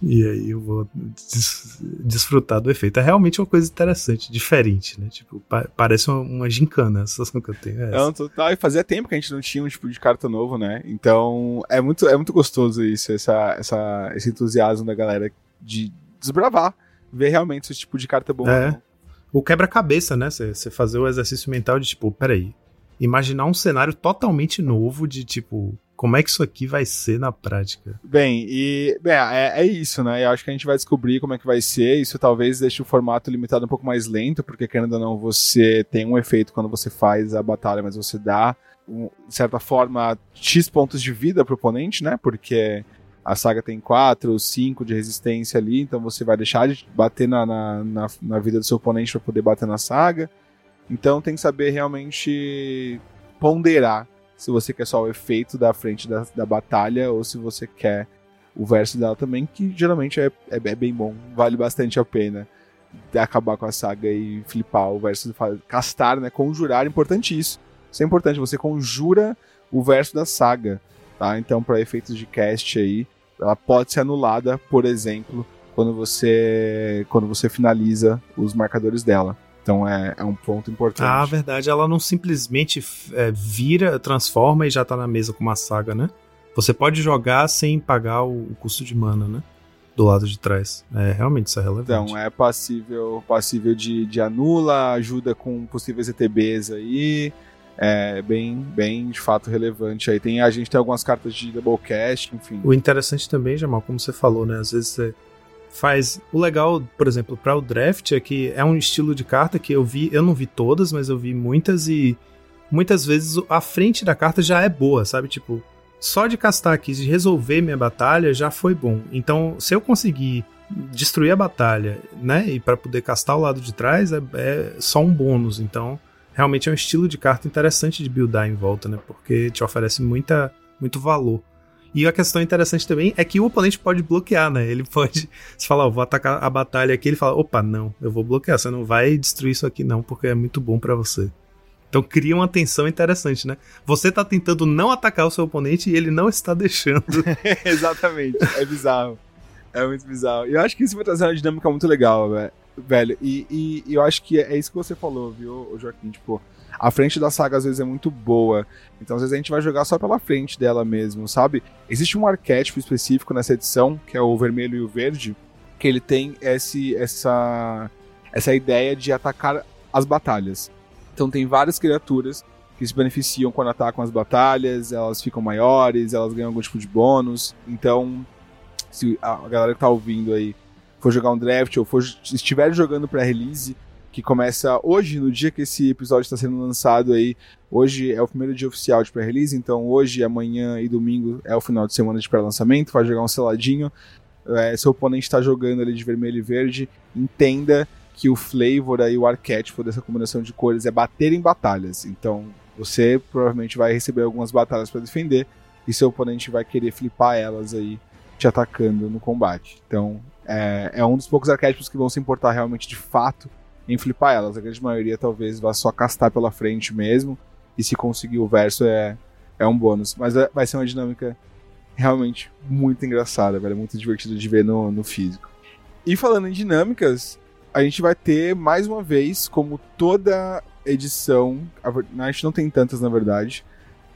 E aí eu vou des- desfrutar do efeito. É realmente uma coisa interessante, diferente, né? Tipo, pa- parece uma, uma gincana a sensação que eu tenho. É. Não, total. E fazia tempo que a gente não tinha um tipo de carta novo, né? Então é muito, é muito gostoso isso, essa, essa, esse entusiasmo da galera de desbravar, ver realmente se esse tipo de carta é bom É. O quebra-cabeça, né? Você fazer o exercício mental de tipo, peraí, imaginar um cenário totalmente novo de tipo, como é que isso aqui vai ser na prática? Bem, e bem, é, é isso, né? Eu acho que a gente vai descobrir como é que vai ser. Isso talvez deixe o formato limitado um pouco mais lento, porque querendo ou não, você tem um efeito quando você faz a batalha, mas você dá, um, de certa forma, X pontos de vida pro oponente, né? Porque a saga tem 4, 5 de resistência ali, então você vai deixar de bater na, na, na, na vida do seu oponente para poder bater na saga. Então tem que saber realmente ponderar se você quer só o efeito da frente da, da batalha ou se você quer o verso dela também, que geralmente é, é, é bem bom, vale bastante a pena acabar com a saga e flipar o verso, castar, né, conjurar, importante isso. Isso é importante, você conjura o verso da saga, tá? Então, para efeitos de cast aí, ela pode ser anulada, por exemplo, quando você quando você finaliza os marcadores dela. Então é, é um ponto importante. Ah, verdade. Ela não simplesmente é, vira, transforma e já tá na mesa com uma saga, né? Você pode jogar sem pagar o, o custo de mana, né? Do lado de trás. É, realmente isso é relevante. Então, é passível, passível de, de anula, ajuda com possíveis ETBs aí. É bem, bem de fato relevante. Aí tem a gente tem algumas cartas de double cast, enfim. O interessante também, Jamal, como você falou, né? Às vezes você faz. O legal, por exemplo, para o draft é que é um estilo de carta que eu vi, eu não vi todas, mas eu vi muitas e muitas vezes a frente da carta já é boa, sabe? Tipo, só de castar aqui, de resolver minha batalha já foi bom. Então, se eu conseguir destruir a batalha, né, e para poder castar o lado de trás é, é só um bônus. Então, realmente é um estilo de carta interessante de buildar em volta, né? Porque te oferece muita, muito valor. E a questão interessante também é que o oponente pode bloquear, né? Ele pode. Se falar, oh, vou atacar a batalha aqui, ele fala: opa, não, eu vou bloquear, você não vai destruir isso aqui, não, porque é muito bom para você. Então cria uma tensão interessante, né? Você tá tentando não atacar o seu oponente e ele não está deixando. Exatamente, é bizarro. É muito bizarro. E eu acho que isso vai trazer uma dinâmica muito legal, velho. E, e, e eu acho que é isso que você falou, viu, Joaquim? Tipo, a frente da saga às vezes é muito boa. Então às vezes a gente vai jogar só pela frente dela mesmo, sabe? Existe um arquétipo específico nessa edição, que é o vermelho e o verde, que ele tem esse, essa, essa ideia de atacar as batalhas. Então tem várias criaturas que se beneficiam quando atacam as batalhas, elas ficam maiores, elas ganham algum tipo de bônus. Então, se a galera que tá ouvindo aí for jogar um draft ou for, estiver jogando pré-release, que começa hoje, no dia que esse episódio está sendo lançado aí. Hoje é o primeiro dia oficial de pré-release, então hoje, amanhã e domingo é o final de semana de pré-lançamento. Vai jogar um seladinho. É, seu oponente está jogando ali de vermelho e verde. Entenda que o flavor aí, o arquétipo dessa combinação de cores é bater em batalhas. Então, você provavelmente vai receber algumas batalhas para defender e seu oponente vai querer flipar elas aí, te atacando no combate. Então, é, é um dos poucos arquétipos que vão se importar realmente de fato em flipar elas. A grande maioria talvez vá só castar pela frente mesmo, e se conseguir o verso é, é um bônus. Mas é, vai ser uma dinâmica realmente muito engraçada, velho. É muito divertido de ver no, no físico. E falando em dinâmicas, a gente vai ter mais uma vez, como toda edição, a, a gente não tem tantas na verdade,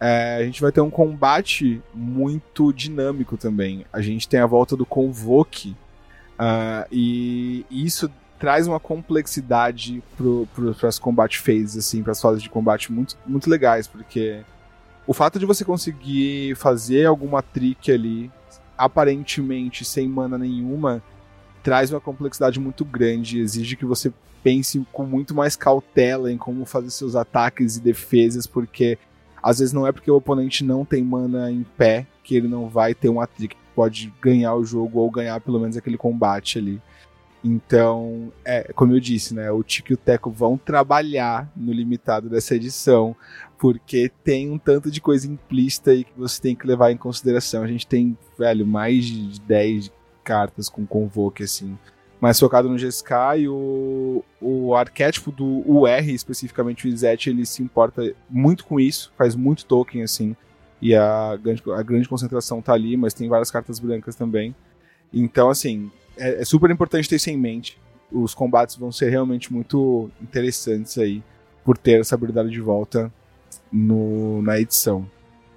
é, a gente vai ter um combate muito dinâmico também. A gente tem a volta do Convoke, uh, e isso traz uma complexidade para pro, as combate phases, assim, para as fases de combate muito, muito legais, porque o fato de você conseguir fazer alguma trick ali, aparentemente sem mana nenhuma, traz uma complexidade muito grande, exige que você pense com muito mais cautela em como fazer seus ataques e defesas, porque às vezes não é porque o oponente não tem mana em pé que ele não vai ter uma trick que pode ganhar o jogo ou ganhar pelo menos aquele combate ali. Então, é, como eu disse, né, o Tico e o Teco vão trabalhar no limitado dessa edição, porque tem um tanto de coisa implícita aí que você tem que levar em consideração. A gente tem, velho, mais de 10 cartas com convoke, assim, mais focado no GSK e o, o arquétipo do UR, especificamente o Izet, ele se importa muito com isso, faz muito token, assim, e a grande, a grande concentração tá ali, mas tem várias cartas brancas também. Então, assim, é, é super importante ter isso em mente. Os combates vão ser realmente muito interessantes aí, por ter essa habilidade de volta no, na edição.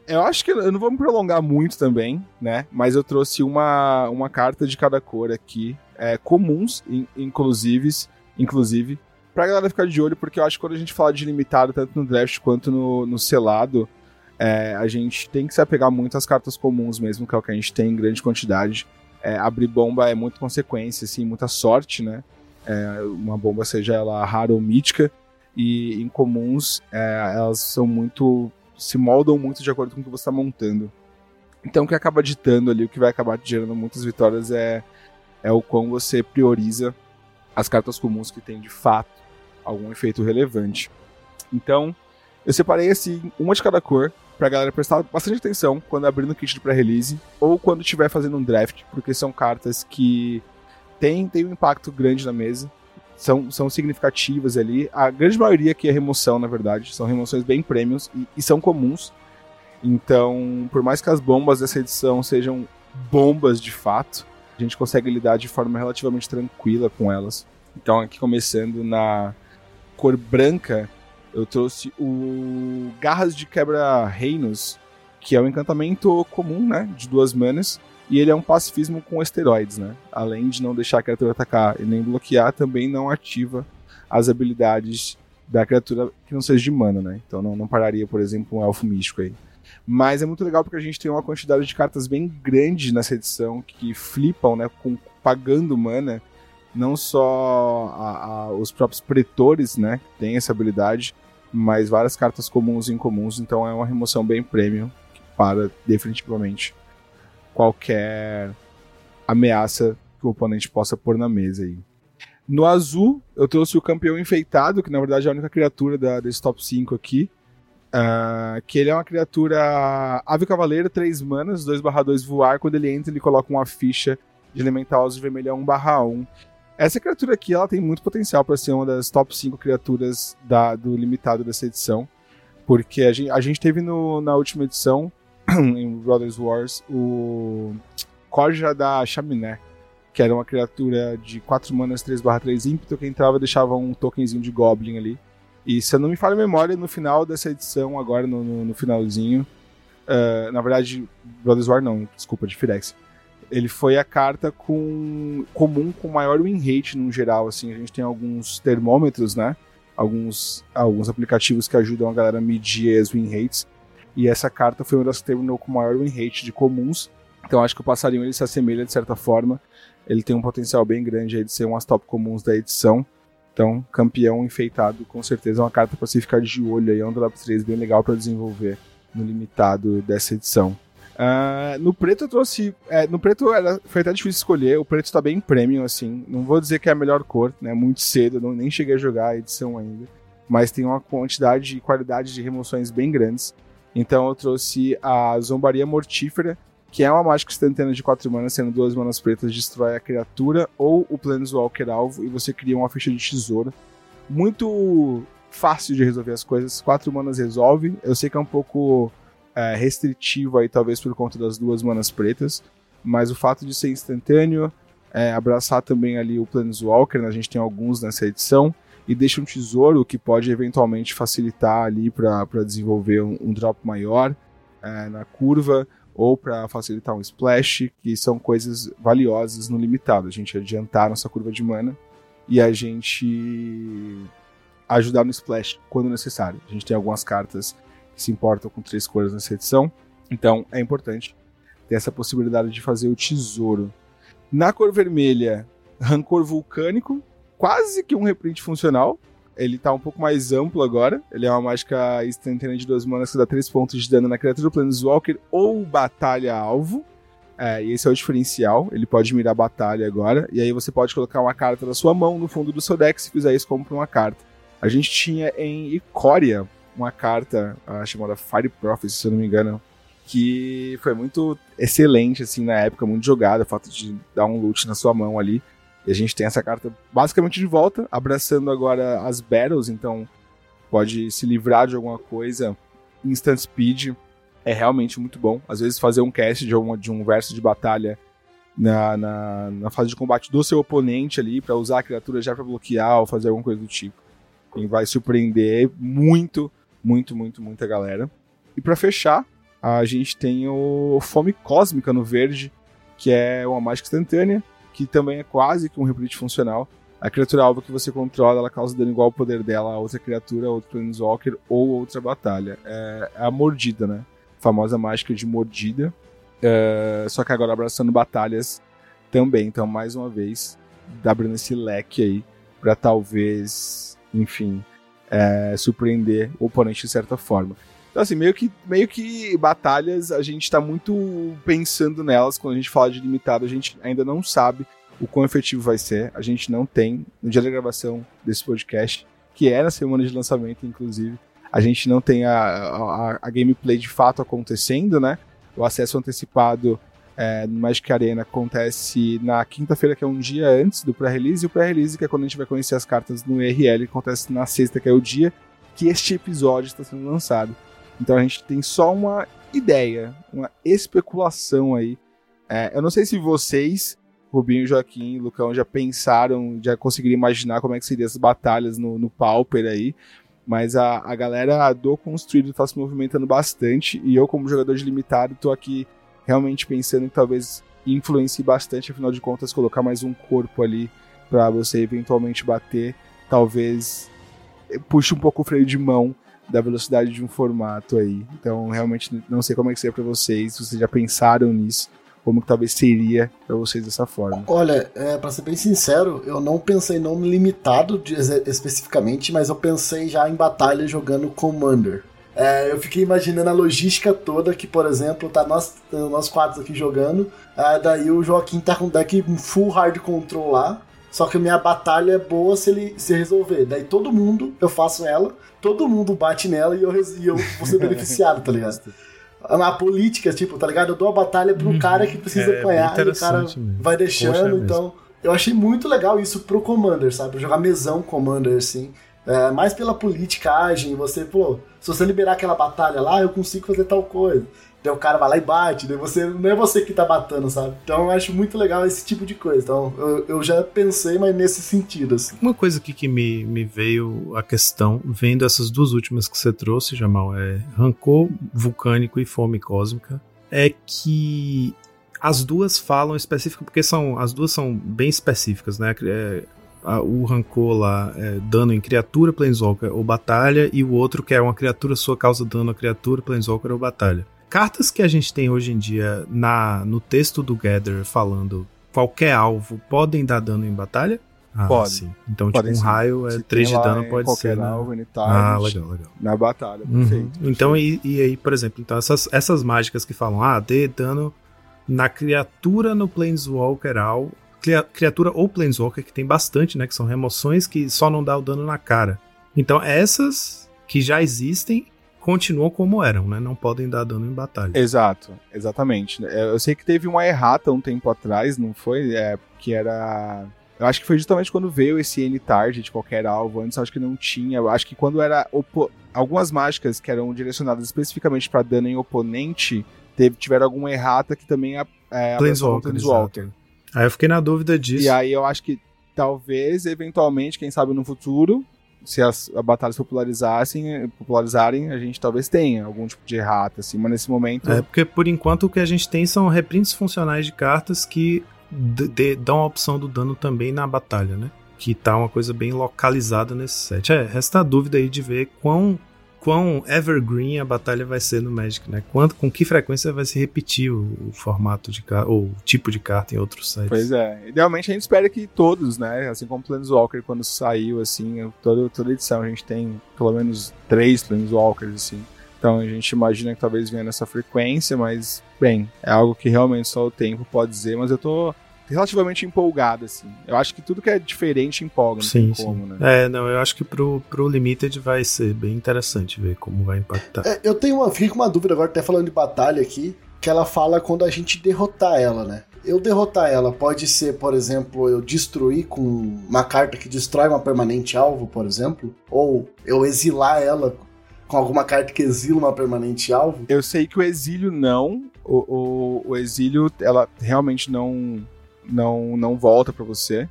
Eu acho que eu não vou me prolongar muito também, né? Mas eu trouxe uma, uma carta de cada cor aqui, é, comuns, in, inclusive, inclusive, pra galera ficar de olho, porque eu acho que quando a gente fala de limitado, tanto no draft quanto no, no selado, é, a gente tem que se apegar muito às cartas comuns mesmo, que é o que a gente tem em grande quantidade. É, abrir bomba é muito consequência, assim, muita sorte, né? É, uma bomba seja ela rara ou mítica, e incomuns, é, elas são muito se moldam muito de acordo com o que você está montando. Então o que acaba ditando ali, o que vai acabar gerando muitas vitórias é, é o quão você prioriza as cartas comuns que tem de fato algum efeito relevante. Então, eu separei assim, uma de cada cor, pra galera prestar bastante atenção quando abrir no kit de pré-release ou quando estiver fazendo um draft, porque são cartas que têm, têm um impacto grande na mesa são, são significativas ali. A grande maioria aqui é remoção, na verdade. São remoções bem premiums e, e, são comuns. Então, por mais que as bombas dessa edição sejam bombas de fato. A gente consegue lidar de forma relativamente tranquila com elas. Então, aqui começando na cor branca, eu trouxe o Garras de Quebra-Reinos, que é um encantamento comum, né? De duas manas. E ele é um pacifismo com esteroides, né? Além de não deixar a criatura atacar e nem bloquear, também não ativa as habilidades da criatura que não seja de mana, né? Então não, não pararia, por exemplo, um elfo místico aí. Mas é muito legal porque a gente tem uma quantidade de cartas bem grande nessa edição que flipam, né? Com, pagando mana. Não só a, a, os próprios pretores, né? Tem essa habilidade, mas várias cartas comuns e incomuns. Então é uma remoção bem premium que para definitivamente qualquer ameaça que o oponente possa pôr na mesa aí. No azul, eu trouxe o campeão enfeitado, que na verdade é a única criatura da, desse top 5 aqui. Uh, que ele é uma criatura ave cavaleiro, 3 manas, 2/2 voar. Quando ele entra, ele coloca uma ficha de elemental azul vermelha 1/1. Essa criatura aqui ela tem muito potencial para ser uma das top 5 criaturas da, do limitado dessa edição. Porque a gente, a gente teve no, na última edição, em Brothers Wars, o Corja da Chaminé, que era uma criatura de 4 manas 3/3 ímpeto que entrava e deixava um tokenzinho de Goblin ali. E se eu não me falha a memória, no final dessa edição, agora no, no, no finalzinho, uh, na verdade, Brothers War não, desculpa, de Firex. Ele foi a carta com comum com maior win rate no geral, assim, a gente tem alguns termômetros, né? Alguns, alguns aplicativos que ajudam a galera a medir as win rates. E essa carta foi uma das que terminou com maior win rate de comuns. Então acho que o passarinho ele se assemelha de certa forma. Ele tem um potencial bem grande de ser umas top comuns da edição. Então, campeão enfeitado, com certeza é uma carta para você ficar de olho aí. É um drop 3 bem legal para desenvolver no limitado dessa edição. Uh, no preto eu trouxe. É, no preto era, foi até difícil escolher. O preto está bem premium, assim. Não vou dizer que é a melhor cor, né? Muito cedo, não, nem cheguei a jogar a edição ainda. Mas tem uma quantidade e qualidade de remoções bem grandes. Então eu trouxe a Zombaria Mortífera, que é uma mágica instantânea de 4 manas, sendo duas manas pretas, destrói a criatura ou o Planeswalker alvo e você cria uma ficha de tesouro. Muito fácil de resolver as coisas, 4 manas resolve. Eu sei que é um pouco é, restritivo aí, talvez por conta das duas manas pretas, mas o fato de ser instantâneo, é, abraçar também ali o Planeswalker, né? a gente tem alguns nessa edição, e deixa um tesouro que pode eventualmente facilitar ali para desenvolver um, um drop maior é, na curva ou para facilitar um splash, que são coisas valiosas no limitado. A gente adiantar nossa curva de mana e a gente ajudar no splash quando necessário. A gente tem algumas cartas se importam com três cores nessa edição, então é importante ter essa possibilidade de fazer o tesouro. Na cor vermelha, rancor vulcânico, quase que um reprint funcional, ele tá um pouco mais amplo agora. Ele é uma mágica instantânea de duas manas que dá 3 pontos de dano na criatura do Planeswalker ou batalha-alvo. É, e esse é o diferencial. Ele pode mirar batalha agora. E aí você pode colocar uma carta da sua mão no fundo do seu deck. Se fizer isso, compra uma carta. A gente tinha em Icória uma carta uh, chamada Fire Prophecy, se eu não me engano. Que foi muito excelente, assim, na época, muito jogada. O fato de dar um loot na sua mão ali. E a gente tem essa carta basicamente de volta, abraçando agora as battles, então pode se livrar de alguma coisa. Instant Speed é realmente muito bom. Às vezes fazer um cast de, uma, de um verso de batalha na, na, na, fase de combate do seu oponente ali, para usar a criatura já para bloquear ou fazer alguma coisa do tipo. E vai surpreender muito, muito, muito, muita galera. E para fechar, a gente tem o Fome Cósmica no verde, que é uma mágica instantânea que também é quase que um reprint funcional. A criatura alvo que você controla, ela causa dano igual ao poder dela a outra criatura, outro Planeswalker ou outra batalha. É, é a mordida, né? A famosa mágica de mordida. É, só que agora abraçando batalhas também. Então, mais uma vez, abrindo esse leque aí para talvez, enfim, é, surpreender o oponente de certa forma. Então, assim, meio que, meio que batalhas, a gente tá muito pensando nelas. Quando a gente fala de limitado, a gente ainda não sabe o quão efetivo vai ser. A gente não tem, no dia da gravação desse podcast, que é na semana de lançamento, inclusive, a gente não tem a, a, a gameplay de fato acontecendo, né? O acesso antecipado é, no Magic Arena acontece na quinta-feira, que é um dia antes do pré-release, e o pré-release, que é quando a gente vai conhecer as cartas no IRL, acontece na sexta, que é o dia que este episódio está sendo lançado. Então a gente tem só uma ideia, uma especulação aí É, eu não sei se vocês, Rubinho, Joaquim e Lucão, já pensaram, já conseguiram imaginar como é que seriam as batalhas no, no Pauper aí. Mas a, a galera do construído tá se movimentando bastante. E eu, como jogador de limitado, tô aqui realmente pensando que talvez influencie bastante, afinal de contas, colocar mais um corpo ali para você eventualmente bater. Talvez puxe um pouco o freio de mão da velocidade de um formato aí. Então, realmente não sei como é que seria para vocês, se vocês já pensaram nisso, como que talvez seria para vocês dessa forma. Olha, é, para ser bem sincero, eu não pensei não limitado de- especificamente, mas eu pensei já em batalha jogando Commander. É, eu fiquei imaginando a logística toda que, por exemplo, tá nós, nós quatro aqui jogando, ah, daí o Joaquim tá com um deck full hard control lá, só que a minha batalha é boa se ele se resolver. Daí todo mundo, eu faço ela, todo mundo bate nela e eu, e eu vou ser beneficiado, tá ligado? A política, tipo, tá ligado? Eu dou a batalha pro cara que precisa É, bem apanhar e o cara mesmo. vai Poxa, é deixando, então eu achei muito legal isso pro Commander, sabe? Jogar mesão Commander, assim. É, mais pela politicagem, você, pô, se você liberar aquela batalha lá, eu consigo fazer tal coisa. Daí o cara vai lá e bate, daí você, não é você que tá batendo, sabe? Então eu acho muito legal esse tipo de coisa. Então eu, eu já pensei, mas nesse sentido, assim. Uma coisa aqui que me, me veio a questão, vendo essas duas últimas que você trouxe, Jamal, é Rancor Vulcânico e Fome Cósmica, é que as duas falam específico, porque são as duas são bem específicas, né? É, a- o Rancor lá é dano em criatura, Planeswalker ou batalha, e o outro que é uma criatura sua causa dano a criatura, Planeswalker ou batalha. Cartas que a gente tem hoje em dia na, no texto do Gather falando qualquer alvo podem dar dano em batalha? Ah, Podem. sim. Então, Podem tipo, um sim. raio é Se 3 tem de dano, pode ser. né? alvo, Ah, legal, legal. Na batalha, Uhum. perfeito. Então, e, e aí, por exemplo, então essas, essas mágicas que falam, ah, dê dano na criatura no Planeswalker cria- criatura ou Planeswalker, que tem bastante, né, que são remoções que só não dá o dano na cara. Então, essas que já existem continuam como eram, né, não podem dar dano em batalha. Exato, exatamente. É, Eu sei que teve uma errata um tempo atrás, não foi? É, que era. Eu acho que foi justamente quando veio esse N-Target, qualquer alvo. Antes eu acho que não tinha. Eu acho que quando era. opo- Algumas mágicas que eram direcionadas especificamente para dano em oponente, teve, tiveram alguma errata que também é, Planeswalker, Planeswalker. Aí eu fiquei na dúvida disso. E aí eu acho que talvez, eventualmente, quem sabe no futuro, se as batalhas popularizassem, popularizarem, a gente talvez tenha algum tipo de errata, assim, mas nesse momento. É, porque por enquanto o que a gente tem são reprints funcionais de cartas que dão a opção do dano também na batalha, né? Que tá uma coisa bem localizada nesse set. É, resta a dúvida aí de ver quão, quão evergreen a batalha vai ser no Magic, né? Quanto, com que frequência vai se repetir o, o formato de carta, ou o tipo de carta em outros sets. Pois é. Idealmente a gente espera que todos, né? Assim como Planeswalker quando saiu, assim, toda, toda edição a gente tem pelo menos três Planeswalkers, assim. Então a gente imagina que talvez venha nessa frequência, mas, bem, é algo que realmente só o tempo pode dizer, mas eu tô relativamente empolgado, assim. Eu acho que tudo que é diferente empolga, não Sim, tem sim. como, né? É, não, eu acho que pro, pro Limited vai ser bem interessante ver como vai impactar. É, eu tenho uma, fiquei com uma dúvida agora, até falando de batalha aqui, que ela fala quando a gente derrotar ela, né? Eu derrotar ela pode ser, por exemplo, eu destruir com uma carta que destrói uma permanente alvo, por exemplo, ou eu exilar ela com alguma carta que exila uma permanente alvo. Eu sei que o exílio não. O, o, o exílio, ela realmente não não, não volta pra você.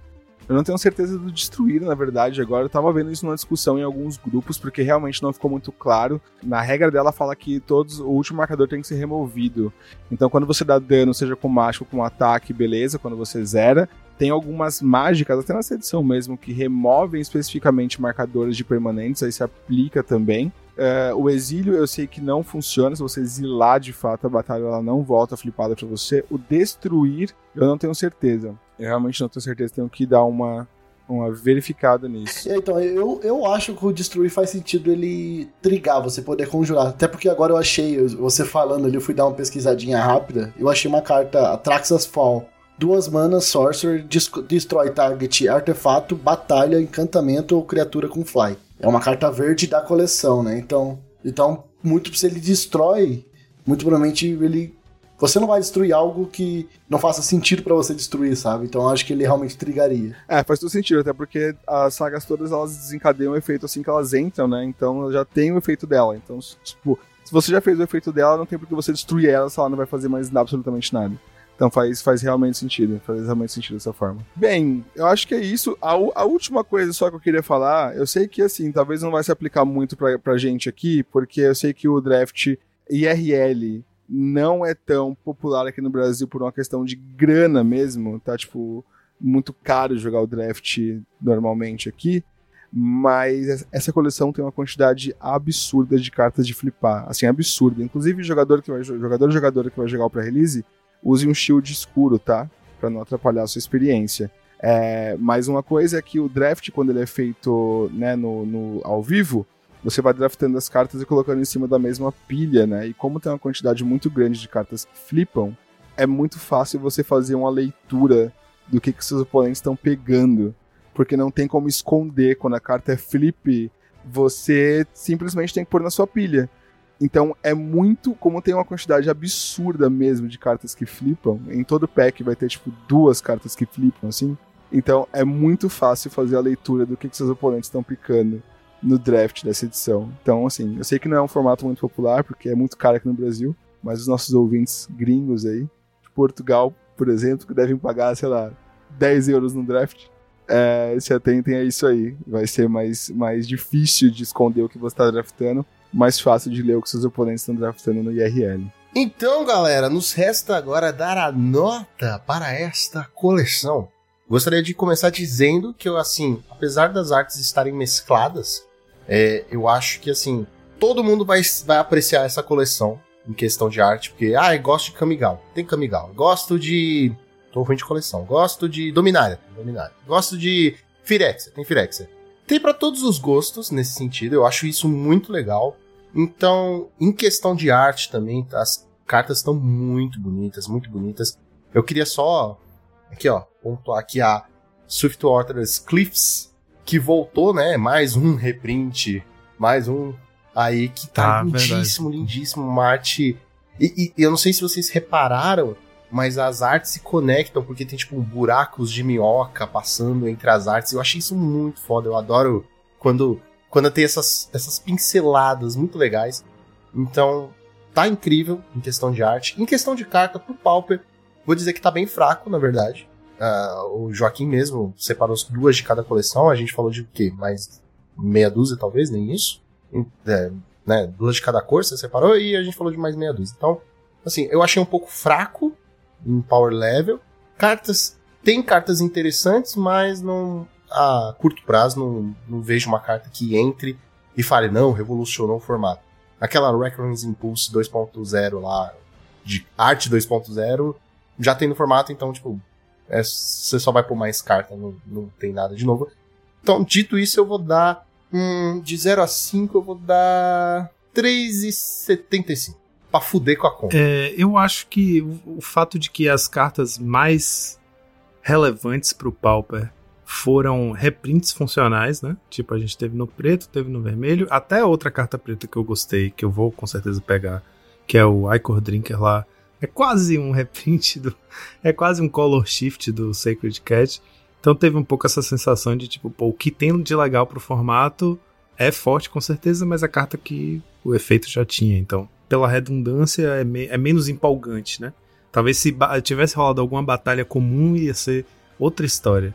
Eu não tenho certeza do destruir, na verdade. Agora eu tava vendo isso numa discussão em alguns grupos, porque realmente não ficou muito claro. Na regra dela fala que todos o último marcador tem que ser removido. Então quando você dá dano, seja com mágico com ataque, beleza, quando você zera. Tem algumas mágicas, até nessa edição mesmo, que removem especificamente marcadores de permanentes, aí se aplica também. É, o exílio eu sei que não funciona. Se você exilar de fato a batalha, ela não volta flipada pra você. O destruir, eu não tenho certeza. Eu realmente não tenho certeza. Tenho que dar uma, uma verificada nisso. É, Então, eu, eu acho que o destruir faz sentido ele trigar, você poder conjurar. Até porque agora eu achei, você falando ali, eu fui dar uma pesquisadinha rápida, eu achei uma carta, Atraxas Fall. Duas manas, Sorcerer, destrói target, artefato, batalha, encantamento ou criatura com fly. É uma carta verde da coleção, né? Então, então muito se ele destrói, muito provavelmente ele. Você não vai destruir algo que não faça sentido pra você destruir, sabe? Então eu acho que ele realmente trigaria. É, faz todo sentido, até porque as sagas todas elas desencadeiam o efeito assim que elas entram, né? Então já tem o efeito dela. Então, tipo, se você já fez o efeito dela, não tem por que você destruir ela se ela não vai fazer mais absolutamente nada. Então faz, faz realmente sentido, faz realmente sentido dessa forma. Bem, eu acho que é isso. A, a última coisa só que eu queria falar, eu sei que assim, talvez não vai se aplicar muito pra, pra gente aqui, porque eu sei que o draft IRL não é tão popular aqui no Brasil por uma questão de grana mesmo, tá? Tipo, muito caro jogar o draft normalmente aqui. Mas essa coleção tem uma quantidade absurda de cartas de flipar. Assim, absurda. Inclusive, jogador que vai, jogador jogadora que vai jogar o pré-release, use um shield escuro, tá? Pra não atrapalhar a sua experiência. É, mas uma coisa é que o draft, quando ele é feito né, no, no- ao vivo, você vai draftando as cartas e colocando em cima da mesma pilha, né? E como tem uma quantidade muito grande de cartas que flipam, é muito fácil você fazer uma leitura do que, que seus oponentes estão pegando. Porque não tem como esconder quando a carta é flip, você simplesmente tem que pôr na sua pilha. Então é muito, como tem uma quantidade absurda mesmo de cartas que flipam, em todo pack vai ter tipo duas cartas que flipam assim. Então é muito fácil fazer a leitura do que, que seus oponentes estão picando no draft dessa edição. Então, assim, eu sei que não é um formato muito popular, porque é muito caro aqui no Brasil, mas os nossos ouvintes gringos aí, de Portugal, por exemplo, que devem pagar, sei lá, 10 euros no draft, é, se atentem a isso aí. Vai ser mais, mais difícil de esconder o que você está draftando, mais fácil de ler o que seus oponentes estão draftando no IRL. Então, galera, nos resta agora dar a nota para esta coleção. Gostaria de começar dizendo que eu, assim, apesar das artes estarem mescladas, é, eu acho que, assim, todo mundo vai, vai apreciar essa coleção em questão de arte, porque, ah, eu gosto de Kamigawa, tem Kamigawa. Gosto de. Tô ruim de coleção. Gosto de Dominária, Dominária. Gosto de Firexia, tem Firexia. Tem para todos os gostos nesse sentido, eu acho isso muito legal. Então, em questão de arte também, as cartas estão muito bonitas, muito bonitas. Eu queria só, aqui ó, pontuar aqui a Swiftwater's Cliffs, que voltou, né? Mais um reprint, mais um aí que tá, Tá, lindíssimo, lindíssimo, uma arte... E, e eu não sei se vocês repararam, mas as artes se conectam, porque tem tipo buracos de minhoca passando entre as artes. Eu achei isso muito foda, eu adoro quando, quando tem essas, essas pinceladas muito legais. Então, tá incrível em questão de arte. Em questão de carta, pro Pauper, vou dizer que tá bem fraco, na verdade. Ah, o Joaquim mesmo separou duas de cada coleção. A gente falou de o quê? Mais meia dúzia, talvez, nem isso. É, né, duas de cada cor você separou e a gente falou de mais meia dúzia. Então, assim, eu achei um pouco fraco em power level. Cartas. Tem cartas interessantes, mas não. A curto prazo não, não vejo uma carta que entre e fale, não, revolucionou o formato. Aquela Recurrence Impulse 2.0 lá, de arte 2.0, já tem no formato, então, tipo, é, você só vai pôr mais carta, não, não tem nada de novo. Então, dito isso, eu vou dar. Hum, de 0 a 5, eu vou dar 3,75. Pra fuder com a conta. É, eu acho que o, o fato de que as cartas mais relevantes pro Pauper foram reprints funcionais, né? Tipo, a gente teve no preto, teve no vermelho, até outra carta preta que eu gostei, que eu vou com certeza pegar, que é o Icor Drinker lá. É quase um reprint do. É quase um color shift do Sacred Cat. Então teve um pouco essa sensação de tipo, pô, o que tem de legal pro formato é forte com certeza, mas a carta que o efeito já tinha. Então, pela redundância, é, me- é menos empolgante, né? Talvez se tivesse rolado alguma batalha comum, ia ser outra história.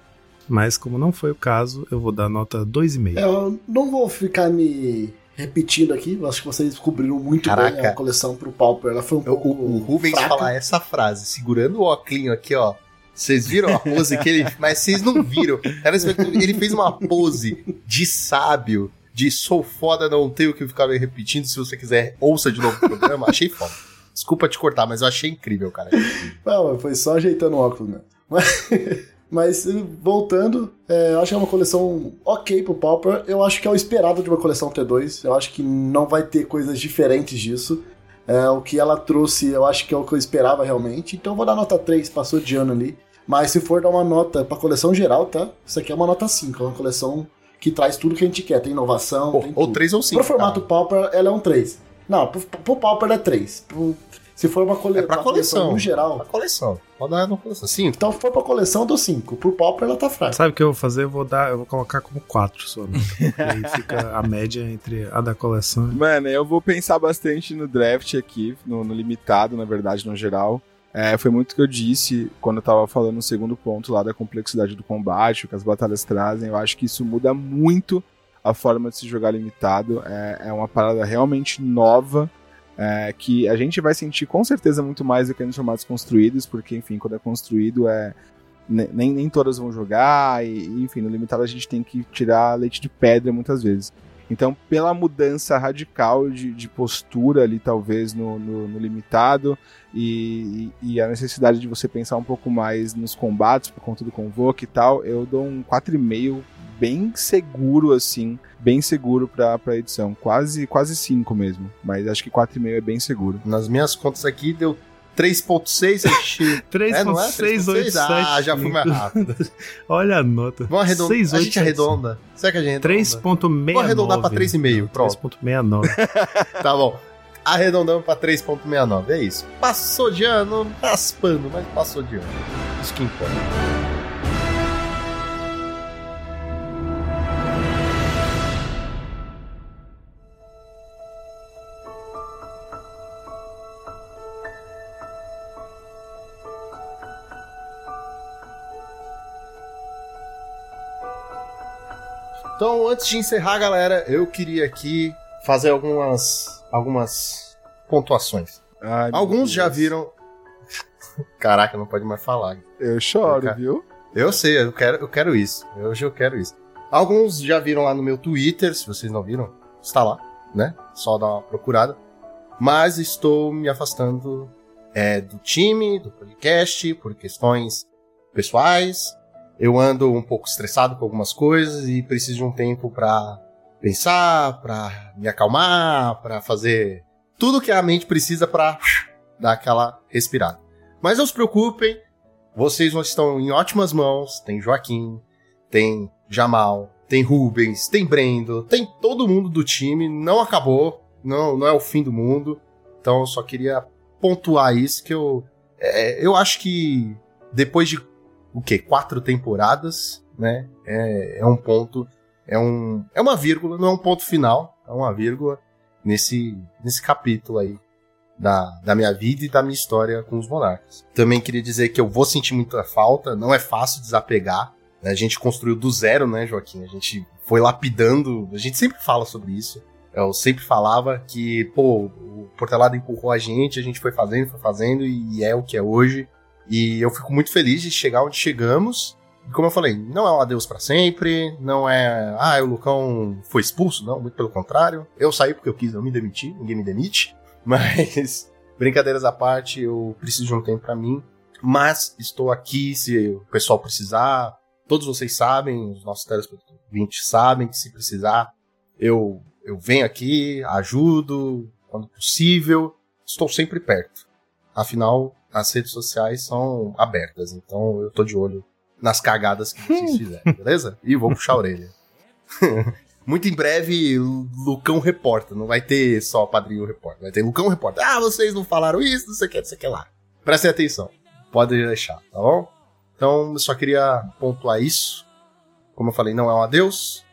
Mas como não foi o caso, eu vou dar nota 2,5. É, Eu não vou ficar me repetindo aqui, eu acho que vocês cobriram muito bem Caraca. a coleção pro Pauper. Ela foi um O, pouco o, o Rubens fraca. falar essa frase, segurando o óculinho aqui, ó. Vocês viram a pose que ele. Mas vocês não viram. Ele fez uma pose de sábio, de sou foda, não tenho o que ficar me repetindo. Se você quiser, ouça de novo o programa. Achei foda. Desculpa te cortar, mas eu achei incrível, cara. Não, foi só ajeitando o óculos, né? Mas, mas, voltando, é, eu acho que é uma coleção ok pro Pauper. Eu acho que é o esperado de uma coleção T2. Eu acho que não vai ter coisas diferentes disso. É, o que ela trouxe, eu acho que é o que eu esperava realmente. Então eu vou dar nota 3, passou de ano ali. Mas se for dar uma nota pra coleção geral, tá? Isso aqui é uma nota 5, é uma coleção que traz tudo que a gente quer. Tem inovação, Pô, tem ou tudo. 3 ou 5. Pro formato Pauper, ela é um 3. Não, pro, pro Pauper é 3. Pro- se for uma, cole, É pra uma coleção. no geral. A coleção. Pode dar uma coleção. Sim, Então, se for pra coleção, eu dou 5. Pro Pauper, ela tá fraca. Sabe o que eu vou fazer? Eu vou dar, eu vou colocar como 4 sua nota. Porque aí fica a média entre a da coleção. Mano, eu vou pensar bastante no draft aqui, no, no limitado, na verdade, no geral. É, foi muito o que eu disse quando eu tava falando no segundo ponto lá da complexidade do combate, o que as batalhas trazem. Eu acho que isso muda muito a forma de se jogar limitado. É, é uma parada realmente nova. É, que a gente vai sentir com certeza muito mais do que nos formatos construídos, porque, enfim, quando é construído é. ne- Nem, nem todas vão jogar, e, e, enfim, no limitado a gente tem que tirar leite de pedra muitas vezes. Então, pela mudança radical de, de postura ali, talvez, no, no, no limitado, e, e a necessidade de você pensar um pouco mais nos combates por conta do convoque e tal, eu dou um 4,5 bem seguro, assim, bem seguro pra, pra edição. Quase, quase 5 mesmo, mas acho que 4,5 é bem seguro. Nas minhas contas aqui deu 3.6. achei- É, não é? 3.687. Ah, já fui mais rápido. Olha a nota. Vamos arredondar. A gente 687. arredonda. Será que a gente arredonda? 3.69. Vou arredondar pra 3,5, pronto. 3.69. Tá bom. Arredondamos pra 3.69. É isso. Passou de ano, raspando, mas passou de ano. Isso que importa. Então, antes de encerrar, galera, eu queria aqui fazer algumas algumas pontuações. Ai, Alguns já viram. Caraca, não pode mais falar. Eu choro, Cara. viu? Eu sei, eu quero, eu quero isso. Hoje eu quero isso. Alguns já viram lá no meu Twitter, se vocês não viram, está lá, né? Só dar uma procurada. Mas estou me afastando é, do time, do podcast, por questões pessoais. Eu ando um pouco estressado com algumas coisas e preciso de um tempo pra pensar, pra me acalmar, pra fazer tudo que a mente precisa pra dar aquela respirada. Mas não se preocupem, vocês estão em ótimas mãos. Tem Joaquim, tem Jamal, tem Rubens, tem Brendo, tem todo mundo do time. Não acabou, não, não é o fim do mundo. Então eu só queria pontuar isso que eu é, eu acho que depois de o quê? Quatro temporadas, né? É, é um ponto, é um é uma vírgula, não é um ponto final, é uma vírgula nesse nesse capítulo aí da, da minha vida e da minha história com os monarcas. Também queria dizer que eu vou sentir muita falta, não é fácil desapegar. né? A gente construiu do zero, né, Joaquim? A gente foi lapidando, a gente sempre fala sobre isso. Eu sempre falava que, pô, o Portelado empurrou a gente, a gente foi fazendo, foi fazendo e é o que é hoje. E eu fico muito feliz de chegar onde chegamos. E como eu falei, não é um adeus pra sempre, não é, ah, o Lucão foi expulso, não, muito pelo contrário. Eu saí porque eu quis, eu me demiti, ninguém me demite. Mas, brincadeiras à parte, eu preciso de um tempo pra mim. Mas estou aqui se o pessoal precisar. Todos vocês sabem, os nossos telespectadores sabem que se precisar, eu, eu venho aqui, ajudo quando possível. Estou sempre perto. Afinal, as redes sociais são abertas, então eu tô de olho nas cagadas que vocês fizerem, beleza? E vou puxar a orelha. Muito em breve, Lucão Repórter. Não vai ter só Padrinho Repórter. Vai ter Lucão Repórter. Ah, vocês não falaram isso, não sei o que, não sei o que lá. Prestem atenção. Pode deixar, tá bom? Então, eu só queria pontuar isso. Como eu falei, não é um adeus.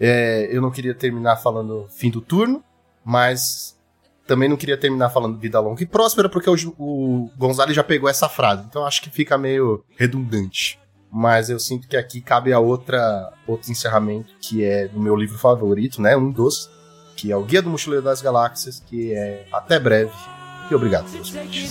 É, eu não queria terminar falando fim do turno, mas também não queria terminar falando vida longa e próspera, porque o, o Gonzalo já pegou essa frase. Então, acho que fica meio redundante. Mas eu sinto que aqui cabe a outra outro encerramento que é do meu livro favorito, né, um dos, que é o Guia do Mochileiro das Galáxias, que é até breve. E obrigado pelos peixes.